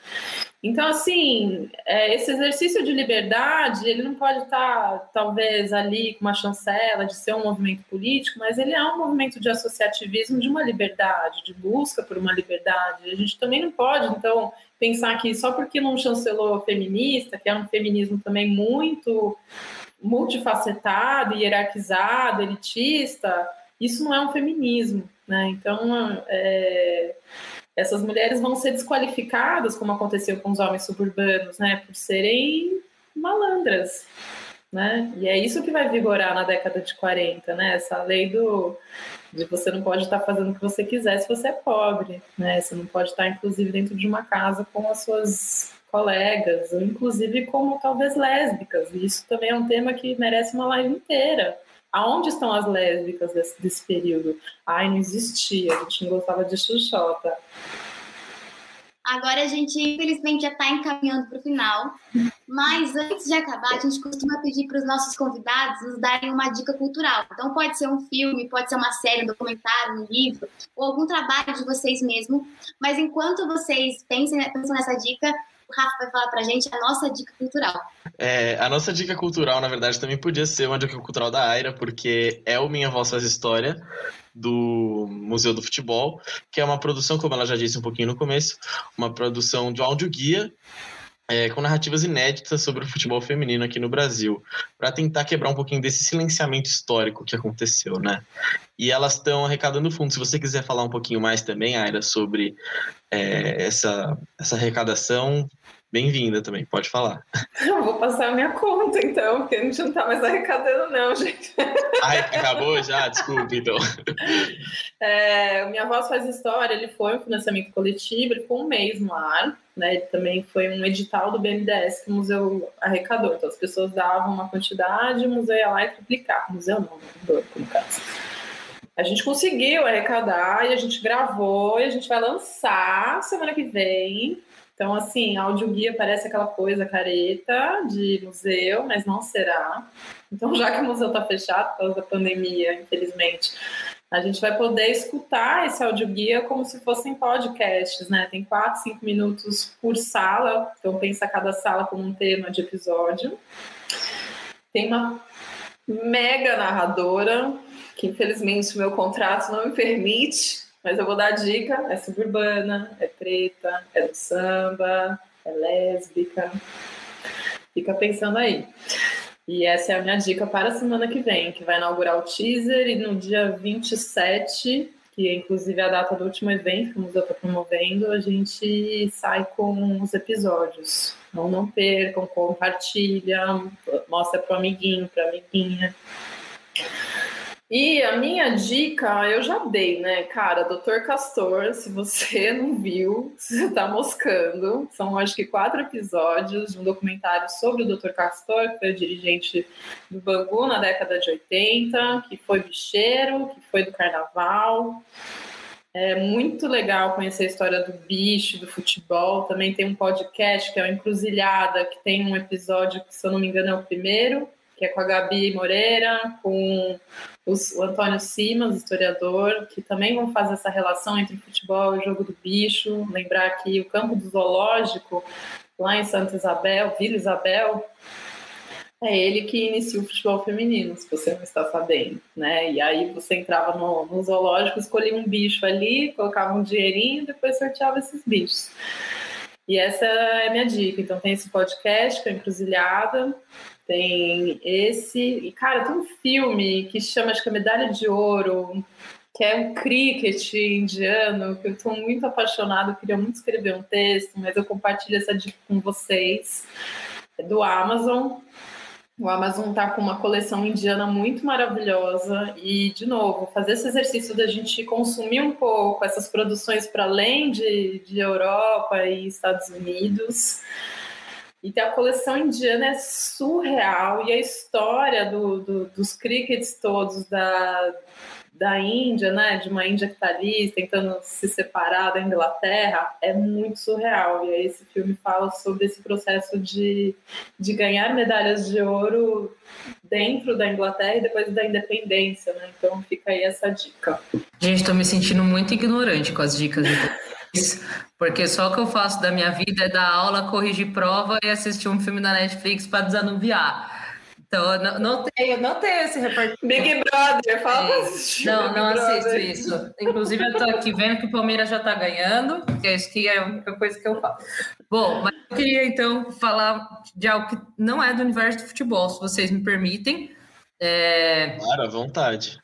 Então, assim, é, esse exercício de liberdade, ele não pode estar, talvez, ali com uma chancela de ser um movimento político, mas ele é um movimento de associativismo de uma liberdade, de busca por uma liberdade. A gente também não pode, então, pensar que só porque não chancelou feminista, que é um feminismo também muito multifacetado, hierarquizado, elitista, isso não é um feminismo, né? Então, é, essas mulheres vão ser desqualificadas, como aconteceu com os homens suburbanos, né? Por serem malandras, né? E é isso que vai vigorar na década de 40, né? Essa lei do de você não pode estar fazendo o que você quiser se você é pobre, né? Você não pode estar, inclusive, dentro de uma casa com as suas colegas, ou inclusive como talvez lésbicas. E isso também é um tema que merece uma live inteira. Aonde estão as lésbicas desse, desse período? Ai, não existia, a gente não gostava de xuxota. Agora a gente, infelizmente, já está encaminhando para o final. Mas antes de acabar, a gente costuma pedir para os nossos convidados nos darem uma dica cultural. Então, pode ser um filme, pode ser uma série, um documentário, um livro, ou algum trabalho de vocês mesmo. Mas enquanto vocês pensem, pensam nessa dica, Rafa vai falar pra gente a nossa dica cultural. É, a nossa dica cultural, na verdade, também podia ser uma dica cultural da Aira, porque é o Minha Voz Faz História, do Museu do Futebol, que é uma produção, como ela já disse um pouquinho no começo, uma produção de áudio-guia é, com narrativas inéditas sobre o futebol feminino aqui no Brasil, para tentar quebrar um pouquinho desse silenciamento histórico que aconteceu, né? E elas estão arrecadando fundos. Se você quiser falar um pouquinho mais também, Aira, sobre é, essa, essa arrecadação, bem-vinda também, pode falar. Eu vou passar a minha conta, então, porque a gente não está mais arrecadando, não, gente. Ai, acabou já? Desculpe, então. É, Minha Voz Faz História, ele foi um financiamento coletivo, ele ficou um mês no ar, né? Ele também foi um edital do BNDES que o museu arrecadou. Então, as pessoas davam uma quantidade, o museu ia lá e triplicava. O museu não, o no caso. a gente conseguiu arrecadar e a gente gravou e a gente vai lançar semana que vem. Então, assim, áudio guia parece aquela coisa careta de museu, mas não será. Então, <laughs> já que o museu está fechado por causa da pandemia, infelizmente, a gente vai poder escutar esse áudio guia como se fossem podcasts, né? Tem quatro, cinco minutos por sala, então pensa cada sala como um tema de episódio. Tem uma mega narradora que infelizmente o meu contrato não me permite, mas eu vou dar a dica: é suburbana, é preta, é do samba, é lésbica. Fica pensando aí. E essa é a minha dica para a semana que vem, que vai inaugurar o teaser e no dia 27, que é inclusive a data do último evento que o museu está promovendo, a gente sai com os episódios. Não, não percam, compartilha, mostra para o amiguinho, para a amiguinha. E a minha dica eu já dei, né, cara? Doutor Castor, se você <laughs> não viu, você tá moscando. São acho que quatro episódios de um documentário sobre o Doutor Castor, que foi dirigente do Bangu na década de 80, que foi bicheiro, que foi do carnaval. É muito legal conhecer a história do bicho, do futebol. Também tem um podcast que é o Encruzilhada, que tem um episódio que, se eu não me engano, é o primeiro, que é com a Gabi Moreira, com os, o Antônio Simas, historiador, que também vão fazer essa relação entre futebol e jogo do bicho. Lembrar que o campo do zoológico, lá em Santa Isabel, Vila Isabel, é ele que inicia o futebol feminino, se você não está sabendo, né? E aí você entrava no, no zoológico, escolhia um bicho ali, colocava um dinheirinho depois sorteava esses bichos. E essa é a minha dica. Então tem esse podcast, que é Encruzilhada, tem esse. E, cara, tem um filme que chama, acho que é Medalha de Ouro, que é um cricket indiano, que eu estou muito apaixonada, eu queria muito escrever um texto, mas eu compartilho essa dica com vocês. É do Amazon. O Amazon tá com uma coleção indiana muito maravilhosa e, de novo, fazer esse exercício da gente consumir um pouco essas produções para além de, de Europa e Estados Unidos e a coleção indiana é surreal. E a história do, do, dos crickets todos da, da Índia, né? De uma Índia que está ali tentando se separar da Inglaterra, é muito surreal. E aí esse filme fala sobre esse processo de, de ganhar medalhas de ouro dentro da Inglaterra e depois da independência, né? Então fica aí essa dica. Gente, estou me sentindo muito ignorante com as dicas porque só o que eu faço da minha vida é dar aula, corrigir prova e assistir um filme na Netflix para desanuviar. Então, não, não, tenho, não tenho esse repertório. Big Brother, fala é, Não, não assisto isso. Inclusive, eu estou aqui vendo que o Palmeiras já está ganhando, que é isso que é a única coisa que eu faço. Bom, mas eu queria então falar de algo que não é do universo do futebol, se vocês me permitem. É... Claro, à vontade.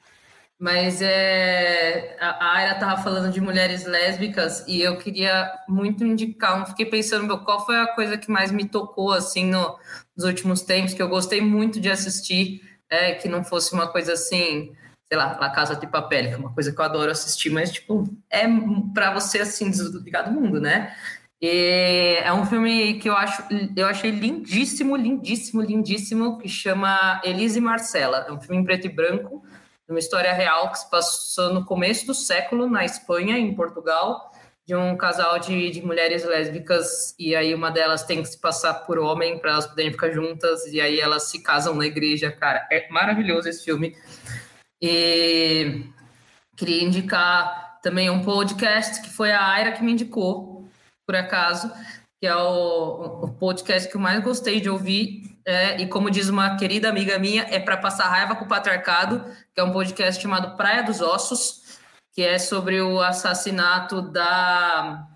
Mas é, a Aira estava falando de mulheres lésbicas e eu queria muito indicar. Fiquei pensando, meu, qual foi a coisa que mais me tocou assim no, nos últimos tempos, que eu gostei muito de assistir, é, que não fosse uma coisa assim, sei lá, La Casa de Papel, que é uma coisa que eu adoro assistir, mas tipo, é para você assim, desligar do mundo, né? E é um filme que eu acho, eu achei lindíssimo, lindíssimo, lindíssimo, que chama Elise e Marcela. É um filme em preto e branco uma história real que se passou no começo do século na Espanha, em Portugal, de um casal de, de mulheres lésbicas e aí uma delas tem que se passar por homem para elas poderem ficar juntas e aí elas se casam na igreja, cara. É maravilhoso esse filme. E queria indicar também um podcast que foi a Aira que me indicou, por acaso, que é o, o podcast que eu mais gostei de ouvir é, e como diz uma querida amiga minha, é para passar raiva com o patriarcado, que é um podcast chamado Praia dos Ossos, que é sobre o assassinato da.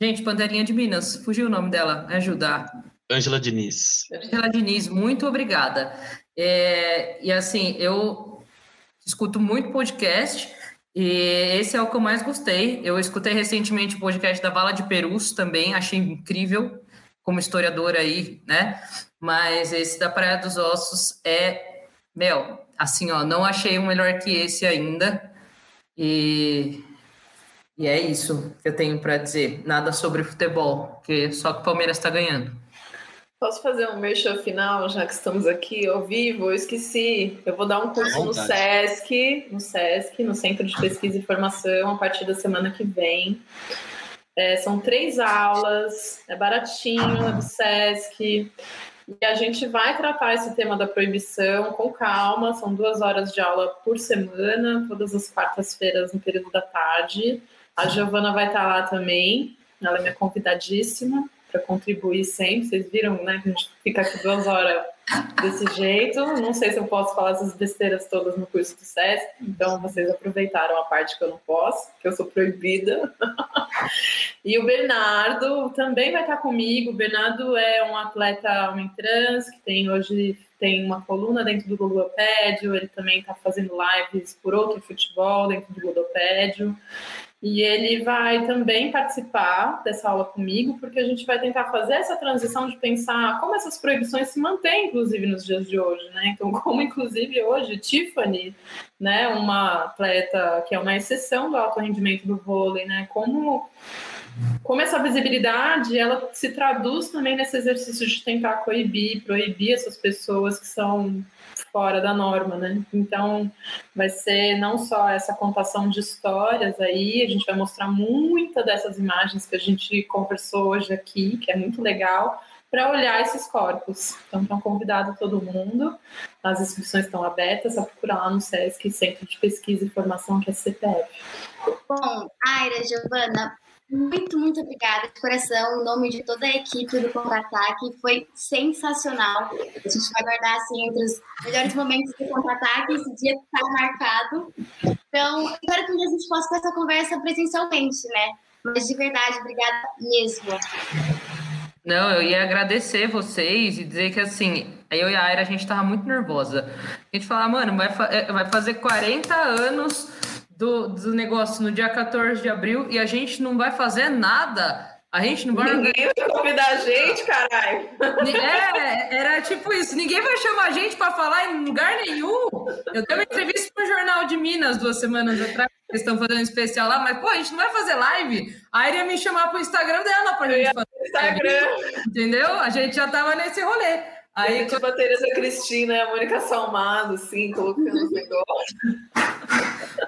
Gente, Panterinha de Minas, fugiu o nome dela, ajudar. Ângela Diniz. Ângela Diniz, muito obrigada. É, e assim, eu escuto muito podcast, e esse é o que eu mais gostei. Eu escutei recentemente o podcast da Vala de Perus também, achei incrível como historiadora aí, né? Mas esse da Praia dos Ossos é, meu, assim, ó, não achei um melhor que esse ainda. E, e é isso que eu tenho para dizer. Nada sobre futebol, porque só que o Palmeiras está ganhando. Posso fazer um merchan final, já que estamos aqui ao vivo? Eu esqueci. Eu vou dar um curso no SESC, no SESC, no Centro de Pesquisa e Formação, a partir da semana que vem. É, são três aulas, é baratinho, é do SESC. E a gente vai tratar esse tema da proibição com calma. São duas horas de aula por semana, todas as quartas-feiras no período da tarde. A Giovana vai estar lá também, ela é minha convidadíssima para contribuir sempre. Vocês viram, né? Que a gente fica aqui duas horas desse jeito. Não sei se eu posso falar essas besteiras todas no curso do SESC, então vocês aproveitaram a parte que eu não posso, que eu sou proibida. <laughs> e o Bernardo também vai estar comigo. O Bernardo é um atleta homem trans que tem hoje tem uma coluna dentro do Ludopédio, ele também está fazendo lives por outro futebol dentro do Ludopédio. E ele vai também participar dessa aula comigo, porque a gente vai tentar fazer essa transição de pensar como essas proibições se mantêm, inclusive, nos dias de hoje, né? Então, <laughs> como, inclusive, hoje, Tiffany, né, uma atleta que é uma exceção do alto rendimento do vôlei, né? Como, como essa visibilidade, ela se traduz também nesse exercício de tentar coibir, proibir essas pessoas que são fora da norma, né? Então, vai ser não só essa contação de histórias aí, a gente vai mostrar muita dessas imagens que a gente conversou hoje aqui, que é muito legal, para olhar esses corpos. Então, estão convidado todo mundo, as inscrições estão abertas, só procurar lá no SESC, Centro de Pesquisa e Formação, que é CPF. Bom, Aira, Giovana, muito, muito obrigada de coração, em nome de toda a equipe do Contra-Ataque. Foi sensacional. A gente vai guardar assim entre os melhores momentos do Contra-Ataque. Esse dia está marcado. Então, espero que a gente possa ter essa conversa presencialmente, né? Mas de verdade, obrigada mesmo. Não, eu ia agradecer vocês e dizer que assim, eu e a Aira, a gente tava muito nervosa. A gente falava, mano, vai, fa é, vai fazer 40 anos do, do negócio no dia 14 de abril e a gente não vai fazer nada. A gente não vai. Ninguém vai convidar a gente, caralho. É, era tipo isso. Ninguém vai chamar a gente para falar em lugar nenhum. Eu dei uma entrevista para o Jornal de Minas duas semanas atrás. Eles estão fazendo um especial lá, mas, pô, a gente não vai fazer live. Aí ia me chamar para o Instagram dela para gente fazer. Instagram. Entendeu? A gente já tava nesse rolê. Aí, tipo a Tereza Cristina a Mônica Salmado, assim, colocando os negócios.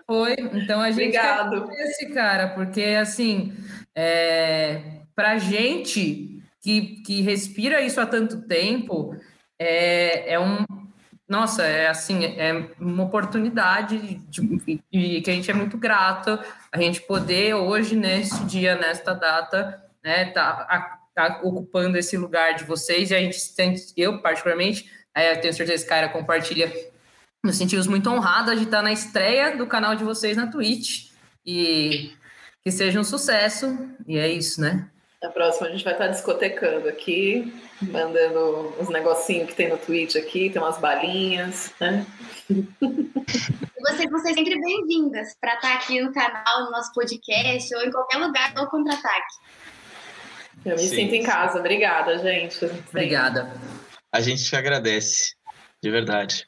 Foi, então a gente Obrigado. esse cara, porque assim, é, pra gente que, que respira isso há tanto tempo, é, é um. Nossa, é assim, é uma oportunidade de, de, que a gente é muito grato a gente poder hoje, neste dia, nesta data, né, tá, tá ocupando esse lugar de vocês e a gente sente, eu particularmente, eu tenho certeza que esse cara compartilha nos sentimos muito honrados de estar na estreia do canal de vocês na Twitch. E que seja um sucesso. E é isso, né? Na próxima a gente vai estar discotecando aqui, mandando uns negocinhos que tem no Twitch aqui, tem umas balinhas, né? <laughs> Vocês vão ser sempre bem-vindas para estar aqui no canal, no nosso podcast ou em qualquer lugar do Contra-Ataque. Eu me Sim. sinto em casa. Obrigada, gente. Obrigada. A gente te agradece, de verdade.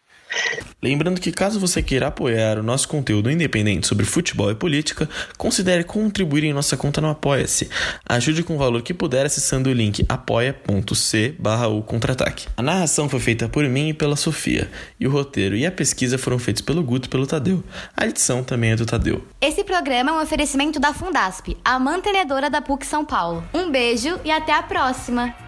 Lembrando que caso você queira apoiar o nosso conteúdo independente sobre futebol e política, considere contribuir em nossa conta no Apoia-se. Ajude com o valor que puder acessando o link apoia.c barra o contra-ataque. A narração foi feita por mim e pela Sofia, e o roteiro e a pesquisa foram feitos pelo Guto e pelo Tadeu. A edição também é do Tadeu. Esse programa é um oferecimento da Fundasp, a mantenedora da PUC São Paulo. Um beijo e até a próxima!